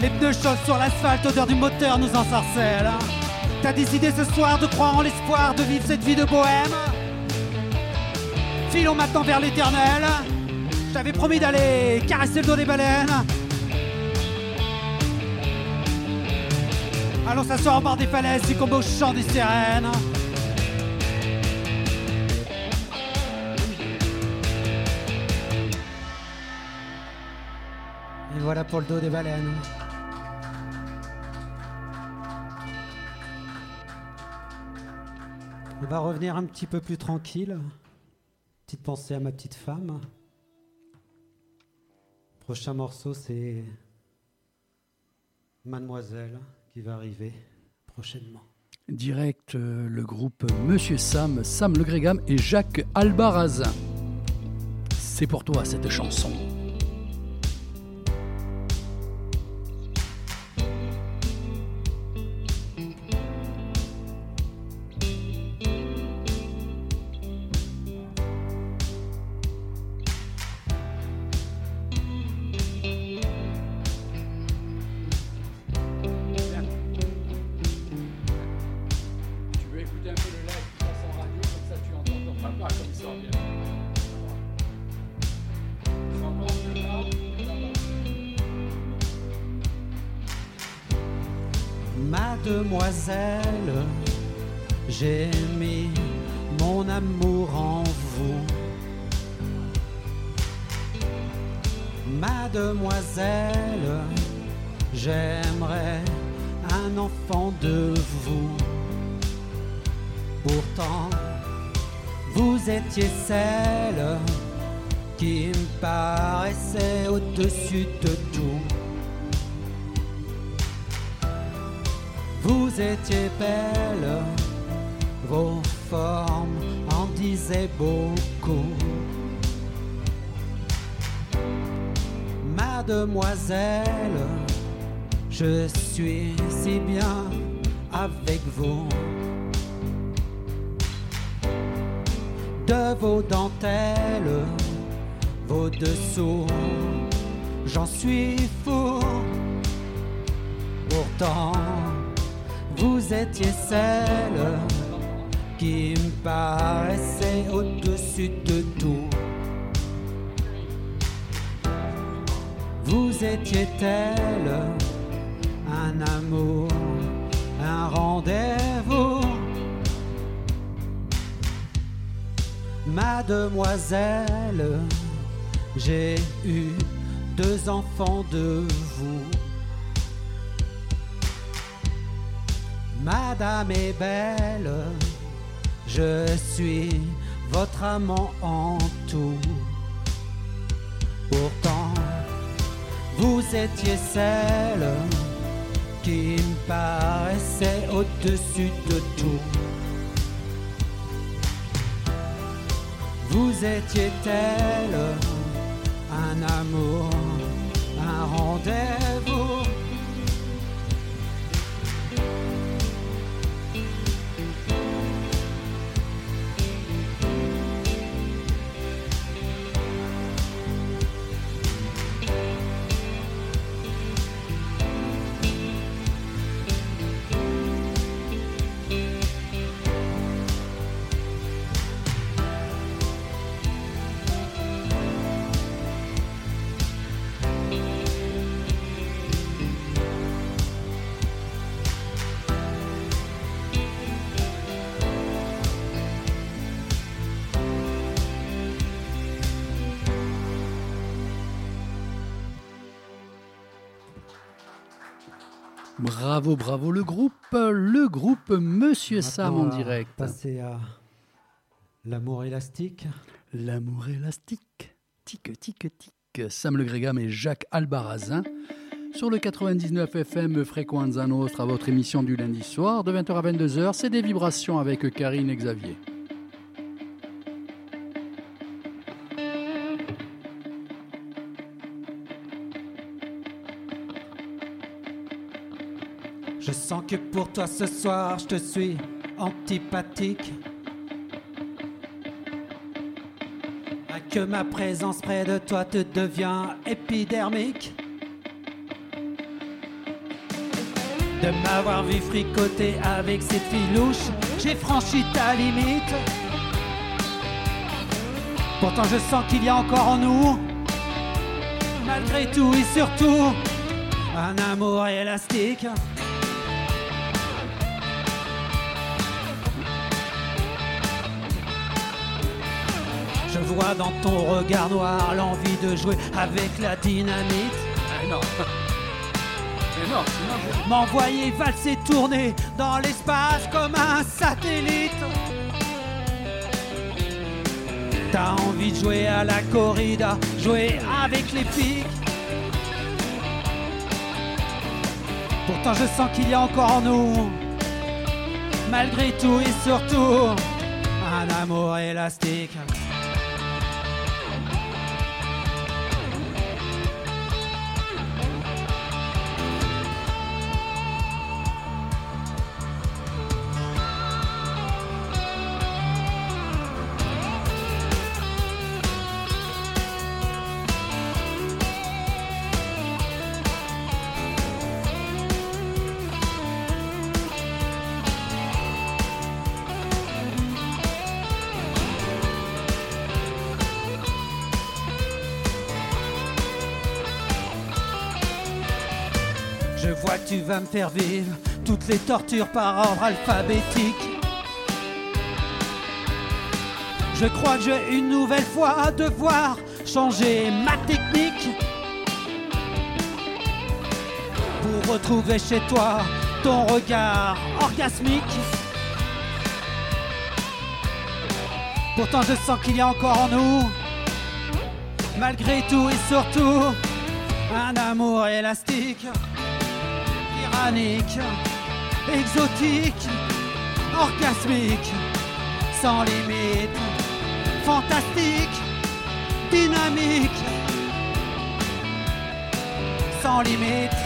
Les pneus chauds sur l'asphalte, odeur du moteur nous ensorcelle. T'as décidé ce soir de croire en l'espoir de vivre cette vie de bohème? Filons maintenant vers l'éternel. Je t'avais promis d'aller caresser le dos des baleines. Allons s'asseoir au bord des falaises, succomber au chant des sirènes. Voilà pour le dos des baleines. On va revenir un petit peu plus tranquille. Petite pensée à ma petite femme. Prochain morceau, c'est Mademoiselle qui va arriver prochainement. Direct, euh, le groupe Monsieur Sam, Sam Le Grégam et Jacques Albarazin. C'est pour toi cette chanson. Celle qui me paraissait au-dessus de tout. Vous étiez tel un amour, un rendez-vous. Mademoiselle, j'ai eu deux enfants de vous. Madame est belle, je suis votre amant en tout. Pourtant, vous étiez celle qui me paraissait au-dessus de tout. Vous étiez tel un amour, un rendez-vous. Bravo, bravo le groupe, le groupe Monsieur Sam en direct. Passer à l'amour élastique. L'amour élastique. Tic, tic, tic. Sam Le Grégam et Jacques Albarazin. Sur le 99 FM Frequenza Nostra, votre émission du lundi soir de 20h à 22h, c'est des vibrations avec Karine et Xavier. Je sens que pour toi ce soir, je te suis antipathique. Que ma présence près de toi te devient épidermique. De m'avoir vu fricoter avec cette fille louche, j'ai franchi ta limite. Pourtant je sens qu'il y a encore en nous, malgré tout et surtout, un amour élastique. Vois dans ton regard noir l'envie de jouer avec la dynamite. Ah non. Mais non, sinon je- M'envoyer valser tourner dans l'espace comme un satellite. T'as envie de jouer à la corrida, jouer avec les pics. Pourtant je sens qu'il y a encore en nous, malgré tout et surtout, un amour élastique. Vas me faire vivre toutes les tortures par ordre alphabétique. Je crois que je vais une nouvelle fois devoir changer ma technique pour retrouver chez toi ton regard orgasmique. Pourtant je sens qu'il y a encore en nous, malgré tout et surtout, un amour élastique, exotique, orgasmique, sans limite, fantastique, dynamique, sans limite.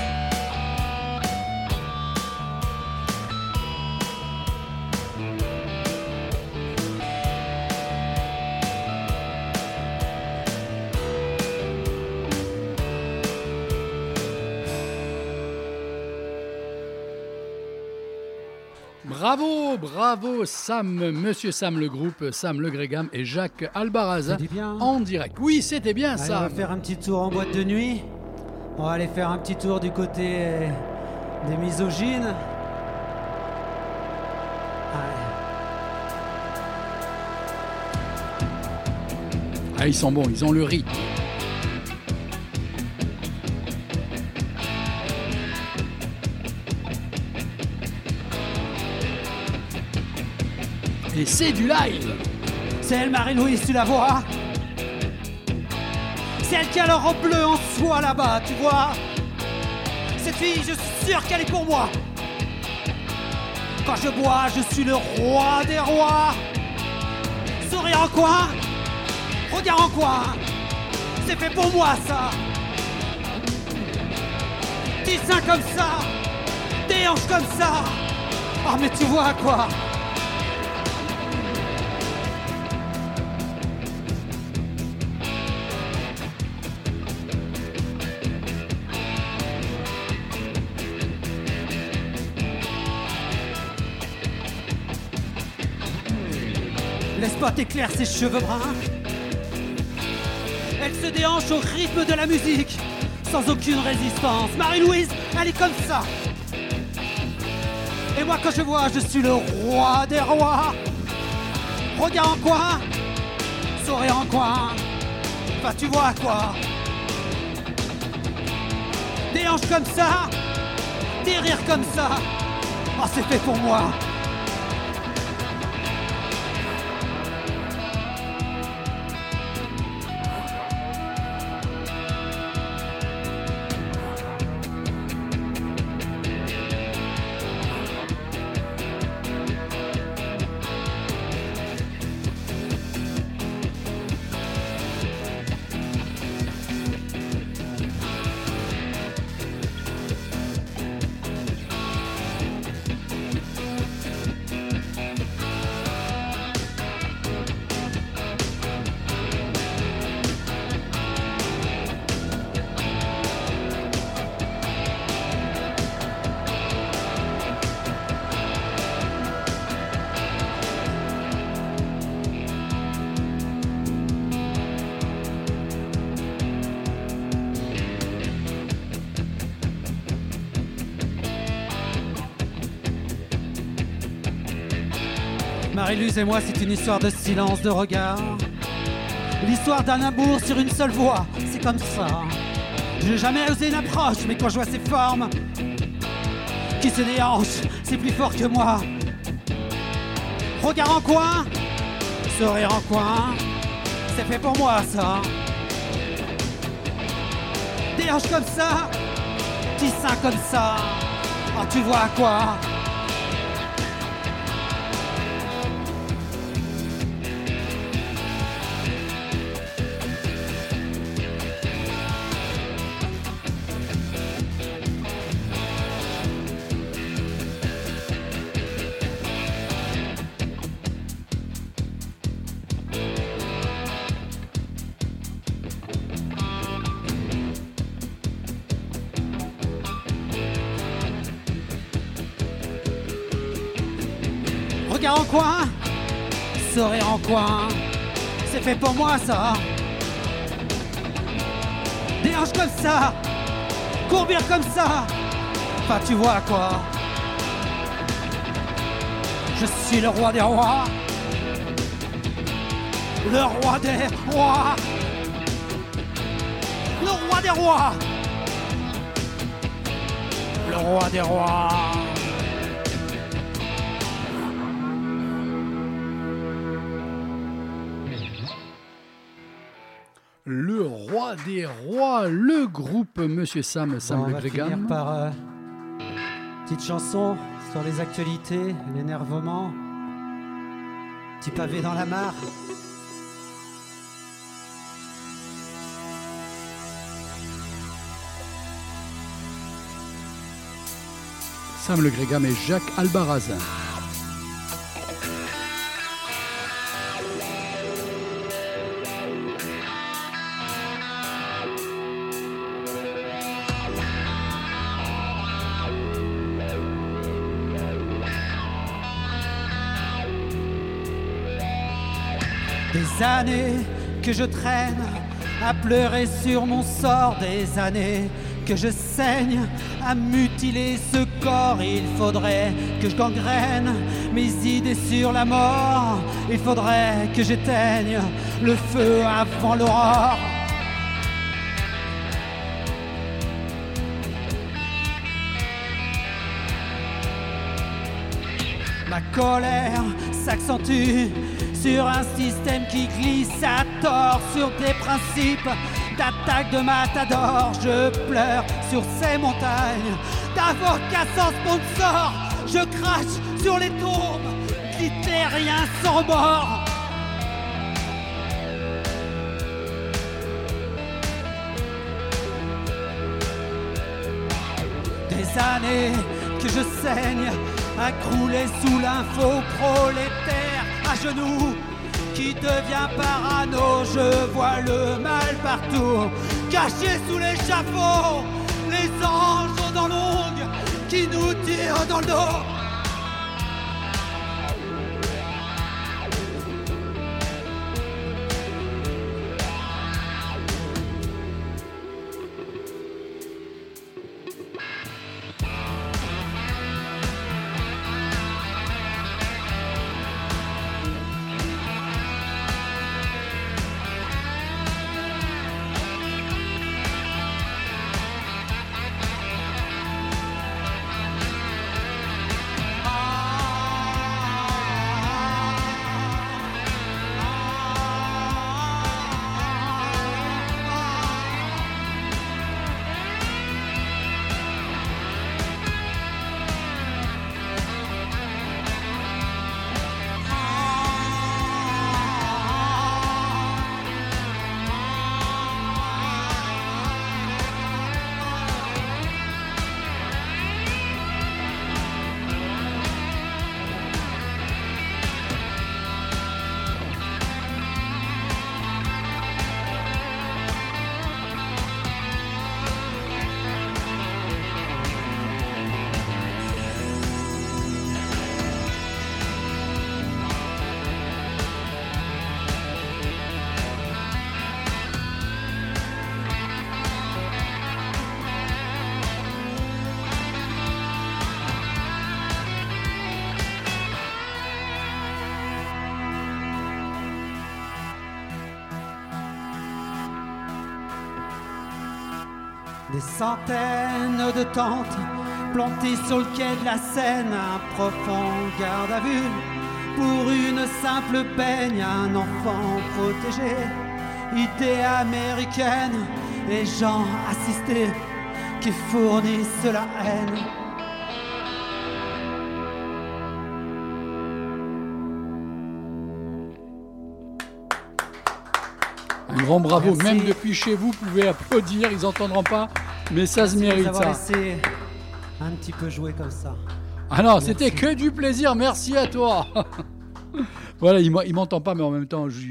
Bravo, Sam, Monsieur Sam le groupe, Sam Le Grégam et Jacques Albaraz en direct. Oui, c'était bien Allez, ça. on va faire un petit tour en boîte de nuit. On va aller faire un petit tour du côté euh, des misogynes. Ah, ils sont bons, ils ont le rythme. C'est du live. C'est elle, Marie-Louise, tu la vois C'est elle qui a robe bleue en soie là-bas, tu vois Cette fille, je suis sûr qu'elle est pour moi. Quand je bois, je suis le roi des rois. Sourire en coin, regard en coin. C'est fait pour moi, ça. Des seins comme ça, des hanches comme ça. Oh, mais tu vois quoi Laisse pas t'éclaire ses cheveux bruns. Elle se déhanche au rythme de la musique, sans aucune résistance. Marie-Louise, elle est comme ça. Et moi, quand je vois, je suis le roi des rois. Regard en coin, sourire en coin. Enfin, tu vois quoi Des hanches comme ça, des rires comme ça. Oh, c'est fait pour moi. Marie-Luz et moi, c'est une histoire de silence, de regard. L'histoire d'un amour sur une seule voix, c'est comme ça. Je n'ai jamais osé une approche, mais quand je vois ces formes qui se déhanchent, c'est plus fort que moi. Regard en coin, sourire en coin, c'est fait pour moi ça. Des comme ça, petits seins comme ça. Oh, tu vois quoi? Coin, c'est fait pour moi ça. Des hanches comme ça, courbir comme ça, enfin tu vois quoi. Je suis le roi des rois. le roi des rois, le roi des rois, le roi des rois. Des rois, le groupe Monsieur Sam, Sam Bon, on le va Grégam. finir par euh, petite chanson sur les actualités, l'énervement, petit pavé dans la mare. Sam le Grégam et Jacques Albarazin. Années que je traîne à pleurer sur mon sort, des années que je saigne à mutiler ce corps. Il faudrait que je gangrène mes idées sur la mort. Il faudrait que j'éteigne le feu avant l'aurore. Ma colère s'accentue sur un système qui glisse à tort sur des principes d'attaque de matador. Je pleure sur ces montagnes d'avocats sans sponsor. Je crache sur les tombes d'Hitlériens sans mort. Des années que je saigne à crouler sous l'info prolétaire genoux qui devient parano. Je vois le mal partout, caché sous l'échafaud. Les anges aux dents longues qui nous tirent dans le dos. Centaines de tentes plantées sur le quai de la Seine, un profond garde à vue pour une simple peigne, un enfant protégé, idée américaine, et gens assistés qui fournissent la haine. Un grand bravo, Merci. même depuis chez vous, vous pouvez applaudir, ils n'entendront pas, mais ça se Merci mérite ça. laissé un petit peu jouer comme ça. Ah non, c'était que du plaisir, merci à toi. *laughs* voilà, il m'entend pas, mais en même temps, je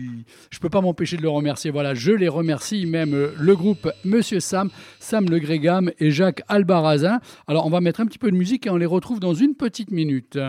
je peux pas m'empêcher de le remercier. Voilà, je les remercie, même euh, le groupe Monsieur Sam, Sam Le Grégam et Jacques Albarazin. Alors, on va mettre un petit peu de musique et on les retrouve dans une petite minute.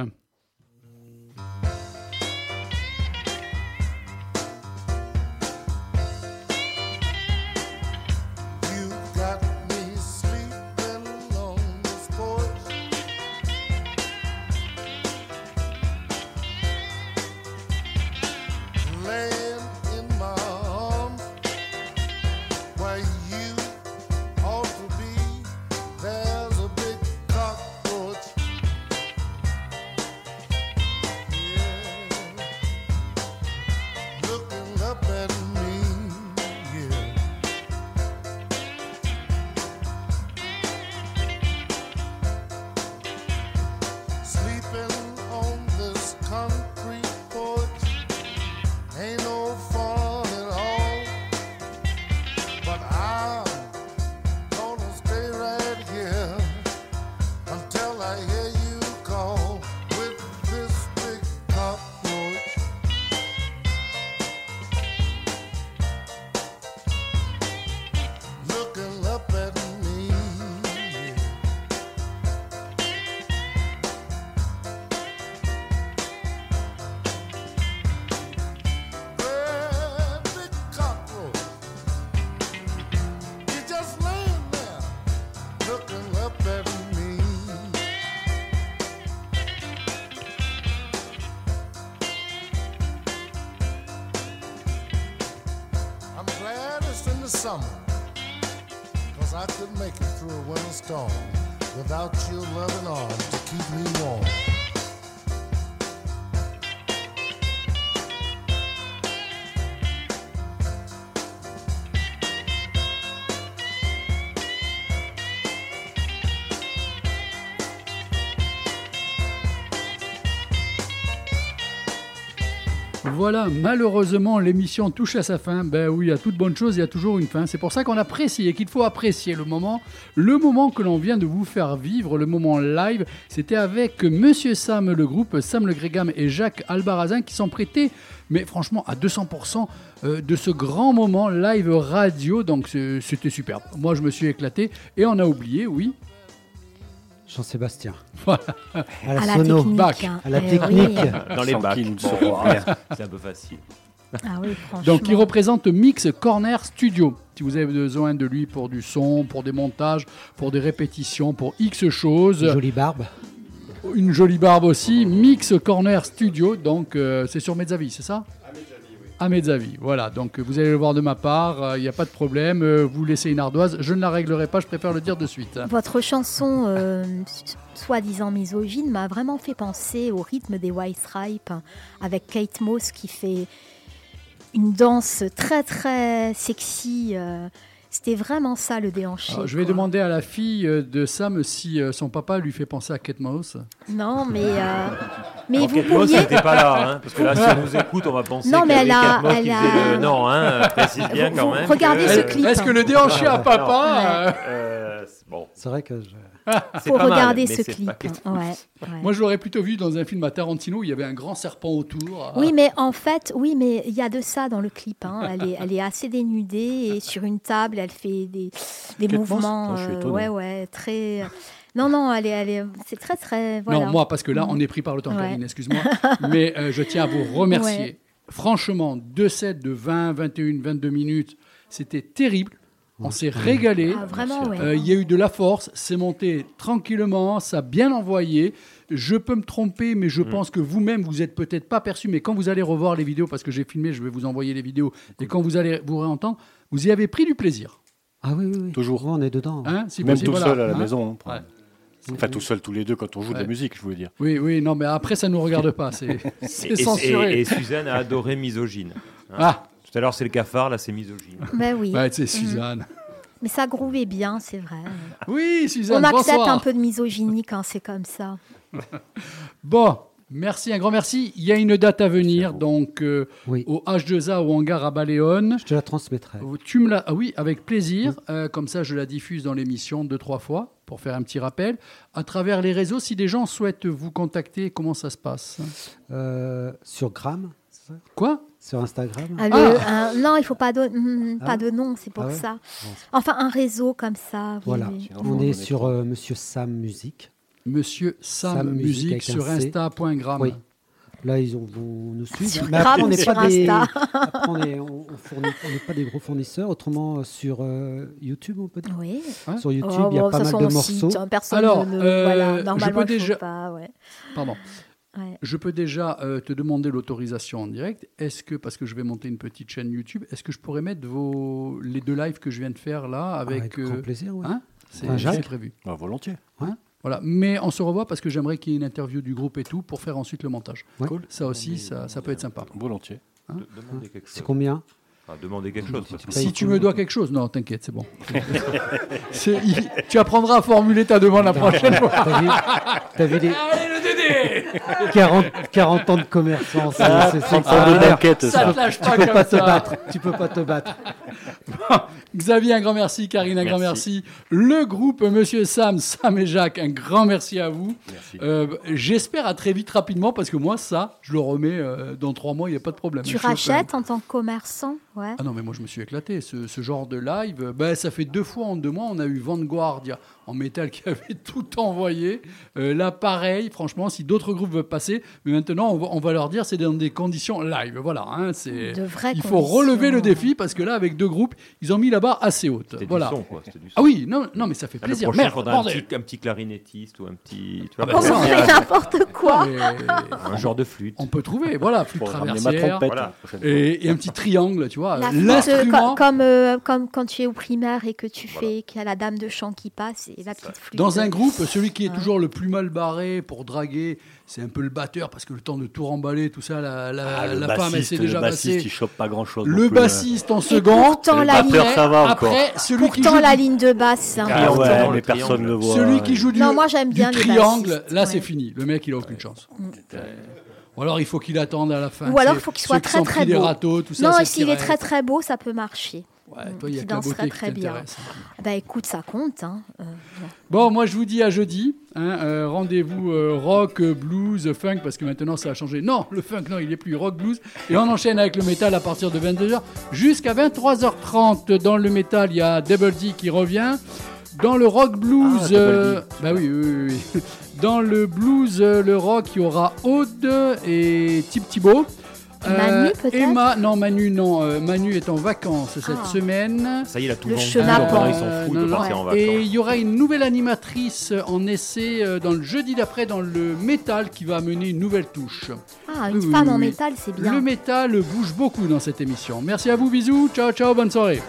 Without your loving Voilà, malheureusement, l'émission touche à sa fin. Ben oui, à toute bonne chose, il y a toujours une fin. C'est pour ça qu'on apprécie et qu'il faut apprécier le moment. Le moment que l'on vient de vous faire vivre, le moment live, c'était avec Monsieur Sam, le groupe Sam Le Grégam et Jacques Albarazin qui sont prêtés, mais franchement, à 200% euh, de ce grand moment live radio. Donc c'était superbe. Moi, je me suis éclaté et on a oublié, oui. Jean-Sébastien. Voilà. À la À la sono. technique, Bac. hein. À la Eh technique. oui. Dans les bacs. *laughs* C'est un peu facile. Ah oui, franchement. Donc, il représente Mix Corner Studio. Si vous avez besoin de lui pour du son, pour des montages, pour des répétitions, pour X choses. Une jolie barbe. Une jolie barbe aussi. Mix Corner Studio. Donc, euh, c'est sur Mezzavi, c'est ça? À Mezzavi, voilà. Donc, euh, vous allez le voir de ma part. euh, Il n'y a pas de problème. euh, vous laissez une ardoise. Je ne la réglerai pas. Je préfère le dire de suite. Votre chanson, soi-disant misogyne, m'a vraiment fait penser au rythme des White Stripes, avec Kate Moss qui fait une danse très très sexy. C'était vraiment ça le déhanché. Alors, je vais quoi. demander à la fille euh, de Sam si euh, son papa lui fait penser à Kate Moss. Non, mais, euh, *laughs* mais Alors, vous Kate pourriez. elle n'était pas là, hein, parce que là, si elle *laughs* nous écoute, on va penser Non, mais elle a- Kate elle faisait a- le... Non, hein, précise bien Vous- quand vous même. regardez que- ce clip. Est-ce que le déhanché à papa Non, euh, c'est bon. C'est vrai que je... Faut pas regarder ce clip. pas hein, Moss. ouais, ouais. Moi, je l'aurais plutôt vu dans un film à Tarantino où il y avait un grand serpent autour. Oui, mais en fait, oui, mais il y a de ça dans le clip. hein. Elle, est, elle est assez dénudée et *laughs* sur une table, elle fait des, des mouvements. Ah, euh, ouais, ouais, très. Non, non, elle est, c'est très, très. Voilà. Non, moi, parce que là, on est pris par le temps, Ouais. Karine, excuse-moi. *laughs* Mais euh, je tiens à vous remercier. Ouais. Franchement, deux sets de 20, 21, 22 minutes, c'était terrible. On s'est régalé. Ah, vraiment, ouais. Euh, Il y a eu de la force, c'est monté tranquillement, ça a bien envoyé. Je peux me tromper, mais Mm. je pense que vous-même, vous n'êtes peut-être pas perçu, mais quand vous allez revoir les vidéos, parce que j'ai filmé, je vais vous envoyer les vidéos, et quand vous allez vous réentendre, vous y avez pris du plaisir. Ah oui, oui, oui. Toujours. on est dedans. Hein, si Même possible, tout voilà. seul à la Hein maison. hein, pour- Ouais. Enfin, tout seul, tous les deux, quand on joue de la musique, je voulais dire. Oui, oui, non, mais après, ça ne nous regarde pas, c'est *laughs* et- censuré. et- et Suzanne a adoré Misogyne. Hein. Ah. Tout à l'heure, c'est le cafard, là, c'est Misogyne. *laughs* Ben oui. Ouais, c'est Mhm. Suzanne. Mais ça grouvait bien, c'est vrai. Oui, Suzanne, On accepte bonsoir. un peu de misogynie quand c'est comme ça. *laughs* Bon, merci, un grand merci. Il y a une date à venir, donc euh, au H2A au hangar à Baléone. Je te la transmettrai. Tu me la... Ah oui, avec plaisir. Euh, comme ça, je la diffuse dans l'émission deux, trois fois pour faire un petit rappel. À travers les réseaux, si des gens souhaitent vous contacter, comment ça se passe? Euh, sur Gram, Quoi? Sur Instagram Ah, le- un- non, il faut pas de, hmm, Ah. pas de nom, c'est pour Ah ouais ça. Enfin, un réseau comme ça. oui, Voilà, oui. on est sur euh, Monsieur Sam Musique. Monsieur Sam, Sam Musique, sur insta.gram. Oui. Là, ils ont, vont nous suivre. Sur Mais après, on n'est sur pas, des, Insta après, on on- on fournit- on pas des gros fournisseurs. Autrement, euh, sur euh, YouTube, on peut dire Oui. Sur YouTube, Oh, il y a bon, pas ça mal de morceaux. personne Alors, ne- euh, voilà, je normalement, peux déjà- pas, ouais. Pardon. Ouais. Je peux déjà euh, te demander l'autorisation en direct. Est-ce que, parce que je vais monter une petite chaîne YouTube, est-ce que je pourrais mettre vos, les deux lives que je viens de faire là avec, Avec grand euh, plaisir, oui. hein? C'est c'est prévu. Bah, volontiers. Hein? Voilà. Mais on se revoit parce que j'aimerais qu'il y ait une interview du groupe et tout pour faire ensuite le montage. Cool. Ça aussi, ça, ça peut être sympa. Volontiers. Hein? C'est combien? Enfin, demandez quelque chose. parce que- si tu me dois quelque chose, non, t'inquiète, c'est bon. *laughs* C'est- il- tu apprendras à formuler ta demande la prochaine fois. T'as vu, t'as vu les, Allez, le Dédé Allez 40, 40 ans de commerçant, c'est Ah, c'est- ça. Tu te lâche peux- pas tu peux pas te ça. battre. Tu peux pas te battre. Xavier, un grand merci. Karine, un grand merci. Le groupe Monsieur Sam, Sam et Jacques, un grand merci à vous. Euh, J'espère à très vite, rapidement, parce que moi, ça, je le remets euh, dans trois mois, il n'y a pas de problème. Tu rachètes en tant que commerçant? Ah non, mais moi je me suis éclaté. Ce, genre de live, ben, ça fait deux fois en deux mois. On a eu Vanguard il y a- en métal qui *laughs* avait tout envoyé. Euh, là, pareil, franchement, si d'autres groupes veulent passer, mais maintenant on va, on va leur dire c'est dans des conditions live. Voilà, hein, c'est. De vraies Il faut conditions. relever le défi parce que là, avec deux groupes, ils ont mis la barre assez haute. C'était du Voilà. son, quoi, c'était du son. Ah oui, non, non, mais ça fait Ah, plaisir. Le prochain, Merde, faudra un petit, un petit clarinettiste ou un petit. Tu Ah vois, bah, On fait n'importe quoi. *laughs* un genre de flûte. On peut trouver, voilà, flûte traversière, fois. et, et un petit triangle, tu vois. La flûte, euh, comme, euh, comme quand tu es au primaire et que tu fais qu'il y a la dame de chant qui passe et la petite flûte. Dans un groupe, celui qui est toujours le plus mal barré pour draguer, c'est un peu le batteur parce que le temps de tout remballer, tout ça, la, la, Ah, le la femme, elle bassiste, s'est le déjà bassiste, passée. il chope pas grand-chose Le non plus, hein. bassiste en second. pourtant, Le la ligne- ça va encore. Après, celui qui joue la du- ligne de basse, c'est Ah ouais, mais personne ne le voit. Celui qui joue du, Non, moi, j'aime du bien les triangle, bassistes, là ouais. c'est fini. Le mec, il a aucune chance. Ou alors il faut qu'il attende à la fin. Ou alors, il faut qu'il soit très très beau. râteaux, tout ça, non, s'il est très très beau, ça peut marcher. Ouais, toi, il y a Qui que la danserait beauté qui très bien. t'intéresse. Bah écoute, ça compte. Hein. Euh, Bon, moi je vous dis à jeudi. hein, euh, Rendez-vous euh, rock, blues, funk, parce que maintenant ça a changé. Non, le funk, non, il est plus rock, blues. Et on enchaîne avec le métal à partir de 22h jusqu'à 23h30. Dans le métal, il y a Double D qui revient. Dans le rock blues, Ah, euh, bah oui, oui, oui, oui. Dans le blues, euh, le rock, il y aura Aude et Tip Thibault. Manu, peut-être Emma, non, Manu, non. euh, Manu est en vacances cette Ah. semaine. Ça y est, il a tout Le vendu. Ils s'en foutent Euh, de partir en vacances. Et il y aura une nouvelle animatrice en essai euh, dans le jeudi d'après dans le métal qui va amener une nouvelle touche. Ah, une femme en métal, c'est bien. Le métal bouge beaucoup dans cette émission. Merci à vous, bisous, ciao ciao, bonne soirée.